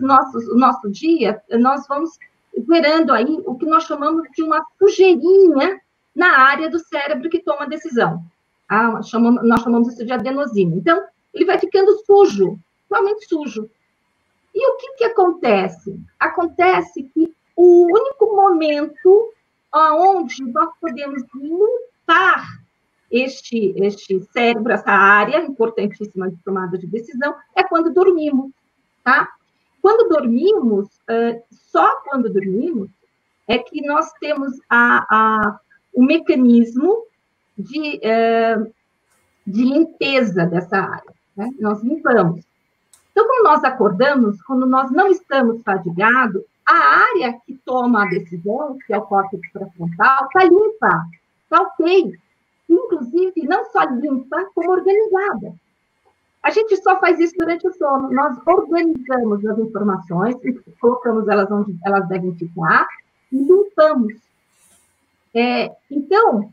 nossos, o nosso dia, nós vamos gerando aí o que nós chamamos de uma sujeirinha na área do cérebro que toma a decisão. Ah, chamamos, nós chamamos isso de adenosina. Então, ele vai ficando sujo, totalmente sujo. E o que, que acontece? Acontece que o único momento onde nós podemos limpar este, este cérebro, essa área importantíssima de tomada de decisão, é quando dormimos tá? Quando dormimos, só quando dormimos, é que nós temos a, a, o mecanismo de, de limpeza dessa área. Né? Nós limpamos. Então, quando nós acordamos, quando nós não estamos fadigados, a área que toma a decisão, que é o córtex pré-frontal, está limpa, está ok. Inclusive, não só limpa, como organizada. A gente só faz isso durante o sono. Nós organizamos as informações, colocamos elas onde elas devem ficar e limpamos. É, então,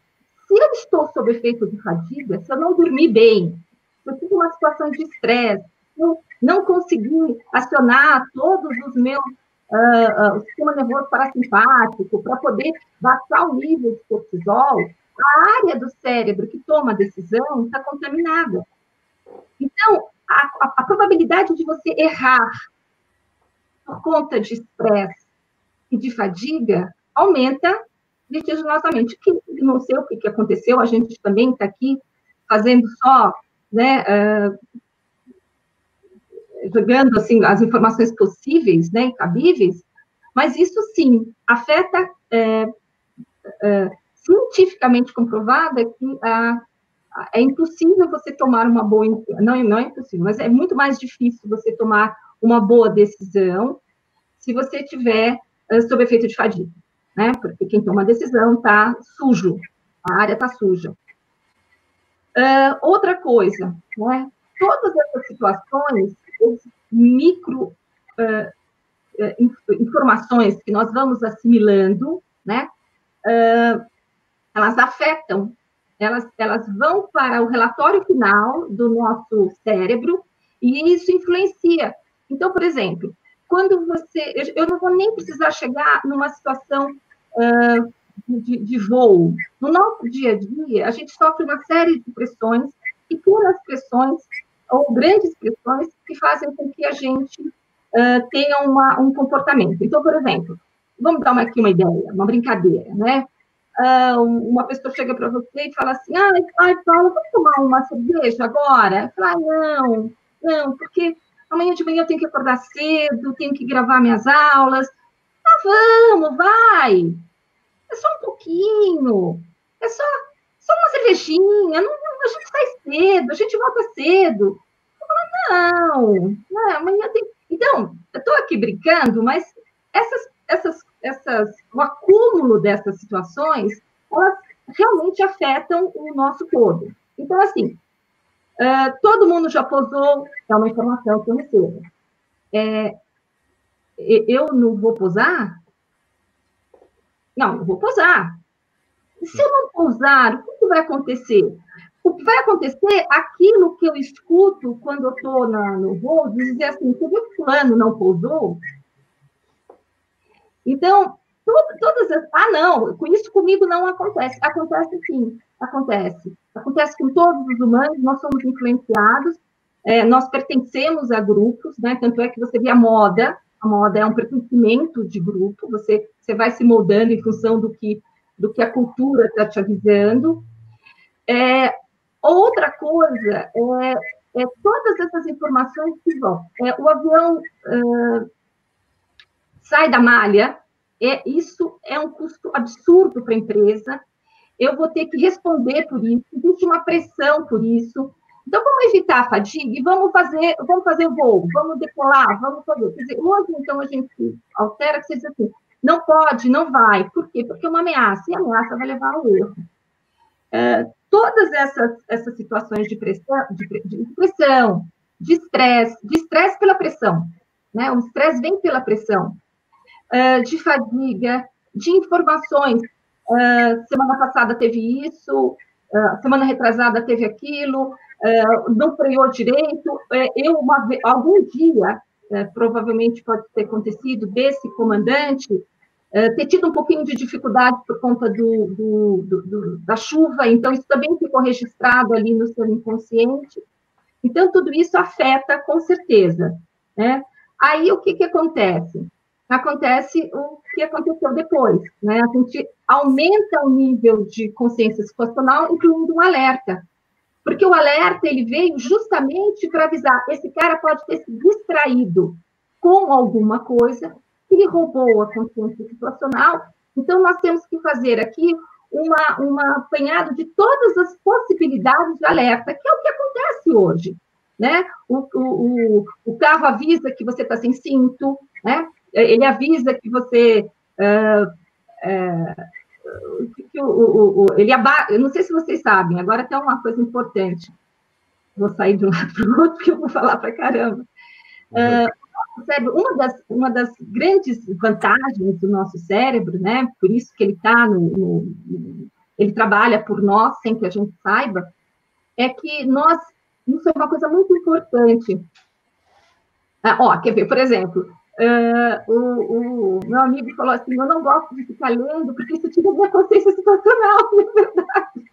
se eu estou sob efeito de fadiga, se eu não dormi bem, se eu tive uma situação de estresse, eu não consegui acionar todos os meus uh, uh, sistema nervoso parasimpático para poder baixar o nível de cortisol, a área do cérebro que toma a decisão está contaminada. Então, a, a, a probabilidade de você errar por conta de estresse e de fadiga aumenta vertiginosamente. Que, não sei o que, que aconteceu, a gente também está aqui fazendo só, né, uh, jogando assim as informações possíveis, né, cabíveis, mas isso sim afeta é, é, cientificamente comprovado é que a é impossível você tomar uma boa, não, não é impossível, mas é muito mais difícil você tomar uma boa decisão se você tiver uh, sob efeito de fadiga, né? Porque quem toma decisão está sujo, a área está suja. Uh, outra coisa, né? Todas essas situações, micro uh, informações que nós vamos assimilando, né, elas afetam, elas, elas vão para o relatório final do nosso cérebro e isso influencia. Então, por exemplo, quando você. Eu não vou nem precisar chegar numa situação uh, de, de, voo. No nosso dia a dia, a gente sofre uma série de pressões, pequenas pressões, ou grandes pressões, que fazem com que a gente uh, tenha uma, um comportamento. Então, por exemplo, vamos dar uma, aqui uma ideia, uma brincadeira, né? Uh, uma pessoa chega para você e fala assim: ai, ai, Paulo, vamos tomar uma cerveja agora? Ah, não, não, porque amanhã de manhã eu tenho que acordar cedo, tenho que gravar minhas aulas. Ah, vamos, vai. É só um pouquinho. É só, só uma cervejinha. Não, não, a gente sai cedo, a gente volta cedo. Eu falo, não, não, amanhã tem. Então, eu estou aqui brincando, mas essas, essas, essas, o acúmulo dessas situações, elas realmente afetam o nosso todo. Então, assim, Uh, todo mundo já posou, é uma informação que eu recebo. É, eu não vou posar? Não, eu vou posar. Se eu não posar, o que vai acontecer? O que vai acontecer, aquilo que eu escuto quando eu estou no voo, dizer assim, que fulano não pousou? Então, todas as... Ah, não, com isso comigo não acontece. Acontece sim, acontece. Acontece com todos os humanos, nós somos influenciados, é, nós pertencemos a grupos, né? Tanto é que você vê a moda, a moda é um pertencimento de grupo, você, você vai se moldando em função do que, do que a cultura está te avisando. É, outra coisa é, é, todas essas informações que vão. É, o avião uh, sai da malha, é, isso é um custo absurdo para a empresa, eu vou ter que responder por isso, existe uma pressão por isso. Então, vamos evitar a fadiga e vamos fazer, vamos fazer o voo, vamos decolar, vamos fazer. Quer dizer, hoje, então, a gente altera que diz assim, não pode, não vai. Por quê? Porque é uma ameaça, e a ameaça vai levar ao erro. É, todas essas, essas situações de pressão, de, de pressão, de estresse, de estresse pela pressão, né? O estresse vem pela pressão, é, de fadiga, de informações Uh, semana passada teve isso, uh, semana retrasada teve aquilo, não freou direito. eu, uma, algum dia, provavelmente pode ter acontecido, desse comandante ter tido um pouquinho de dificuldade por conta do, do, do, da chuva, então isso também ficou registrado ali no seu inconsciente. Então, tudo isso afeta com certeza. Né? Aí, o que, que acontece? Acontece o que aconteceu depois, né? A gente aumenta o nível de consciência situacional, incluindo um alerta. Porque o alerta ele veio justamente para avisar, esse cara pode ter se distraído com alguma coisa que lhe roubou a consciência situacional. Então, nós temos que fazer aqui uma, uma apanhado de todas as possibilidades de alerta, que é o que acontece hoje. Né? O, o, o carro avisa que você está sem cinto, né? Ele avisa que você. Uh, uh, que o, o, o, ele aba... Eu não sei se vocês sabem, agora tem uma coisa importante. Vou sair de um lado para o outro, porque eu vou falar para caramba. Uh, cérebro, uma, das, uma das grandes vantagens do nosso cérebro, né? Por isso que ele está no, no, Ele trabalha por nós, sem que a gente saiba, é que nós. Isso é uma coisa muito importante. Ah, ó, quer ver, por exemplo, Uh, o, o, meu amigo falou assim: Eu não gosto de ficar lendo, porque isso tira minha consciência situacional, na verdade.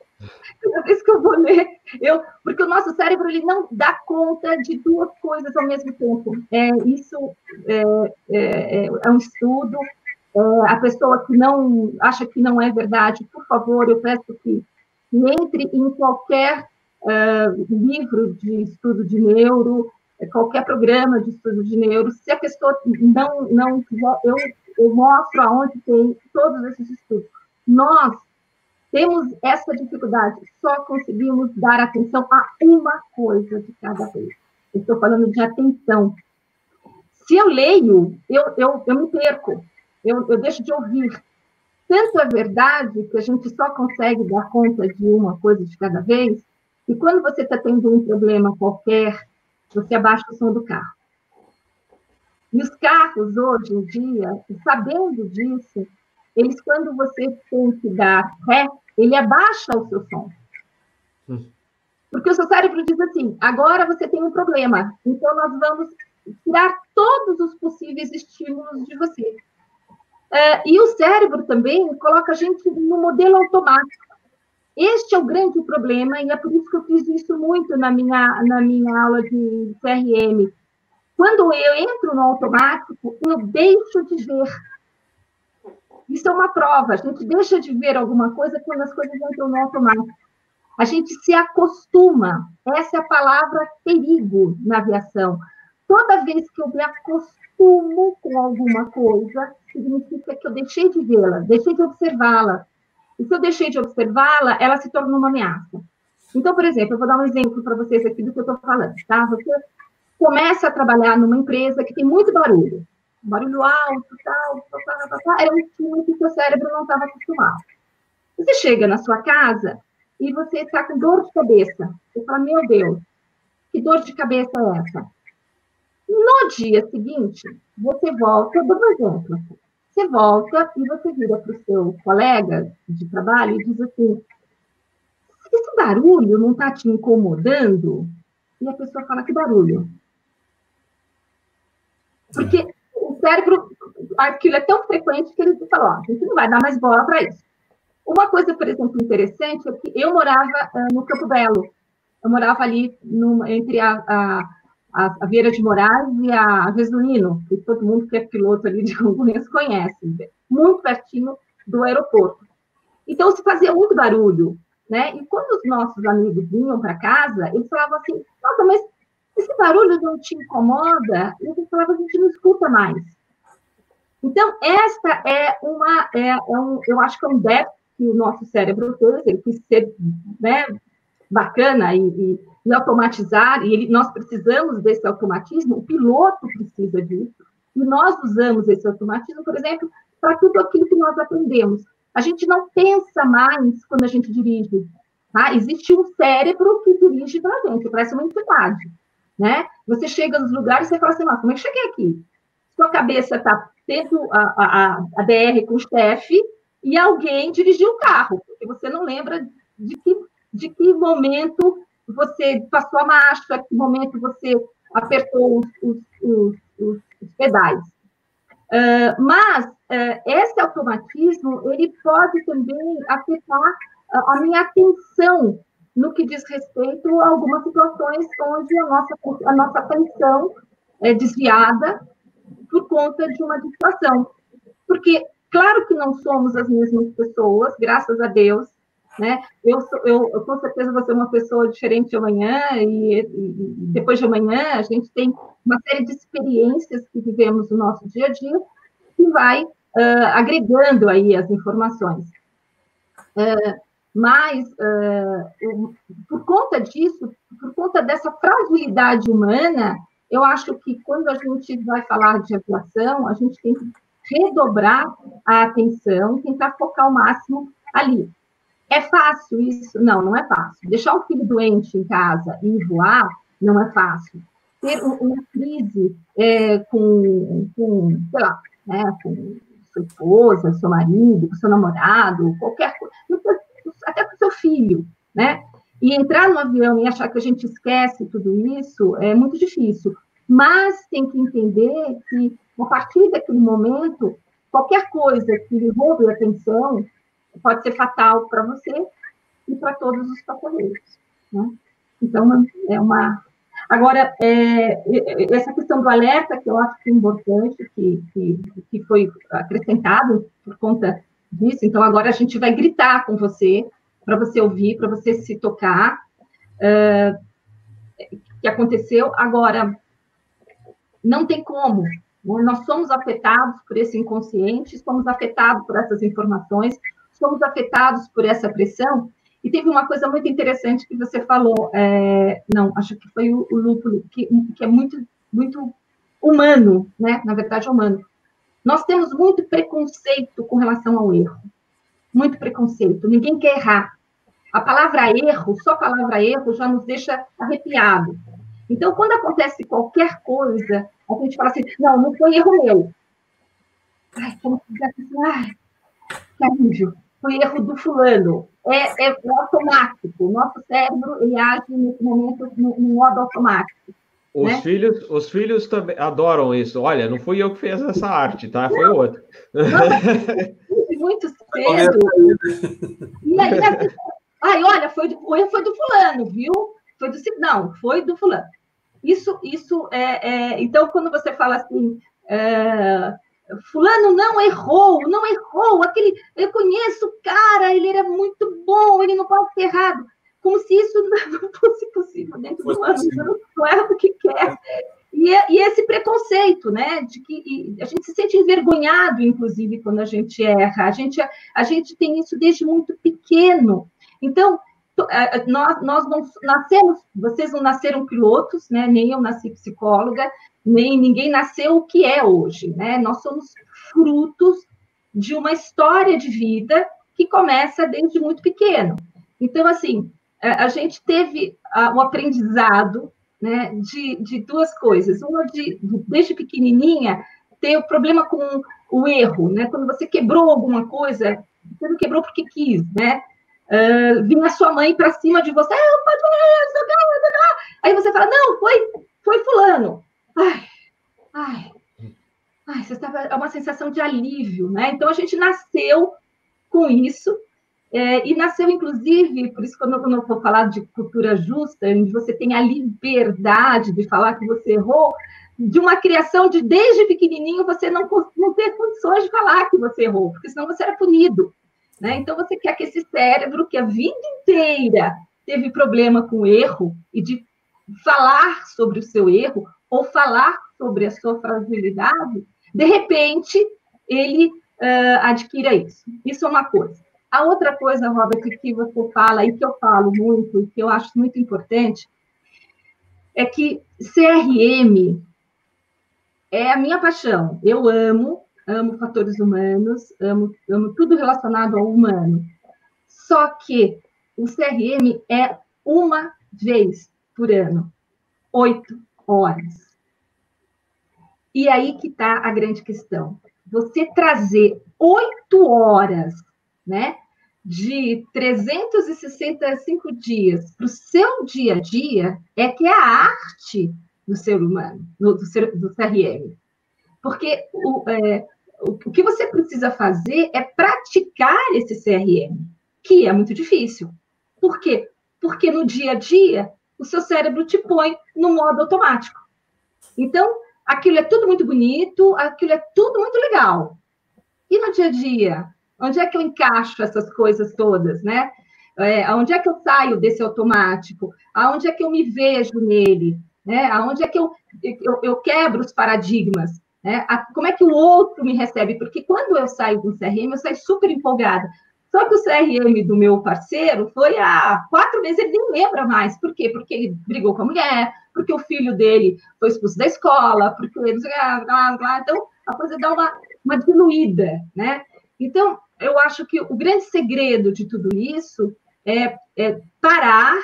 Toda vez que eu vou ler, eu, porque o nosso cérebro ele não dá conta de duas coisas ao mesmo tempo. É, isso é, é, é um estudo. É, a pessoa que não acha que não é verdade, por favor, eu peço que, que entre em qualquer uh, livro de estudo de neuro, é qualquer programa de estudo de neuro, se a pessoa não, não quiser, eu, eu mostro aonde tem todos esses estudos. Nós temos essa dificuldade, só conseguimos dar atenção a uma coisa de cada vez. estou falando de atenção. Se eu leio, eu, eu, eu me perco, eu, eu deixo de ouvir. Tanto é verdade que a gente só consegue dar conta de uma coisa de cada vez, e quando você está tendo um problema qualquer, você abaixa o som do carro. E os carros, hoje em dia, sabendo disso, eles, quando você tem que dar ré, ele abaixa o seu som. Hum. Porque o seu cérebro diz assim: agora você tem um problema, então nós vamos tirar todos os possíveis estímulos de você. Uh, e o cérebro também coloca a gente no modelo automático. Este é o grande problema, e é por isso que eu fiz isso muito na minha, na minha aula de CRM. Quando eu entro no automático, eu deixo de ver. Isso é uma prova. A gente deixa de ver alguma coisa quando as coisas entram no automático. A gente se acostuma. Essa é a palavra perigo na aviação. Toda vez que eu me acostumo com alguma coisa, significa que eu deixei de vê-la, deixei de observá-la. E se eu deixei de observá-la, ela se torna uma ameaça. Então, por exemplo, eu vou dar um exemplo para vocês aqui do que eu estou falando, tá? Você começa a trabalhar numa empresa que tem muito barulho, barulho alto, tal, tal, tal, tal, é um estímulo que o seu cérebro não estava acostumado. Você chega na sua casa e você está com dor de cabeça. Você fala, meu Deus, que dor de cabeça é essa? No dia seguinte, você volta, eu dou exemplo. Você volta e você vira para o seu colega de trabalho e diz assim: esse barulho não está te incomodando? E a pessoa fala: que barulho? Porque o cérebro, aquilo é tão frequente que ele fala: ó, a gente não vai dar mais bola para isso. Uma coisa, por exemplo, interessante é que eu morava uh, no Campo Belo. Eu morava ali no, entre a, a a, a Vieira de Moraes e a Jesuíno, que todo mundo que é piloto ali de Congonhas conhece, muito pertinho do aeroporto. Então, se fazia muito barulho, né? E quando os nossos amigos vinham para casa, eles falavam assim, nossa, mas esse barulho não te incomoda? E eu falava, a gente não escuta mais. Então, esta é uma, é, é um, eu acho que é um déficit que o nosso cérebro fez, ele quis ser né, bacana e, e e automatizar, e ele, nós precisamos desse automatismo, o piloto precisa disso, e nós usamos esse automatismo, por exemplo, para tudo aquilo que nós aprendemos. A gente não pensa mais quando a gente dirige. Tá? Existe um cérebro que dirige para a gente, parece uma entidade. Né? Você chega nos lugares e fala assim, como é que cheguei aqui? Sua cabeça está tendo a, a, a DR com o chefe e alguém dirigiu o carro, porque você não lembra de que, de que momento você passou a marcha, que momento você apertou os, os, os, os pedais. Uh, mas uh, esse automatismo ele pode também afetar a minha atenção no que diz respeito a algumas situações onde a nossa, a nossa atenção é desviada por conta de uma distração. Porque, claro que não somos as mesmas pessoas, graças a Deus, né? Eu, eu, eu, com certeza vou ser uma pessoa diferente amanhã, e, e, depois de amanhã a gente tem uma série de experiências que vivemos no nosso dia a dia que vai uh, agregando aí as informações. Uh, mas, uh, por conta disso, por conta dessa fragilidade humana, eu acho que quando a gente vai falar de aviação, a gente tem que redobrar a atenção, tentar focar o máximo ali. É fácil isso? Não, não é fácil. Deixar o filho doente em casa e voar não é fácil. Ter uma crise é, com, com, sei lá, né, com sua esposa, seu marido, seu namorado, qualquer coisa, até com seu filho, né? E entrar no avião e achar que a gente esquece tudo isso é muito difícil. Mas tem que entender que, a partir daquele momento, qualquer coisa que lhe roube a atenção, pode ser fatal para você e para todos os passageiros. Né? Então, é uma. Agora, é, essa questão do alerta, que eu acho que é importante, que, que, que foi acrescentado por conta disso, então agora a gente vai gritar com você, para você ouvir, para você se tocar, uh, que aconteceu. Agora, não tem como, nós somos afetados por esse inconsciente, somos afetados por essas informações, somos afetados por essa pressão. E teve uma coisa muito interessante que você falou, é, não, acho que foi o, o lúpulo, que, que é muito, muito humano, né? Na verdade, humano. Nós temos muito preconceito com relação ao erro. Muito preconceito. Ninguém quer errar. A palavra erro, só a palavra erro, já nos deixa arrepiado. Então, quando acontece qualquer coisa, a gente fala assim, não, não foi erro meu. Ai, como se assim, ai, que alívio, foi erro do fulano. É, é, automático. O nosso cérebro, ele age nesse momento no, no modo automático. Os, né? filhos, os filhos também adoram isso. Olha, não fui eu que fiz essa arte, tá? Foi outro. muito cedo. E aí, ai, olha, foi do, foi do fulano, viu? Foi do não, foi do fulano. Isso, isso é, é então quando você fala assim, é, fulano não errou, não errou, aquele, eu conheço o cara, ele era muito bom, ele não pode ser errado, como se isso não fosse possível dentro do ano, não erra o que quer. E, e, esse preconceito, né, de que a gente se sente envergonhado, inclusive, quando a gente erra, a gente, a gente tem isso desde muito pequeno. Então, nós, nós não nascemos, vocês não nasceram pilotos, né? Nem eu nasci psicóloga, nem ninguém nasceu o que é hoje, né? Nós somos frutos de uma história de vida que começa desde muito pequeno. Então, assim, a gente teve o aprendizado né, de, de duas coisas. Uma de, desde pequenininha, ter o problema com o erro, né? Quando você quebrou alguma coisa, você não quebrou porque quis, né? Uh, vinha sua mãe para cima de você, ah, aí você fala, não, foi, foi fulano. Ai, ai, ai, você estava, é uma sensação de alívio, né? Então a gente nasceu com isso, é, e nasceu, inclusive, por isso, quando, eu for falar de cultura justa, onde você tem a liberdade de falar que você errou, de uma criação de desde pequenininho você não, não ter condições de falar que você errou, porque senão você era punido. Né? Então, você quer que esse cérebro, que a vida inteira teve problema com erro, e de falar sobre o seu erro, ou falar sobre a sua fragilidade, de repente, ele uh, adquira isso. Isso é uma coisa. A outra coisa, Robert, que você fala, e que eu falo muito, e que eu acho muito importante, é que CRM é a minha paixão. Eu amo amo fatores humanos, amo, amo tudo relacionado ao humano. Só que o CRM é uma vez por ano, oito horas. E aí que está a grande questão. Você trazer oito horas, né, de 365 dias para o seu dia a dia é que é a arte do ser humano, do, do, ser, do CRM. Porque o, é, o que você precisa fazer é praticar esse CRM, que é muito difícil. Por quê? Porque no dia a dia, o seu cérebro te põe no modo automático. Então, aquilo é tudo muito bonito, aquilo é tudo muito legal. E no dia a dia? Onde é que eu encaixo essas coisas todas, né? É, onde é que eu saio desse automático? Aonde é que eu me vejo nele? Né? Aonde é que eu, eu, eu quebro os paradigmas? Né? A, como é que o outro me recebe? Porque quando eu saio do CRM, eu saio super empolgada. Só que o CRM do meu parceiro foi há quatro meses, ele nem lembra mais. Por quê? Porque ele brigou com a mulher, porque o filho dele foi expulso da escola, porque ele. Então, a coisa dá uma, uma diluída, né? Então, eu acho que o grande segredo de tudo isso é, é parar,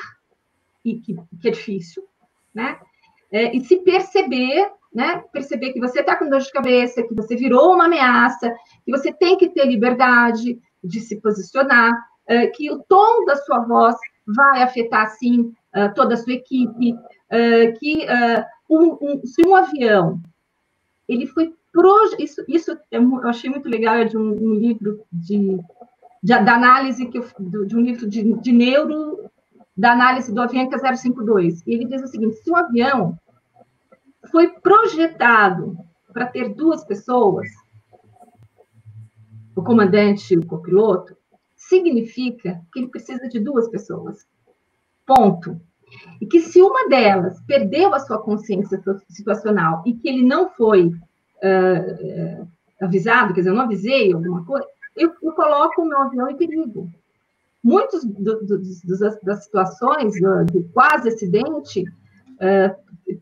e que, que, é difícil, né? É, e se perceber né? Perceber que você está com dor de cabeça, que você virou uma ameaça, que você tem que ter liberdade de se posicionar, uh, que o tom da sua voz vai afetar, sim, uh, toda a sua equipe, uh, que um, um, se um avião ele foi isso, isso eu achei muito legal, é de um, um livro de, de, análise que eu, de um livro de, de neuro da análise do avião que é 052. E ele diz o seguinte: se um avião foi projetado para ter duas pessoas, o comandante e o copiloto, significa que ele precisa de duas pessoas. Ponto. E que se uma delas perdeu a sua consciência situacional e que ele não foi uh, avisado, quer dizer, eu não avisei alguma coisa, eu, eu coloco o meu avião em perigo. Muitas das situações de quase acidente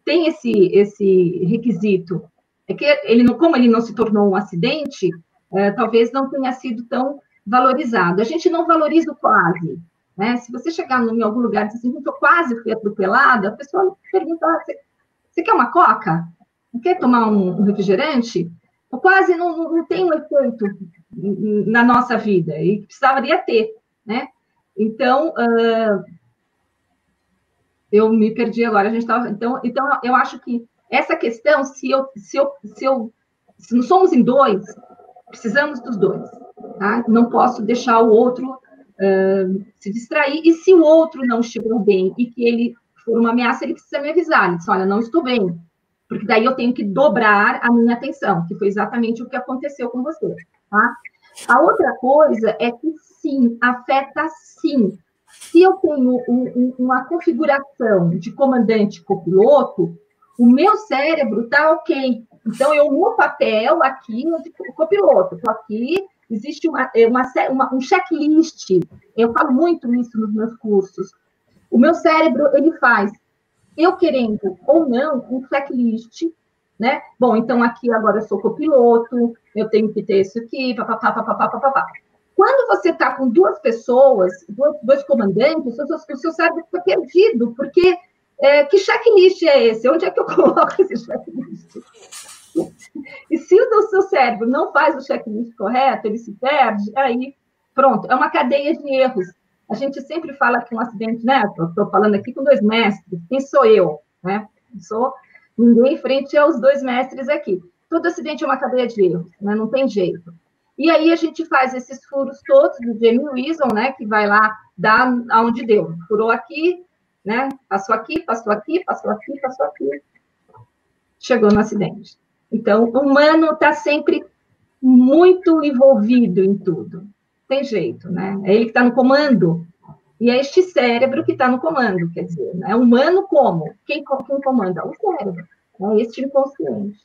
tem esse, esse requisito. É que ele não, como ele não se tornou um acidente, é, talvez não tenha sido tão valorizado. A gente não valoriza o quase. Né? Se você chegar em algum lugar e dizer assim, eu quase fui atropelada, a pessoa pergunta, ah, você, quer uma coca? quer tomar um refrigerante, quase não, não tem um efeito na nossa vida, e precisaria ter, né? Então, uh, eu me perdi agora, a gente estava. Então, então, eu acho que essa questão, se eu, se eu, se eu, se não somos em dois, precisamos dos dois, tá? Não posso deixar o outro uh, se distrair, e se o outro não estiver bem e que ele for uma ameaça, ele precisa me avisar, ele diz, olha, não estou bem, porque daí eu tenho que dobrar a minha atenção, que foi exatamente o que aconteceu com você, tá? A outra coisa é que sim, afeta sim. Se eu tenho um, um, uma configuração de comandante copiloto, o meu cérebro está ok. Então, eu, no papel aqui, de copiloto, estou aqui, existe uma, é, uma, uma, um checklist. Eu falo muito isso nos meus cursos. O meu cérebro, ele faz, eu querendo ou não, um checklist né? Bom, então aqui agora eu sou copiloto, eu tenho que ter isso aqui, papapá, papapá, papapá. Quando você está com duas pessoas, dois, comandantes, o seu, cérebro fica perdido, porque é, que checklist é esse? Onde é que eu coloco esse checklist? E se o seu cérebro não faz o checklist correto, ele se perde, aí pronto, é uma cadeia de erros. A gente sempre fala que um acidente, né? Estou falando aqui com dois mestres, quem sou eu? Né? Sou ninguém frente aos dois mestres aqui. Todo acidente é uma cadeia de erros, né? não tem jeito. E aí a gente faz esses furos todos do Jamie Wilson, né, que vai lá dar aonde deu. Furou aqui, né, passou aqui, passou aqui, passou aqui, passou aqui. Chegou no acidente. Então, o humano está sempre muito envolvido em tudo. Tem jeito, né? É ele que está no comando. E é este cérebro que está no comando, quer dizer, é humano como? Quem, quem comanda? O cérebro, é este inconsciente.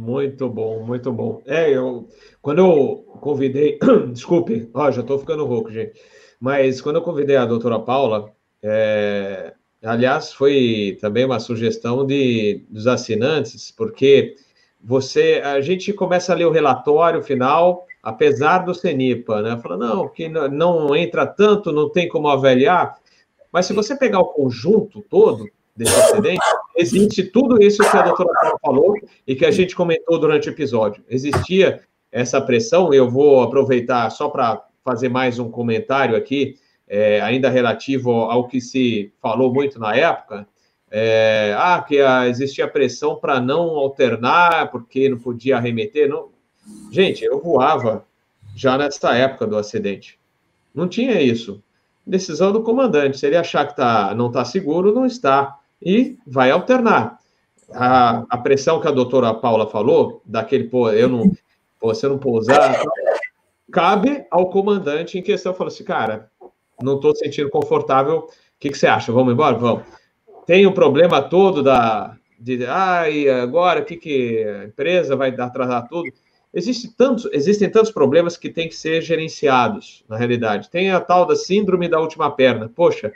Muito bom, muito bom. É, eu quando eu convidei, desculpe, ó, já estou ficando rouco, gente. Mas quando eu convidei a doutora Paula, é, aliás, foi também uma sugestão de, dos assinantes, porque você, a gente começa a ler o relatório final, apesar do CENIPA, né? Fala, não, que não entra tanto, não tem como avaliar. Mas se você pegar o conjunto todo desse acidente, existe tudo isso que a doutora Paula falou e que a gente comentou durante o episódio. Existia essa pressão, eu vou aproveitar só para fazer mais um comentário aqui, é, ainda relativo ao que se falou muito na época, é, ah, que a, existia pressão para não alternar, porque não podia arremeter. Não, Gente, eu voava já nessa época do acidente. Não tinha isso. Decisão do comandante. Se ele achar que tá, não está seguro, não está. E vai alternar. A, a pressão que a doutora Paula falou, daquele, pô, eu não, você não pousar, cabe ao comandante em questão. Falou assim, cara, não estou sentindo confortável. O que, que você acha? Vamos embora? Vamos. Tem o problema todo da. De, ah, e agora o que, que a empresa vai atrasar tudo? Existe tantos, existem tantos problemas que têm que ser gerenciados, na realidade. Tem a tal da síndrome da última perna. Poxa,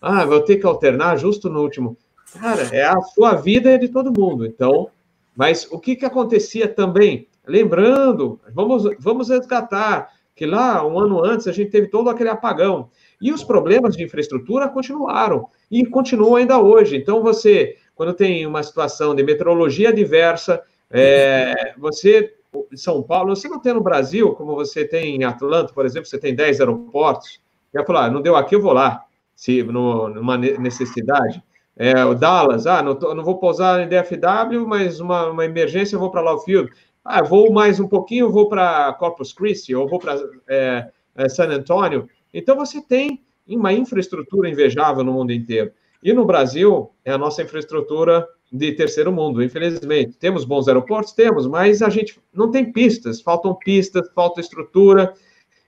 ah, vou ter que alternar justo no último. Cara, é a sua vida e de todo mundo. Então, mas o que, que acontecia também? Lembrando, vamos, vamos resgatar que lá, um ano antes, a gente teve todo aquele apagão. E os problemas de infraestrutura continuaram. E continuam ainda hoje. Então, você, quando tem uma situação de meteorologia diversa, é, você são Paulo, você não tem no Brasil, como você tem em Atlanta, por exemplo, você tem 10 aeroportos, quer falar, ah, não deu aqui, eu vou lá, se numa necessidade. É, o Dallas, ah, não, tô, não vou pousar em DFW, mas uma, uma emergência eu vou para Love Field. Ah, vou mais um pouquinho, vou para Corpus Christi, ou vou para é, é, San Antonio. Então, você tem uma infraestrutura invejável no mundo inteiro. E no Brasil, é a nossa infraestrutura de terceiro mundo, infelizmente. Temos bons aeroportos? Temos, mas a gente não tem pistas, faltam pistas, falta estrutura,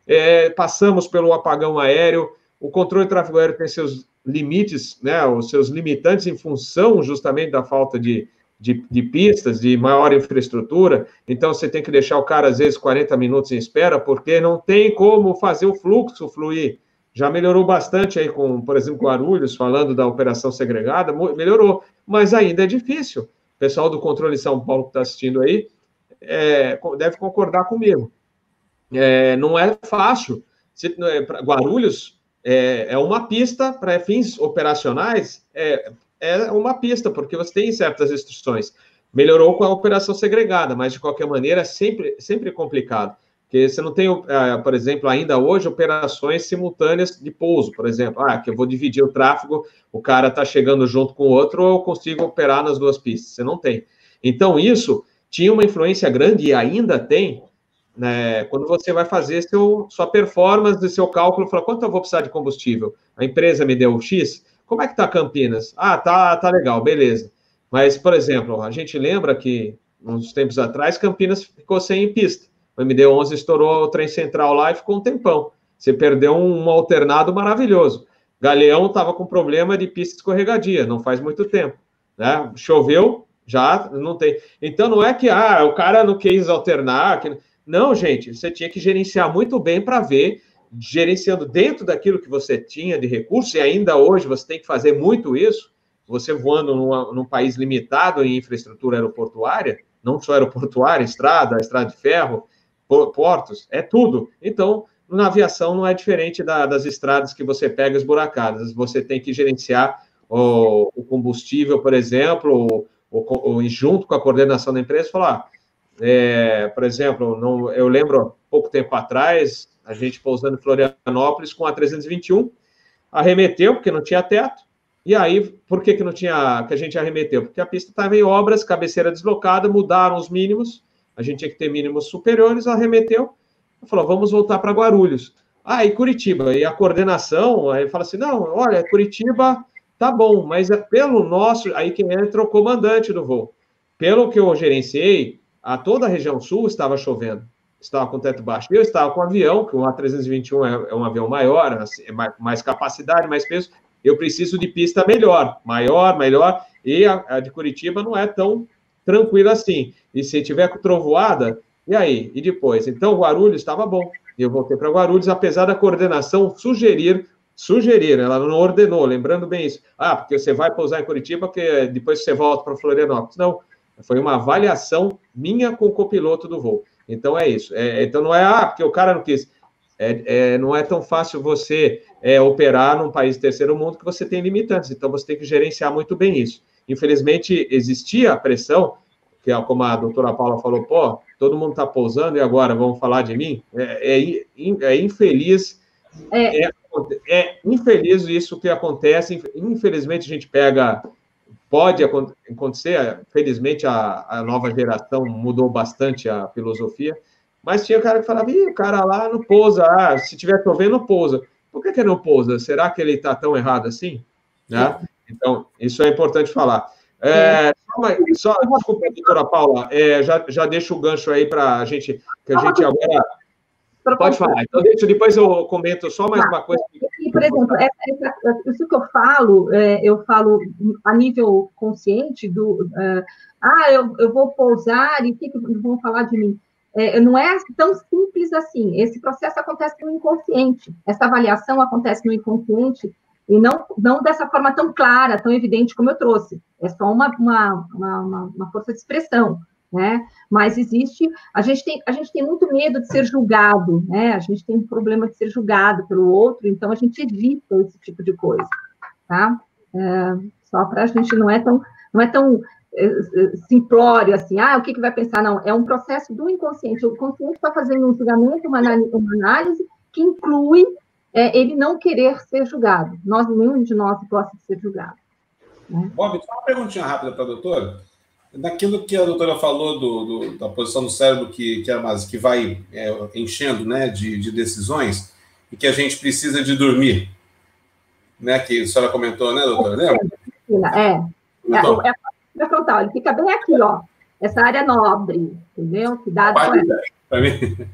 é, passamos pelo apagão aéreo, o controle de tráfego aéreo tem seus limites, né, os seus limitantes em função justamente da falta de, de, de, pistas, de maior infraestrutura, então você tem que deixar o cara, às vezes, 40 minutos em espera, porque não tem como fazer o fluxo fluir. Já melhorou bastante aí com, por exemplo, Guarulhos, falando da operação segregada, melhorou, mas ainda é difícil. O pessoal do controle São Paulo que está assistindo aí é, deve concordar comigo. É, não é fácil. Se, é, Guarulhos é, é, uma pista para fins operacionais, é, é uma pista, porque você tem certas restrições. Melhorou com a operação segregada, mas de qualquer maneira é sempre, sempre complicado. Porque você não tem, é, por exemplo, ainda hoje, operações simultâneas de pouso, por exemplo. Ah, que eu vou dividir o tráfego, o cara está chegando junto com o outro, ou eu consigo operar nas duas pistas. Você não tem. Então, isso tinha uma influência grande e ainda tem, né, quando você vai fazer seu, sua performance, seu cálculo, fala, quanto eu vou precisar de combustível? A empresa me deu X, como é que está Campinas? Ah, tá, tá legal, beleza. Mas, por exemplo, a gente lembra que, uns tempos atrás, Campinas ficou sem pista. O MD11 estourou o trem central lá e ficou um tempão. Você perdeu um, um alternado maravilhoso. Galeão estava com problema de pista escorregadia, não faz muito tempo. Né? Choveu, já não tem. Então não é que ah, o cara não quis alternar. Que... Não, gente, você tinha que gerenciar muito bem para ver, gerenciando dentro daquilo que você tinha de recurso, e ainda hoje você tem que fazer muito isso, você voando num, num país limitado em infraestrutura aeroportuária, não só aeroportuária, estrada, estrada de ferro, portos, é tudo. Então, na aviação não é diferente da, das estradas que você pega esburacadas. Você tem que gerenciar o, o combustível, por exemplo, o, o, junto com a coordenação da empresa, falar, é, por exemplo, não, eu lembro pouco tempo atrás, a gente pousando em Florianópolis com a 321, arremeteu porque não tinha teto. E aí, por que, que não tinha que a gente arremeteu? Porque a pista estava em obras, cabeceira deslocada, mudaram os mínimos a gente tinha que ter mínimos superiores, arremeteu, falou, vamos voltar para Guarulhos. Ah, e Curitiba, e a coordenação, aí fala assim, não, olha, Curitiba tá bom, mas é pelo nosso, aí quem entra é o comandante do voo. Pelo que eu gerenciei, a toda a região sul estava chovendo, estava com teto baixo. Eu estava com avião, que o A321 é, é um avião maior, assim, é mais, mais, capacidade, mais peso. Eu preciso de pista melhor, maior, melhor, e a, a de Curitiba não é tão tranquilo assim. E se tiver trovoada, e aí? E depois? Então, Guarulhos estava bom. Eu voltei para Guarulhos, apesar da coordenação sugerir, sugerir, ela não ordenou, lembrando bem isso. Ah, porque você vai pousar em Curitiba, porque depois você volta para Florianópolis. Não, foi uma avaliação minha com o copiloto do voo. Então é isso. É, então não é, ah, porque o cara não quis. É, é, não é tão fácil você é, operar num país terceiro mundo que você tem limitantes. Então você tem que gerenciar muito bem isso. Infelizmente, existia a pressão, que é como a doutora Paula falou, pô, todo mundo está pousando e agora vão falar de mim? É, é, é infeliz. É. é. é, infeliz isso que acontece. Infelizmente, a gente pega. Pode acontecer, felizmente a, a nova geração mudou bastante a filosofia, mas tinha cara que falava, Ih, o cara lá não pousa, ah, se tiver chovendo, pousa. Por que, que não pousa? Será que ele está tão errado assim? Né? Então, isso é importante falar. É, só, só, desculpa, doutora Paula, é, já, já deixo o gancho aí para a gente, que a gente agora. Pode falar. Então, deixa, depois eu comento só mais uma coisa. Por exemplo, essa, essa, isso que eu falo, é, eu falo a nível consciente do. Uh, ah, eu, eu vou pousar e o que, que vão falar de mim? É, não é tão simples assim. Esse processo acontece no inconsciente. Essa avaliação acontece no inconsciente e não, não dessa forma tão clara, tão evidente como eu trouxe. É só uma, uma, uma, uma força de expressão, né? Mas existe, a gente, tem, a gente tem muito medo de ser julgado, né? A gente tem um problema de ser julgado pelo outro, então a gente evita esse tipo de coisa, tá? É, só para a gente não é tão, não é tão é, é, simplório assim, ah, o que, que vai pensar? Não, é um processo do inconsciente. O consciente está fazendo um julgamento, uma análise, que inclui é ele não querer ser julgado. Nós, nenhum de nós gosta de ser julgado. Né? Bob, só uma perguntinha rápida para a doutora. Naquilo que a doutora falou do, do, da posição do cérebro que, que, é que vai é, enchendo né, de, de, decisões e que a gente precisa de dormir, né, que a senhora comentou, né, doutora? Lembra? É. é, é, é frontal, ele fica bem aqui, ó. Essa área nobre, entendeu? Cuidado com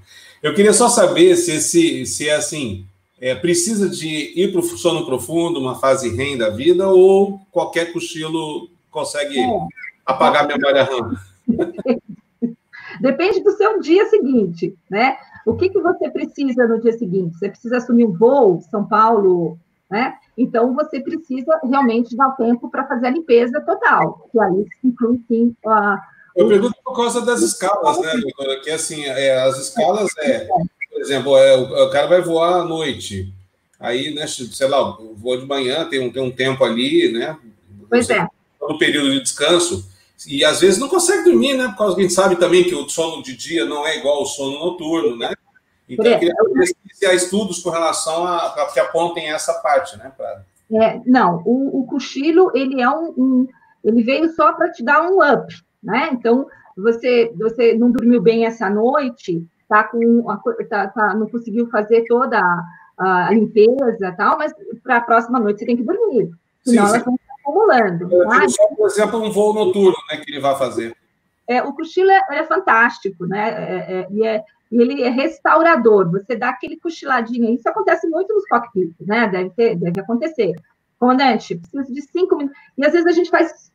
Eu queria só saber se, se, se é assim, é, precisa de ir para o sono profundo, uma fase REM da vida, ou qualquer cochilo consegue é. Apagar a memória RAM? Depende do seu dia seguinte, né? O que, que você precisa no dia seguinte? Você precisa assumir um voo, São Paulo, né? Então, você precisa realmente dar tempo para fazer a limpeza total, que aí inclui, sim, a... Eu pergunto por causa das escalas, né, doutora? Que, assim, é, as escalas é por exemplo, é, o, cara vai voar à noite. Aí, né, sei lá, voa de manhã, tem um, tem um tempo ali, né? Pois é. No período de descanso, e às vezes não consegue dormir, né? Por causa que a gente sabe também que o sono de dia não é igual ao sono noturno, né? Então, eu queria se há estudos com relação a, a que apontem essa parte, né, Prada? É, não, o, o, cochilo, ele é um, um ele veio só para te dar um up, né? Então, você, você não dormiu bem essa noite, tá com a, tá, tá, não conseguiu fazer toda a, a limpeza tal, mas para a próxima noite você tem que dormir, senão sim, elas vão acumulando. Só, por exemplo, um voo noturno né, que ele vai fazer. É, o cochilo é, é fantástico, né? É, é, e, é, e ele é restaurador. Você dá aquele cochiladinho. Isso acontece muito nos cockpits, né? Deve, ter, deve acontecer. Comandante, preciso de cinco minutos. E às vezes a gente faz.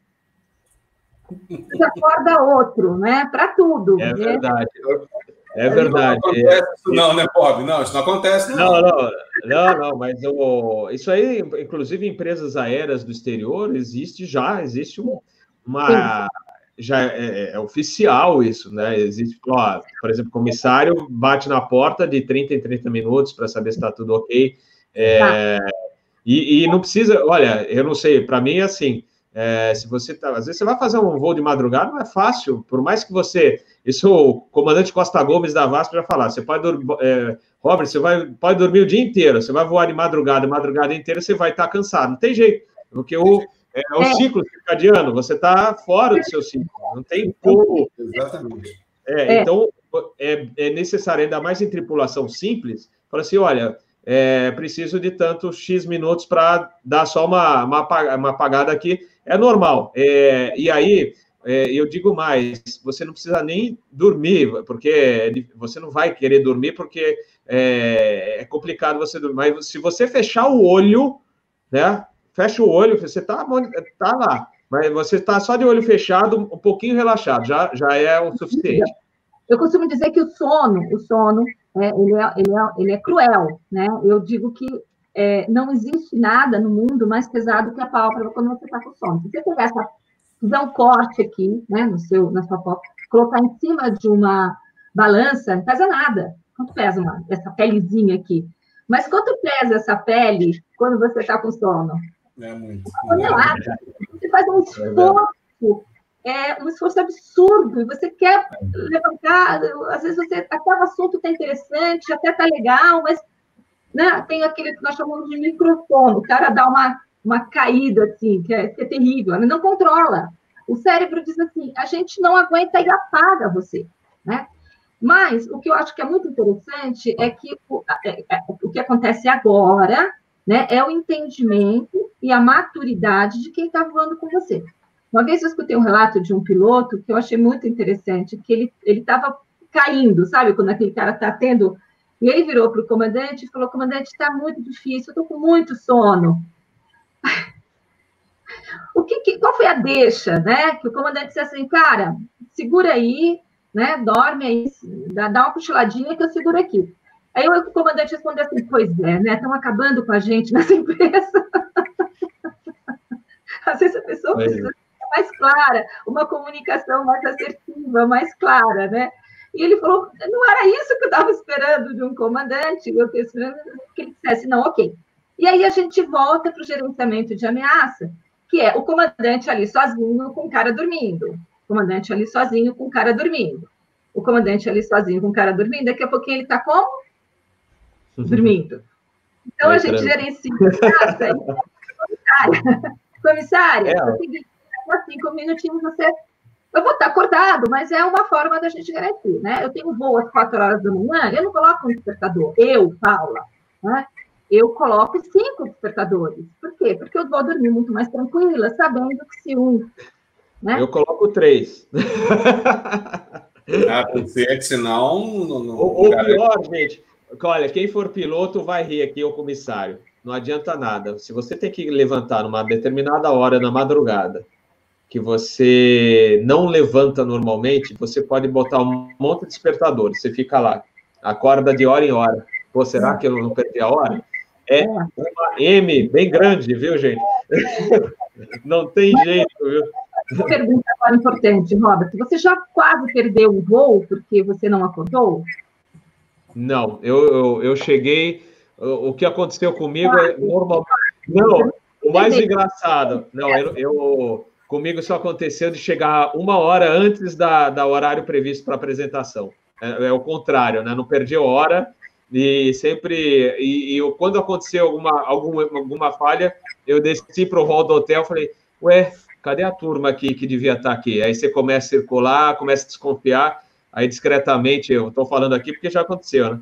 Você acorda outro, né? Para tudo. É né? verdade. É verdade. Não acontece isso não, né, Bob? Não, isso não acontece. Não, não, não, não, mas o, isso aí, inclusive em empresas aéreas do exterior, existe já, existe uma. Já é, é, é, oficial isso, né? Existe, ó, por exemplo, comissário bate na porta de 30 em 30 minutos para saber se está tudo ok. É, tá. e, e não precisa, olha, eu não sei, para mim é assim. É, se você tá, às vezes você vai fazer um voo de madrugada, não é fácil, por mais que você. Isso o comandante Costa Gomes da VASP já falar. Você pode dormir, é, Robert, você vai, pode dormir o dia inteiro, você vai voar de madrugada, madrugada inteira, você vai estar tá cansado. Não tem jeito, porque o, é, é o é. ciclo circadiano, você está fora do seu ciclo, não tem como. Exatamente. É, é, então, é, é necessário, ainda mais em tripulação simples, falar assim: olha, é, preciso de tantos X minutos para dar só uma, uma, uma apagada aqui é normal. É, e aí, é, eu digo mais, você não precisa nem dormir, porque você não vai querer dormir, porque é, é complicado você dormir. Mas se você fechar o olho, né? Fecha o olho, você está tá lá. Mas você está só de olho fechado, um pouquinho relaxado, já, já é o suficiente. Eu costumo dizer que o sono, o sono, é, ele, é, ele, é, ele é cruel, né? Eu digo que é, não existe nada no mundo mais pesado que a pálpebra quando você está com sono. Se você pegar essa, fizer um corte aqui, né, no seu, na sua pálpebra, colocar em cima de uma balança, não pesa nada. Quanto pesa uma, essa pelezinha aqui? Mas quanto pesa essa pele quando você está com sono? É muito. Uma tonelada. Você faz um é esforço, é um esforço absurdo, e você quer levantar, às vezes você, até o assunto está interessante, até está legal, mas né? Tem aquele que nós chamamos de microfone, o cara dá uma, uma caída, assim, que é, que é terrível, ele não controla. O cérebro diz assim, a gente não aguenta e apaga você, né? Mas o que eu acho que é muito interessante é que o, é, é, o que acontece agora né, é o entendimento e a maturidade de quem está voando com você. Uma vez eu escutei um relato de um piloto que eu achei muito interessante, que ele estava caindo, sabe? Quando aquele cara está tendo e ele virou para o comandante e falou: comandante, está muito difícil, eu estou com muito sono. O que, que, qual foi a deixa, né? Que o comandante disse assim, cara, segura aí, né? Dorme aí, dá, dá uma cochiladinha que eu seguro aqui. Aí o comandante respondeu assim, pois é, né? Estão acabando com a gente nessa empresa. Às vezes a pessoa precisa ser mais clara, uma comunicação mais assertiva, mais clara, né? E ele falou: não era isso que eu estava esperando de um comandante, eu estava esperando que ele dissesse, não, ok. E aí a gente volta para o gerenciamento de ameaça, que é o comandante ali sozinho com o cara dormindo. O comandante ali sozinho com o cara dormindo. O comandante ali sozinho com o cara dormindo, daqui a pouquinho ele está como? Dormindo. Então a gente gerencia ameaça. comissária, comissária, é. é seguinte, cinco minutinhos você eu vou estar acordado, mas é uma forma da gente garantir, né? Eu tenho voo às quatro horas da manhã, eu não coloco um despertador, eu, Paula, né? Eu coloco cinco despertadores. Por quê? Porque eu vou dormir muito mais tranquila, sabendo que se um. Né? Eu coloco três. ah, porque senão. Ou, pior, gente, olha, quem for piloto vai rir aqui, o comissário. Não adianta nada. Se você tem que levantar numa determinada hora na madrugada que você não levanta normalmente, você pode botar um monte de despertador, você fica lá, acorda de hora em hora. Pô, será que eu não perdi a hora? É uma M bem grande, viu, gente? Não tem jeito, viu? Uma pergunta agora importante, Robert. Você já quase perdeu um voo porque você não acordou? Não, eu, eu, eu cheguei. O, o que aconteceu comigo é normal. Não, o, o mais engraçado, não, eu, eu, comigo isso aconteceu de chegar uma hora antes da, da horário previsto para apresentação. É, é, o contrário, né? Não perdi hora e sempre e, e quando aconteceu alguma, alguma alguma falha, eu desci para o hall do hotel, falei, ué, cadê a turma aqui que devia estar tá aqui? Aí você começa a circular, começa a desconfiar, aí discretamente, eu estou falando aqui porque já aconteceu, né?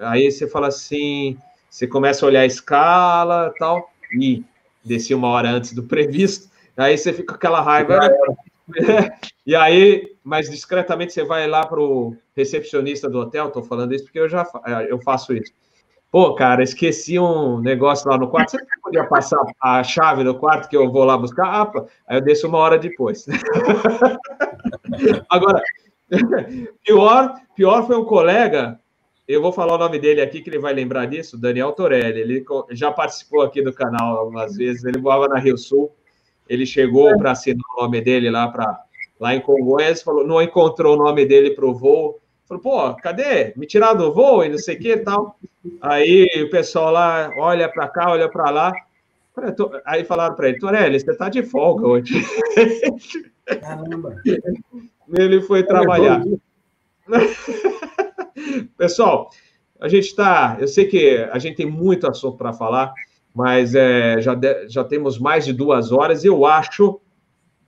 Aí você fala assim, você começa a olhar a escala tal, e desci uma hora antes do previsto, aí você fica com aquela raiva. e aí, mas discretamente você vai lá para o recepcionista do hotel, estou falando isso porque eu já é, eu faço isso. Pô, cara, esqueci um negócio lá no quarto. Você podia passar a chave do quarto que eu vou lá buscar? Ah, aí eu desço uma hora depois. Agora, pior, pior foi um colega eu vou falar o nome dele aqui, que ele vai lembrar disso, Daniel Torelli. Ele já participou aqui do canal algumas vezes. Ele voava na Rio Sul. Ele chegou para assinar o nome dele lá, pra, lá em Congonhas, falou, não encontrou o nome dele para o voo. Falou, pô, cadê? Me tiraram do voo e não sei o que e tal. Aí o pessoal lá olha para cá, olha para lá. Aí falaram para ele, Torelli, você está de folga hoje. Caramba. Ele foi trabalhar. Pessoal, a gente está. Eu sei que a gente tem muito assunto para falar, mas é, já, de, já temos mais de duas horas e eu acho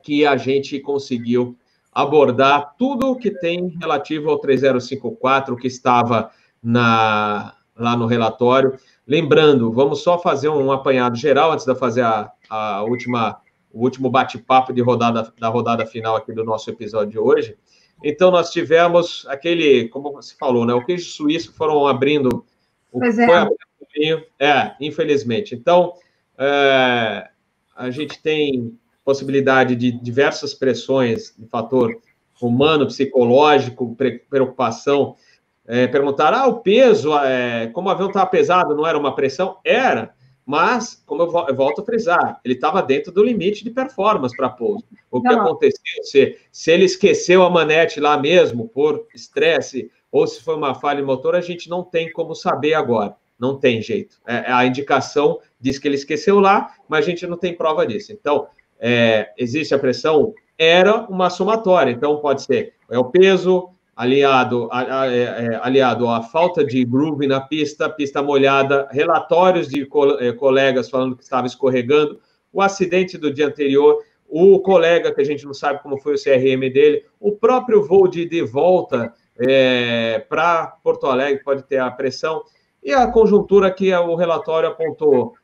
que a gente conseguiu abordar tudo que tem relativo ao 3054 que estava na, lá no relatório. Lembrando, vamos só fazer um apanhado geral antes de fazer a, a última, o último bate-papo de rodada da rodada final aqui do nosso episódio de hoje. Então, nós tivemos aquele, como você falou, né? O queijo suíço foram abrindo. O, pois é. Abrindo, é, infelizmente. Então, é, a gente tem possibilidade de diversas pressões de fator humano, psicológico, preocupação. É, perguntar, ah, o peso, é, como o avião estava pesado, não era uma pressão? Era. Mas, como eu, volto a frisar, ele estava dentro do limite de performance para pouso. O que não. aconteceu? Se, se ele esqueceu a manete lá mesmo por estresse, ou se foi uma falha de motor, a gente não tem como saber agora. Não tem jeito. É, a indicação diz que ele esqueceu lá, mas a gente não tem prova disso. Então, é, existe a pressão? Era uma somatória. Então, pode ser é o peso, aliado, a, a, é, é, aliado à falta de groove na pista, pista molhada, relatórios de co é, colegas falando que estava escorregando, o acidente do dia anterior, o colega que a gente não sabe como foi o CRM dele, o próprio voo de, de volta é, para Porto Alegre pode ter a pressão, e a conjuntura que o relatório apontou.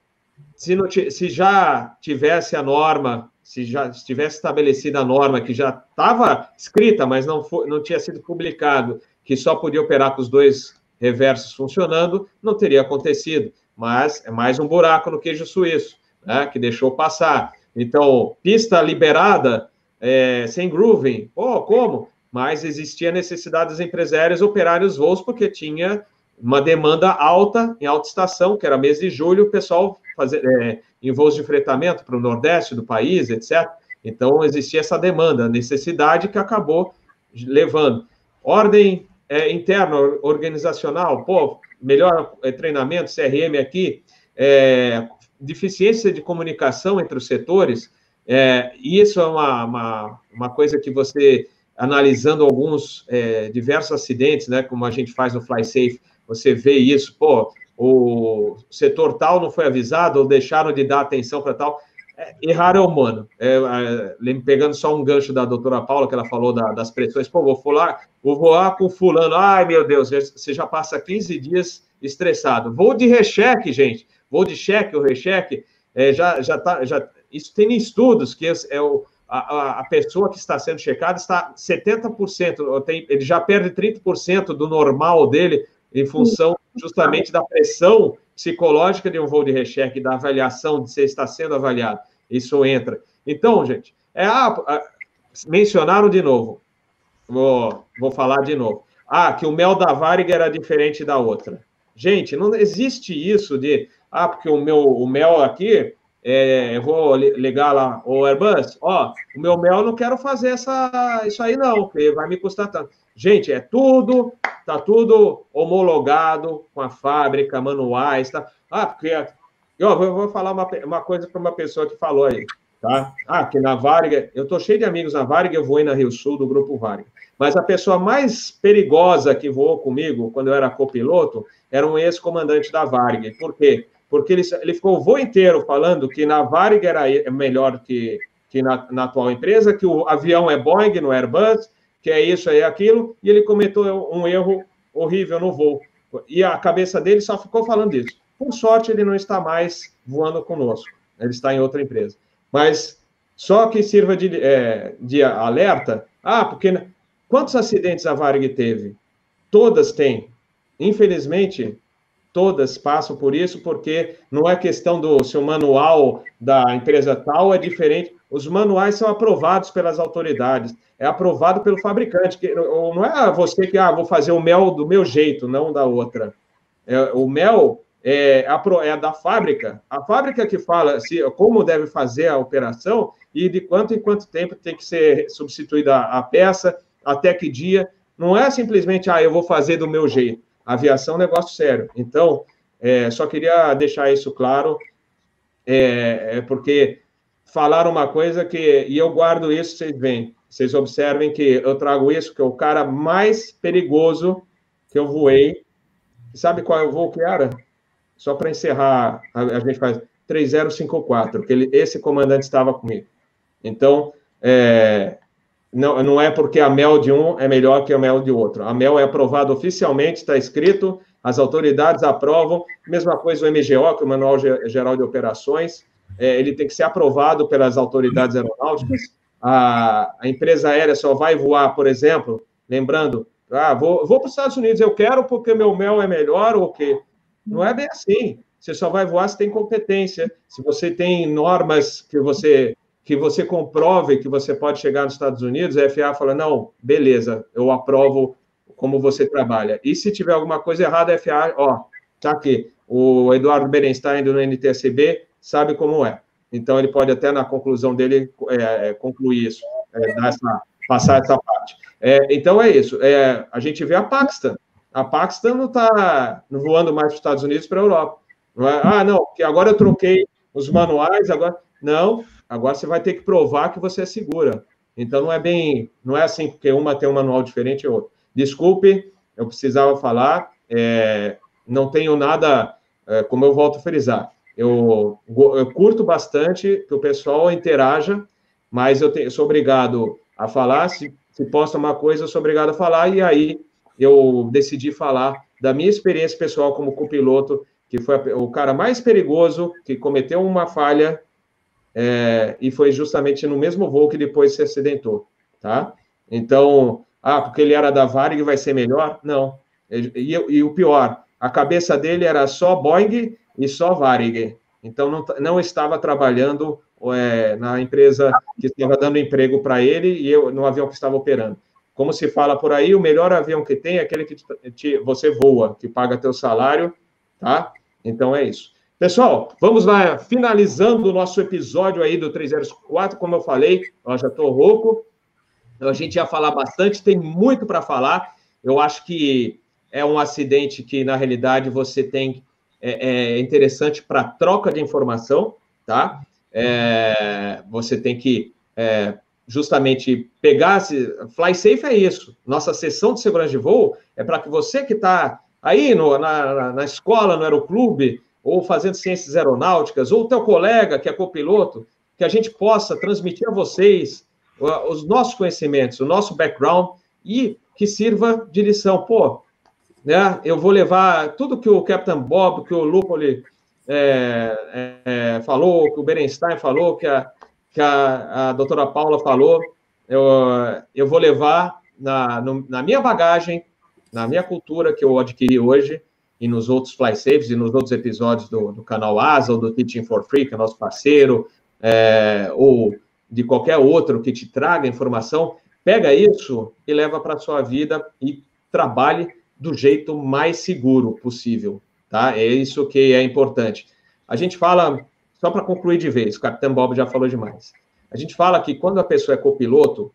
Se, não, se já tivesse a norma se já estivesse estabelecida a norma que já estava escrita, mas não, foi, não tinha sido publicado, que só podia operar com os dois reversos funcionando, não teria acontecido. Mas é mais um buraco no queijo suíço, né, que deixou passar. Então, pista liberada, é, sem grooving, pô, como? Mas existia necessidade dos empresários operarem os voos, porque tinha uma demanda alta em alta estação, que era mês de julho, o pessoal fazer, é, em voos de fretamento para o Nordeste do país, etc. Então, existia essa demanda, necessidade que acabou levando. Ordem é, interna, organizacional, pô, melhor é, treinamento, CRM aqui, é, deficiência de comunicação entre os setores, é, isso é uma, uma, uma, coisa que você, analisando alguns é, diversos acidentes, né, como a gente faz no FlySafe, você vê isso, pô, o setor tal não foi avisado, ou deixaram de dar atenção para tal. É, errar é humano. É, é, pegando só um gancho da doutora Paula, que ela falou da, das pressões, pô, vou voar, vou voar com fulano, ai meu Deus, você já passa 15 dias estressado. Voo de recheque, gente, voo de cheque ou recheque, é, já, já tá, já, isso tem estudos que é o, a, a pessoa que está sendo checada está 70%, tem, ele já perde 30% do normal dele em função justamente da pressão psicológica de um voo de recheque, da avaliação de se está sendo avaliado. Isso entra. Então, gente, é ah, mencionaram de novo. Vou, vou falar de novo. Ah, que o mel da Varig era diferente da outra. Gente, não existe isso de ah, porque o meu o mel aqui, é, eu vou ligar lá o Airbus, ó, o meu mel não quero fazer essa, isso aí não, porque vai me custar tanto. Gente, é tudo, tá tudo homologado com a fábrica, manuais, tá? Ah, porque eu vou falar uma, uma coisa para uma pessoa que falou aí, tá? Ah, que na Varga, eu tô cheio de amigos na Varga, eu vou ir na Rio Sul do Grupo Varga. Mas a pessoa mais perigosa que voou comigo, quando eu era copiloto, era um ex-comandante da Varg. Por quê? Porque ele, ele ficou o voo inteiro falando que na Varg era melhor que, que na, na, atual empresa, que o avião é Boeing, no Airbus, que é isso, é aquilo, e ele cometeu um erro horrível no voo. E a cabeça dele só ficou falando isso. Por sorte, ele não está mais voando conosco, ele está em outra empresa. Mas só que sirva de, é, de alerta, ah, porque Quantos acidentes a Varig teve? Todas têm. Infelizmente, todas passam por isso, porque não é questão do se o manual da empresa tal é diferente. Os manuais são aprovados pelas autoridades, é aprovado pelo fabricante. Que, não é você que, ah, vou fazer o mel do meu jeito, não da outra. É, o mel é, é da fábrica. A fábrica que fala se, como deve fazer a operação e de quanto em quanto tempo tem que ser substituída a peça até que dia. Não é simplesmente, ah, eu vou fazer do meu jeito. aviação é um negócio sério. Então, é, só queria deixar isso claro, é, é porque falaram uma coisa que, e eu guardo isso, vocês veem, vocês observem que eu trago isso, que é o cara mais perigoso que eu voei. Sabe qual é o voo que era? Só para encerrar, a, a, gente faz 3054, que ele, esse comandante estava comigo. Então, é, não, não é porque a mel de um é melhor que a mel de outro. A mel é aprovada oficialmente, está escrito, as autoridades aprovam. Mesma coisa o MGO, que é o Manual Geral de Operações, é, ele tem que ser aprovado pelas autoridades aeronáuticas. A, a, empresa aérea só vai voar, por exemplo, lembrando, ah, vou, vou para os Estados Unidos, eu quero porque meu mel é melhor ou quê? Não é bem assim. Você só vai voar se tem competência, se você tem normas que você que você comprove que você pode chegar nos Estados Unidos, a FAA fala, não, beleza, eu aprovo como você trabalha. E se tiver alguma coisa errada, a FAA, ó, tá aqui, o Eduardo Berenstein do NTSB sabe como é. Então, ele pode até, na conclusão dele, é, é concluir isso, é, essa, passar essa parte. É, então, é isso. É, a gente vê a Paxton. A Paxton não está voando mais para os Estados Unidos para a Europa. Não é, ah, não, que agora eu troquei os manuais, agora... Não, Agora você vai ter que provar que você é segura. Então não é bem, não é assim porque uma tem um manual diferente e outra. Desculpe, eu precisava falar. Não tenho nada, como eu volto a frisar. Eu, eu, curto bastante que o pessoal interaja, mas eu, eu sou obrigado a falar. Se, se posta uma coisa, eu sou obrigado a falar. E aí eu decidi falar da minha experiência pessoal como copiloto, que foi o cara mais perigoso, que cometeu uma falha é, e foi justamente no mesmo voo que depois se acidentou, tá? Então, ah, porque ele era da Varig vai ser melhor? Não. E, e, e, o pior, a cabeça dele era só Boeing e só Varig. Então, não, não estava trabalhando é, na empresa que estava dando emprego para ele e eu, no avião que estava operando. Como se fala por aí, o melhor avião que tem é aquele que te, te, você voa, que paga teu salário, tá? Então, é isso. Pessoal, vamos lá, finalizando o nosso episódio aí do 304, como eu falei, eu já estou rouco, a gente ia falar bastante, tem muito para falar, eu acho que é um acidente que, na realidade, você tem, é, é interessante para troca de informação, tá? É, você tem que é, justamente pegar, fly safe é isso, nossa sessão de segurança de voo é para que você que está aí no, na, na escola, no aeroclube, ou fazendo ciências aeronáuticas, ou teu colega que é copiloto, que a gente possa transmitir a vocês os nossos conhecimentos, o nosso background e que sirva de lição. Pô, né? Eu vou levar tudo que o Captain Bob, que o Lupoli é, é, é, falou, que o Berenstein falou, que a, que a, a doutora Paula falou, eu, eu vou levar na, no, na minha bagagem, na minha cultura que eu adquiri hoje, e nos outros fly saves e nos outros episódios do, do canal Asa ou do Teaching for Free, que é nosso parceiro, é, ou de qualquer outro que te traga informação, pega isso e leva para a sua vida e trabalhe do jeito mais seguro possível, tá? É isso que é importante. A gente fala, só para concluir de vez, o Capitão Bob já falou demais. A gente fala que quando a pessoa é copiloto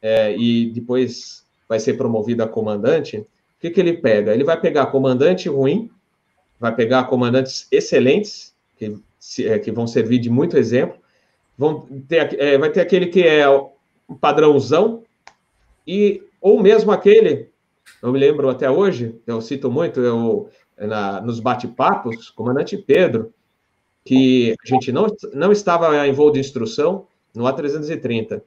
é, e depois vai ser promovida a comandante, que, que ele pega? Ele vai pegar comandante ruim, vai pegar comandantes excelentes, que, é, que vão servir de muito exemplo. Vão ter, é, vai ter aquele que é o padrãozão, e, ou mesmo aquele, eu me lembro até hoje, eu cito muito, eu, na, nos bate-papos, comandante Pedro, que a gente não, não estava em voo de instrução no A330.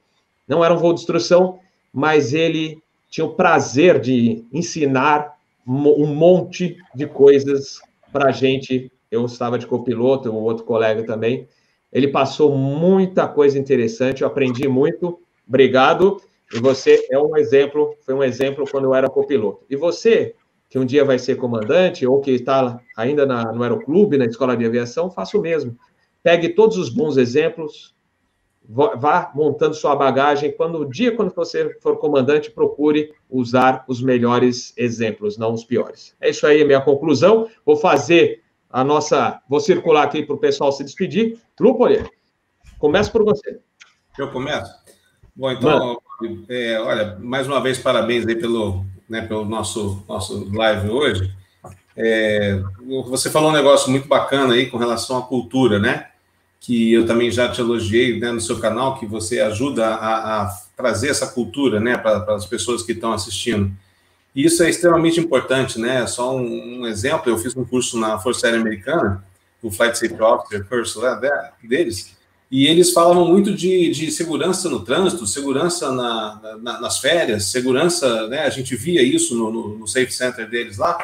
Não era um voo de instrução, mas ele tinha o prazer de ensinar um monte de coisas para a gente. Eu estava de copiloto, um outro colega também. Ele passou muita coisa interessante, eu aprendi muito. Obrigado. E você é um exemplo, foi um exemplo quando eu era copiloto. E você, que um dia vai ser comandante, ou que está ainda na, no aeroclube, na escola de aviação, faça o mesmo. Pegue todos os bons exemplos, vá montando sua bagagem. Quando o dia quando você for comandante, procure usar os melhores exemplos, não os piores. É isso aí, minha conclusão. Vou fazer a nossa, vou circular aqui para o pessoal se despedir. Lúpoli, começa por você. Eu começo. Bom, então, é, olha, mais uma vez parabéns aí pelo, né, pelo nosso nosso live hoje. É, você falou um negócio muito bacana aí com relação à cultura, né? que eu também já te elogiei né, no seu canal, que você ajuda a, a trazer essa cultura né, para as pessoas que estão assistindo. E isso é extremamente importante, né? Só um, um, exemplo, eu fiz um curso na Força Aérea Americana, o Flight Safety Officer Curso né, deles, e eles falavam muito de, de segurança no trânsito, segurança na, na, nas férias, segurança, né? A gente via isso no, no, no Safe Center deles lá,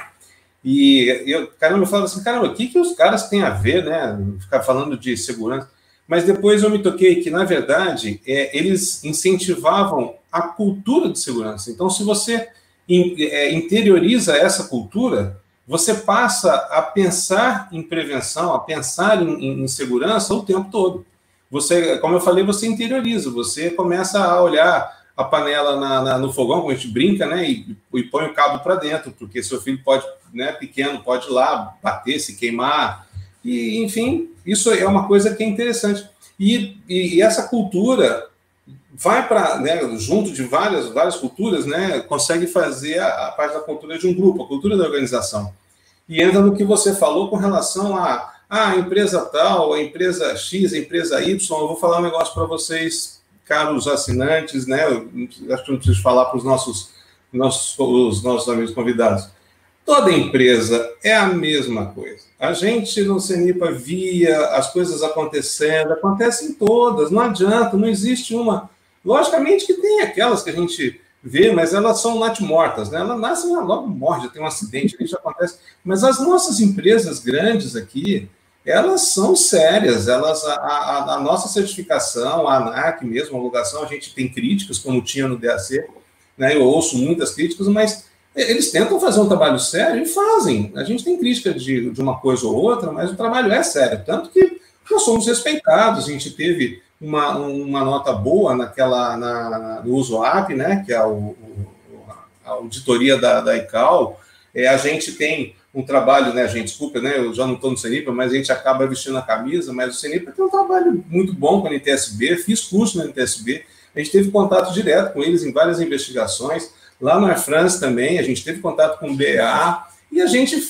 e eu, caramba, eu falava assim, caramba, o que, que os caras têm a ver, né? Ficar falando de segurança. Mas depois eu me toquei que, na verdade, é, eles incentivavam a cultura de segurança. Então, se você in, é, interioriza essa cultura, você passa a pensar em prevenção, a pensar em, em, segurança o tempo todo. Você, como eu falei, você interioriza, você começa a olhar a panela na, na, no fogão, como a gente brinca, né? E, e põe o cabo para dentro, porque seu filho pode, né, pequeno, pode ir lá bater, se queimar. E, enfim, isso é uma coisa que é interessante. E, e, e essa cultura vai para, né, junto de várias, várias culturas, né, consegue fazer a, a, parte da cultura de um grupo, a cultura da organização. E entra no que você falou com relação a, a empresa tal, a empresa X, a empresa Y. Eu vou falar um negócio para vocês caros assinantes, né? Acho que não preciso falar para os nossos, nossos, os nossos amigos convidados. Toda empresa é a mesma coisa. A gente no Cenipa via as coisas acontecendo, acontecem todas, não adianta, não existe uma. Logicamente que tem aquelas que a gente vê, mas elas são natimortas, né? Elas nascem logo morre, já tem um acidente, isso acontece. Mas as nossas empresas grandes aqui, elas são sérias, elas a, a, a, nossa certificação, a ANAC mesmo, a homologação, a gente tem críticas, como tinha no DAC, né, eu ouço muitas críticas, mas eles tentam fazer um trabalho sério e fazem. A gente tem crítica de, de uma coisa ou outra, mas o trabalho é sério, tanto que nós somos respeitados, a gente teve uma, uma nota boa naquela, na, no uso app, né, que é o, a auditoria da, da ICAO, é, a gente tem um trabalho, né, gente? Desculpa, né? Eu já não estou no CENIPA, mas a gente acaba vestindo a camisa. Mas o CENIPA tem um trabalho muito bom com a NTSB, fiz curso na NTSB, a gente teve contato direto com eles em várias investigações. Lá na France também, a gente teve contato com o BA, e a gente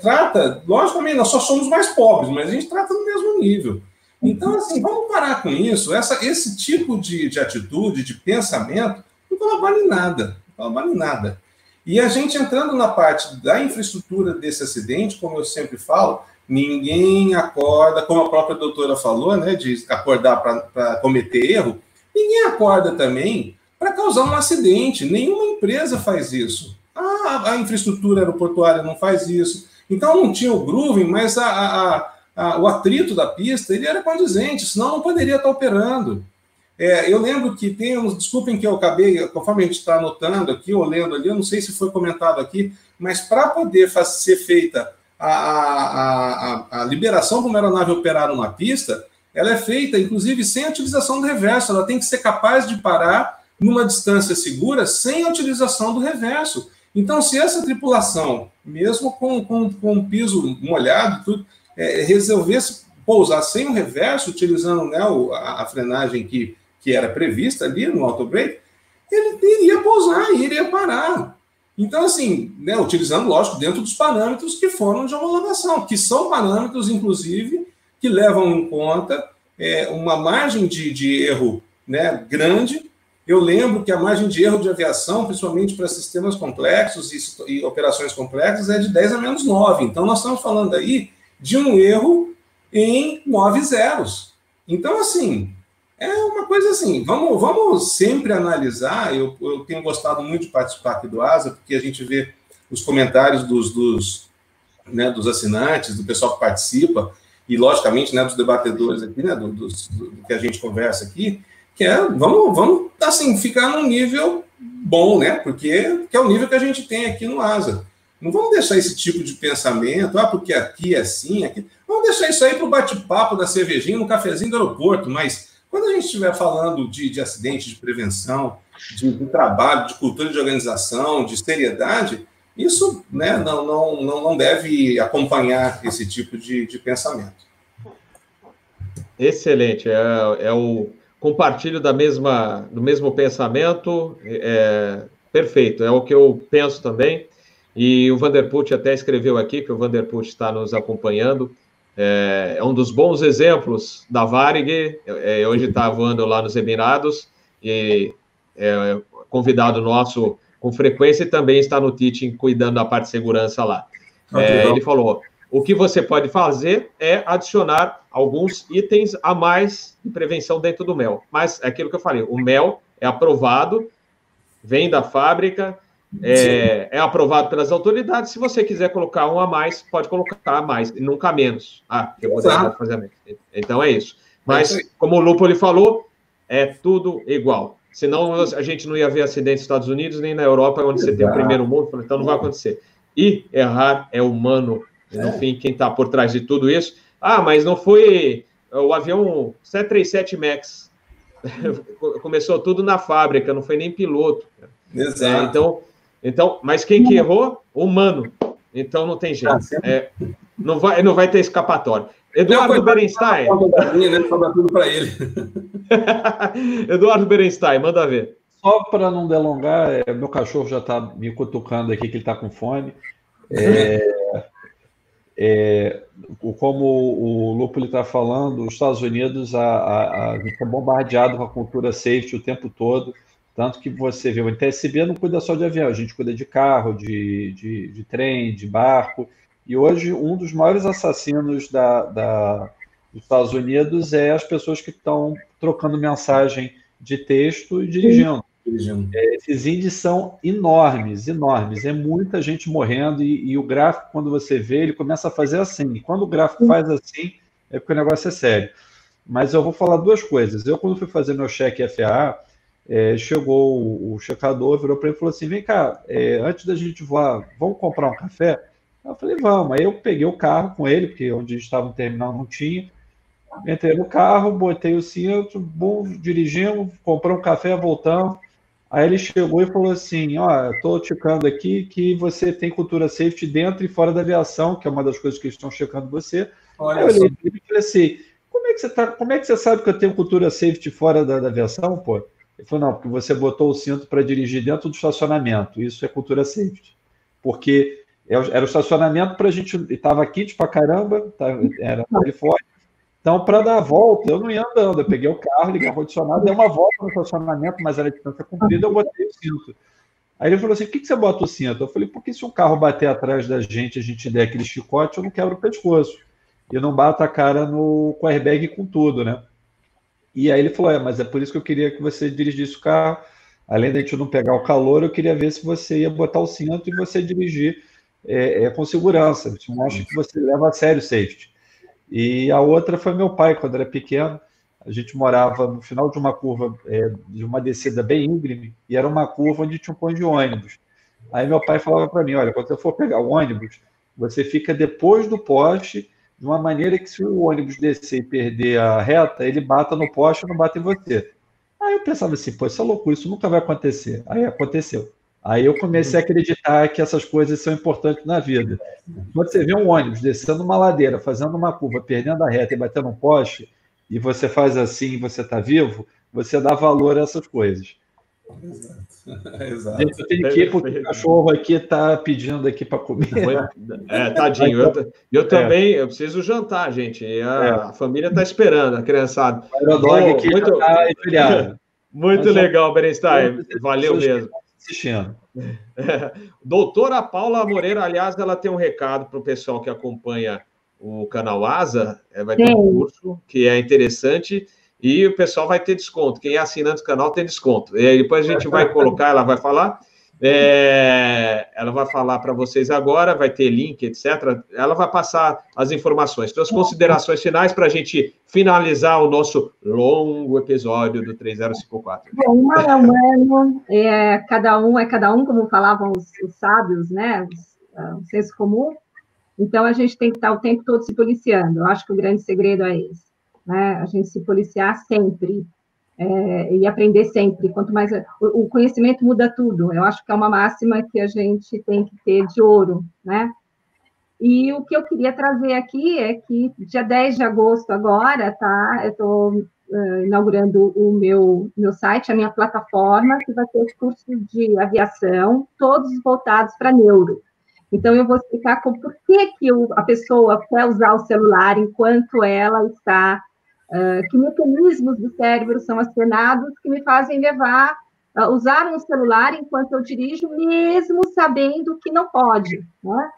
trata, logicamente, nós só somos mais pobres, mas a gente trata no mesmo nível. Então, assim, vamos parar com isso. Essa, esse tipo de, de atitude, de pensamento, não colabora em nada. Não colabora em nada. E a gente entrando na parte da infraestrutura desse acidente, como eu sempre falo, ninguém acorda, como a própria doutora falou, né, de acordar para cometer erro, ninguém acorda também para causar um acidente. Nenhuma empresa faz isso. A, a, infraestrutura aeroportuária não faz isso. Então não tinha o grooving, mas a, a, o atrito da pista ele era condizente, senão não poderia estar operando. É, eu lembro que tem uns, desculpem que eu acabei, conforme a gente está anotando aqui, ou lendo ali, eu não sei se foi comentado aqui, mas para poder ser feita a, a, a, a liberação de uma aeronave operar numa pista, ela é feita, inclusive, sem a utilização do reverso. Ela tem que ser capaz de parar numa distância segura sem a utilização do reverso. Então, se essa tripulação, mesmo com, com, com um piso molhado, tudo, é, resolvesse pousar sem o reverso, utilizando né, a, a frenagem que que era prevista ali no auto-break, ele iria pousar, iria parar. Então, assim, né, utilizando, lógico, dentro dos parâmetros que foram de homologação, que são parâmetros, inclusive, que levam em conta é, uma margem de, de erro né, grande. Eu lembro que a margem de erro de aviação, principalmente para sistemas complexos e, e operações complexas, é de 10 a menos 9. Então, nós estamos falando aí de um erro em nove zeros. Então, assim, é uma coisa assim, vamos, vamos sempre analisar. Eu, eu tenho gostado muito de participar aqui do ASA, porque a gente vê os comentários dos, dos, né, dos assinantes, do pessoal que participa, e logicamente né, dos debatedores aqui, né, do, do, do que a gente conversa aqui, que é vamos, vamos assim, ficar num nível bom, né? Porque que é o nível que a gente tem aqui no ASA. Não vamos deixar esse tipo de pensamento, ah, porque aqui é assim, aqui. Vamos deixar isso aí para o bate-papo da cervejinha no cafezinho do aeroporto, mas quando a gente estiver falando de, de acidente, de prevenção, de, de, trabalho, de cultura de organização, de seriedade, isso né, não, não, não, deve acompanhar esse tipo de, de pensamento. Excelente. É, é o compartilho da mesma, do mesmo pensamento. É, perfeito. É o que eu penso também. E o Vanderput até escreveu aqui, que o Vanderput está nos acompanhando. É, é, um dos bons exemplos da Varig. É, hoje está voando lá nos Emirados e é convidado nosso com frequência e também está no teaching cuidando da parte de segurança lá. Ah, é, ele falou: o que você pode fazer é adicionar alguns itens a mais de prevenção dentro do mel. Mas é aquilo que eu falei: o mel é aprovado, vem da fábrica, é, é, aprovado pelas autoridades. Se você quiser colocar um a mais, pode colocar a mais, nunca menos. Ah, eu vou fazer a Então é isso. Mas, como o Lupo ele falou, é tudo igual. Senão a gente não ia ver acidente nos Estados Unidos nem na Europa, onde você tem o primeiro mundo, então não vai acontecer. E errar é humano. No fim, quem está por trás de tudo isso. Ah, mas não foi o avião 737 MAX. Começou tudo na fábrica, não foi nem piloto. Exato. É, então, então, mas quem que errou? Humano. Então não tem jeito. Ah, é, não, vai, não vai ter escapatório. Eduardo Berenstein. Né? tudo para ele. Eduardo Berenstein, manda ver. Só para não delongar, é, meu cachorro já está me cutucando aqui que ele está com fome. É, é, como o Lupo está falando, os Estados Unidos a, a, a, gente é bombardeado com a cultura safety o tempo todo. Tanto que você vê, o NTSB não cuida só de avião, a gente cuida de carro, de, de, de trem, de barco. E hoje, um dos maiores assassinos da, da, dos Estados Unidos é as pessoas que estão trocando mensagem de texto e dirigindo. É, esses índices são enormes, enormes. É muita gente morrendo e, e, o gráfico, quando você vê, ele começa a fazer assim. E quando o gráfico faz assim, é porque o negócio é sério. Mas eu vou falar duas coisas. Eu, quando fui fazer meu cheque FAA, é, chegou o, o, checador, virou para ele e falou assim: vem cá, é, antes da gente voar, vamos comprar um café? Eu falei, vamos. Aí eu peguei o carro com ele, porque onde a gente estava no terminal não tinha. Entrei no carro, botei o cinto, bom, dirigimos, compramos um café, voltamos. Aí ele chegou e falou assim: Ó, estou checando aqui que você tem cultura safety dentro e fora da aviação, que é uma das coisas que estão checando você. Olha Aí eu olhei e falei assim: como é, que você tá, como é que você sabe que eu tenho cultura safety fora da, da aviação, pô? Ele falou: não, porque você botou o cinto para dirigir dentro do estacionamento. Isso é cultura safety. Porque é era o estacionamento para a gente. Estava quente para caramba, era Califórnia. Então, para dar a volta, eu não ia andando. Eu peguei o carro, liguei o ar-condicionado, dei uma volta no estacionamento, mas era de distância comprida, eu botei o cinto. Aí ele falou assim: por que, que você bota o cinto? Eu falei: porque se um carro bater atrás da gente, a gente der aquele chicote, eu não quebro o pescoço. E não bato a cara no, com airbag com tudo, né? E aí ele falou: é, mas é por isso que eu queria que você dirigisse o carro. Além de a gente não pegar o calor, eu queria ver se você ia botar o cinto e você dirigir é, é, com segurança. Isso mostra que você leva a sério o safety. E a outra foi meu pai, quando era pequeno. A gente morava no final de uma curva, é, de uma descida bem íngreme, e era uma curva onde tinha um ponto de ônibus. Aí meu pai falava para mim: olha, quando você for pegar o ônibus, você fica depois do poste, de uma maneira que se o ônibus descer e perder a reta, ele bata no poste e não bate em você. Aí eu pensava assim: pô, isso é loucura, isso nunca vai acontecer. Aí aconteceu. Aí eu comecei a acreditar que essas coisas são importantes na vida. Quando você vê um ônibus descendo uma ladeira, fazendo uma curva, perdendo a reta e batendo um poste, e você faz assim e você está vivo, você dá valor a essas coisas. Exato. Gente, eu tenho que ir porque o cachorro aqui está pedindo aqui para comer. É, tadinho. Eu, eu é. também, eu preciso jantar, gente. A, é. a família está esperando, a criançada. O dog aqui muito, tá muito legal, Berenstein. Valeu mesmo. Assistindo. É. Doutora Paula Moreira, aliás, ela tem um recado para o pessoal que acompanha o canal Asa. É, vai ter Sim. um curso que é interessante e o pessoal vai ter desconto. Quem é assinante do canal tem desconto. E depois a gente vai colocar, ela vai falar. É, ela vai falar para vocês agora, vai ter link, etc. Ela vai passar as informações. Então, as considerações finais para a gente finalizar o nosso longo episódio do 3054. Bom, um é humano, é, cada um é cada um, como falavam os, os sábios, né? O senso comum. Então, a gente tem que estar o tempo todo se policiando. Eu acho que o grande segredo é esse né? A gente se policiar sempre é, e aprender sempre. Quanto mais o, o, conhecimento muda tudo. Eu acho que é uma máxima que a gente tem que ter de ouro, né? E o que eu queria trazer aqui é que dia 10 de agosto agora, tá? Eu estou uh, inaugurando o meu, meu site, a minha plataforma, que vai ter os cursos de aviação, todos voltados para neuro. Então, eu vou explicar como, por que, que a pessoa quer usar o celular enquanto ela está Uh, que mecanismos do cérebro são acionados que me fazem levar uh, usar um celular enquanto eu dirijo, mesmo sabendo que não pode. Né?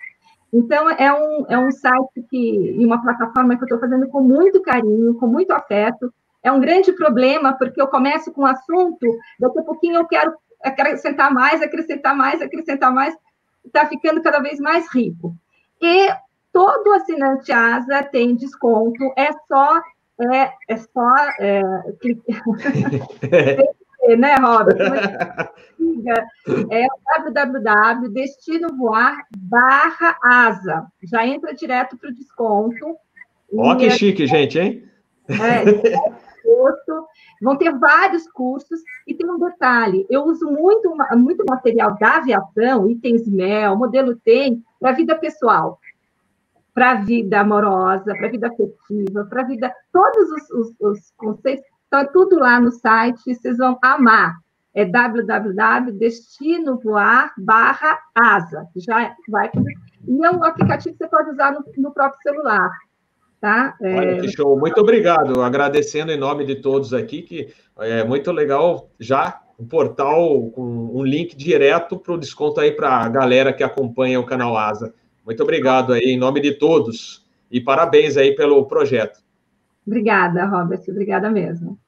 Então, é um, é um site que, e uma plataforma que eu estou fazendo com muito carinho, com muito afeto. É um grande problema, porque eu começo com um assunto, daqui a pouquinho eu quero acrescentar mais, acrescentar mais, acrescentar mais, está ficando cada vez mais rico. E todo assinante ASA tem desconto, é só é, é só é, né, Robert? É www.destinovoar barra asa. Já entra direto para o desconto. Ó, que chique, gente, hein? É, vão ter vários cursos e tem um detalhe: eu uso muito, muito material da aviação, itens MEL, modelo TEM, para a vida pessoal para a vida amorosa, para a vida afetiva, para a vida. Todos os, os, os conceitos, está tudo lá no site, vocês vão amar. É www.destinovoar/asa. Já vai. E é um aplicativo que você pode usar no, no próprio celular. Tá? É... Olha que show, muito obrigado. Agradecendo em nome de todos aqui, que é muito legal já um portal com um link direto para o desconto aí para a galera que acompanha o canal Asa. Muito obrigado aí, em nome de todos. E parabéns aí pelo projeto. Obrigada, Robert. Obrigada mesmo.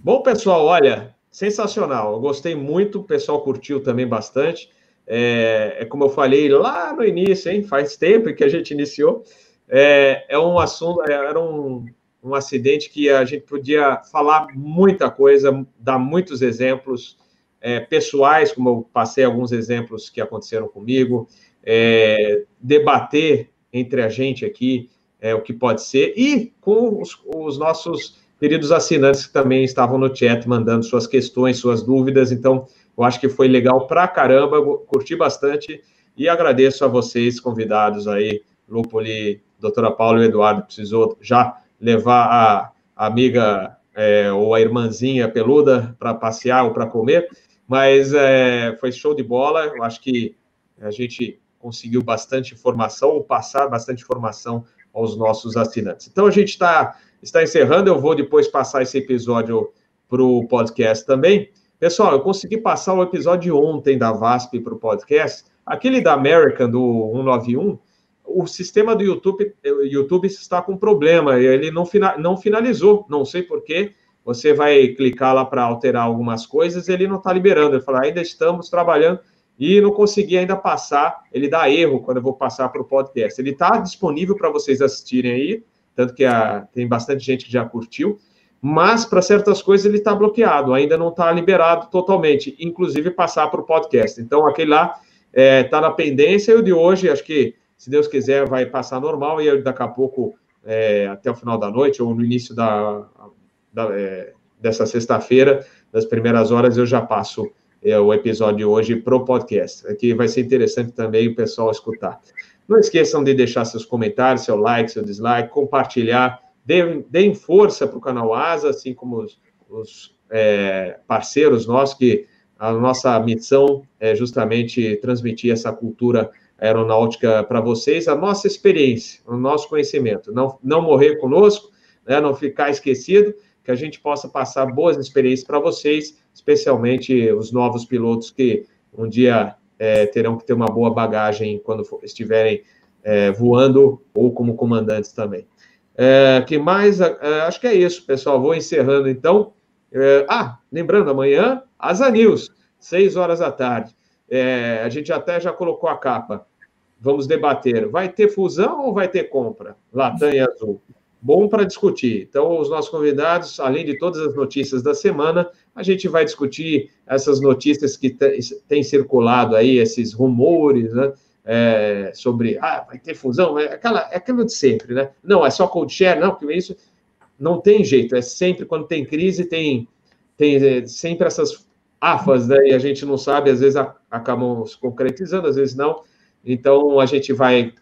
Bom, pessoal, olha, sensacional. Eu gostei muito, o pessoal curtiu também bastante. É, é como eu falei lá no início, hein? Faz tempo que a gente iniciou. É, é um assunto, é, era um, um acidente que a gente podia falar muita coisa, dar muitos exemplos é, pessoais, como eu passei alguns exemplos que aconteceram comigo, é, debater entre a gente aqui é, o que pode ser, e com os, os, nossos queridos assinantes que também estavam no chat mandando suas questões, suas dúvidas. Então, eu acho que foi legal pra caramba, curti bastante e agradeço a vocês, convidados aí, Lupoli, doutora Paula e Eduardo, precisou já levar a, a amiga é, ou a irmãzinha peluda para passear ou para comer, mas é, foi show de bola. Eu acho que a gente conseguiu bastante informação, ou passar bastante informação aos nossos assinantes. Então, a gente está, está encerrando, eu vou depois passar esse episódio para o podcast também. Pessoal, eu consegui passar o episódio ontem da VASP para o podcast, aquele da American, do 191, o sistema do YouTube, YouTube está com problema, ele não, não finalizou, não sei porquê, você vai clicar lá para alterar algumas coisas, ele não está liberando, ele fala, ainda estamos trabalhando, e não consegui ainda passar. Ele dá erro quando eu vou passar para o podcast. Ele está disponível para vocês assistirem aí, tanto que a, tem bastante gente que já curtiu, mas para certas coisas ele está bloqueado, ainda não está liberado totalmente, inclusive passar para o podcast. Então, aquele lá está é, tá na pendência e o de hoje, acho que, se Deus quiser, vai passar normal e daqui a pouco, é, até o final da noite ou no início da, da é, dessa sexta-feira, das primeiras horas, eu já passo é, o episódio de hoje para o podcast, que vai ser interessante também o pessoal escutar. Não esqueçam de deixar seus comentários, seu like, seu dislike, compartilhar, deem, deem força para o canal Asa, assim como os, os é, parceiros nossos que A nossa missão é justamente transmitir essa cultura aeronáutica para vocês, a nossa experiência, o nosso conhecimento. Não, não morrer conosco, né, não ficar esquecido, que a gente possa passar boas experiências para vocês, especialmente os novos pilotos que um dia é, terão que ter uma boa bagagem quando for, estiverem é, voando ou como comandantes também. É, que mais? É, acho que é isso, pessoal. Vou encerrando então. É, ah, lembrando, amanhã, Asa News, 6 horas da tarde. É, a gente até já colocou a capa. Vamos debater. Vai ter fusão ou vai ter compra? Latam e Azul bom para discutir. Então, os nossos convidados, além de todas as notícias da semana, a gente vai discutir essas notícias que têm circulado aí, esses rumores, né? É, sobre, ah, vai ter fusão, é, aquela, é aquilo de sempre, né? Não, é só cold share, não, porque isso não tem jeito, é sempre quando tem crise, tem, tem é, sempre essas afas, né? E a gente não sabe, às vezes a, acabam se concretizando, às vezes não. Então, a gente vai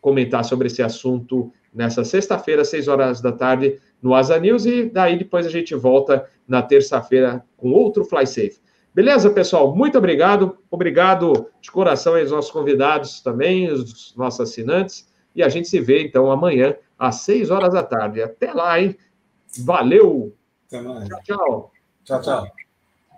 comentar sobre esse assunto nessa sexta-feira, seis horas da tarde, no Asa News, e daí depois a gente volta na terça-feira com outro Fly Safe. Beleza, pessoal? Muito obrigado. Obrigado de coração aos nossos convidados também, os nossos assinantes. E a gente se vê, então, amanhã, às seis horas da tarde. Até lá, hein? Valeu! Tchau, tchau. Tchau, tchau.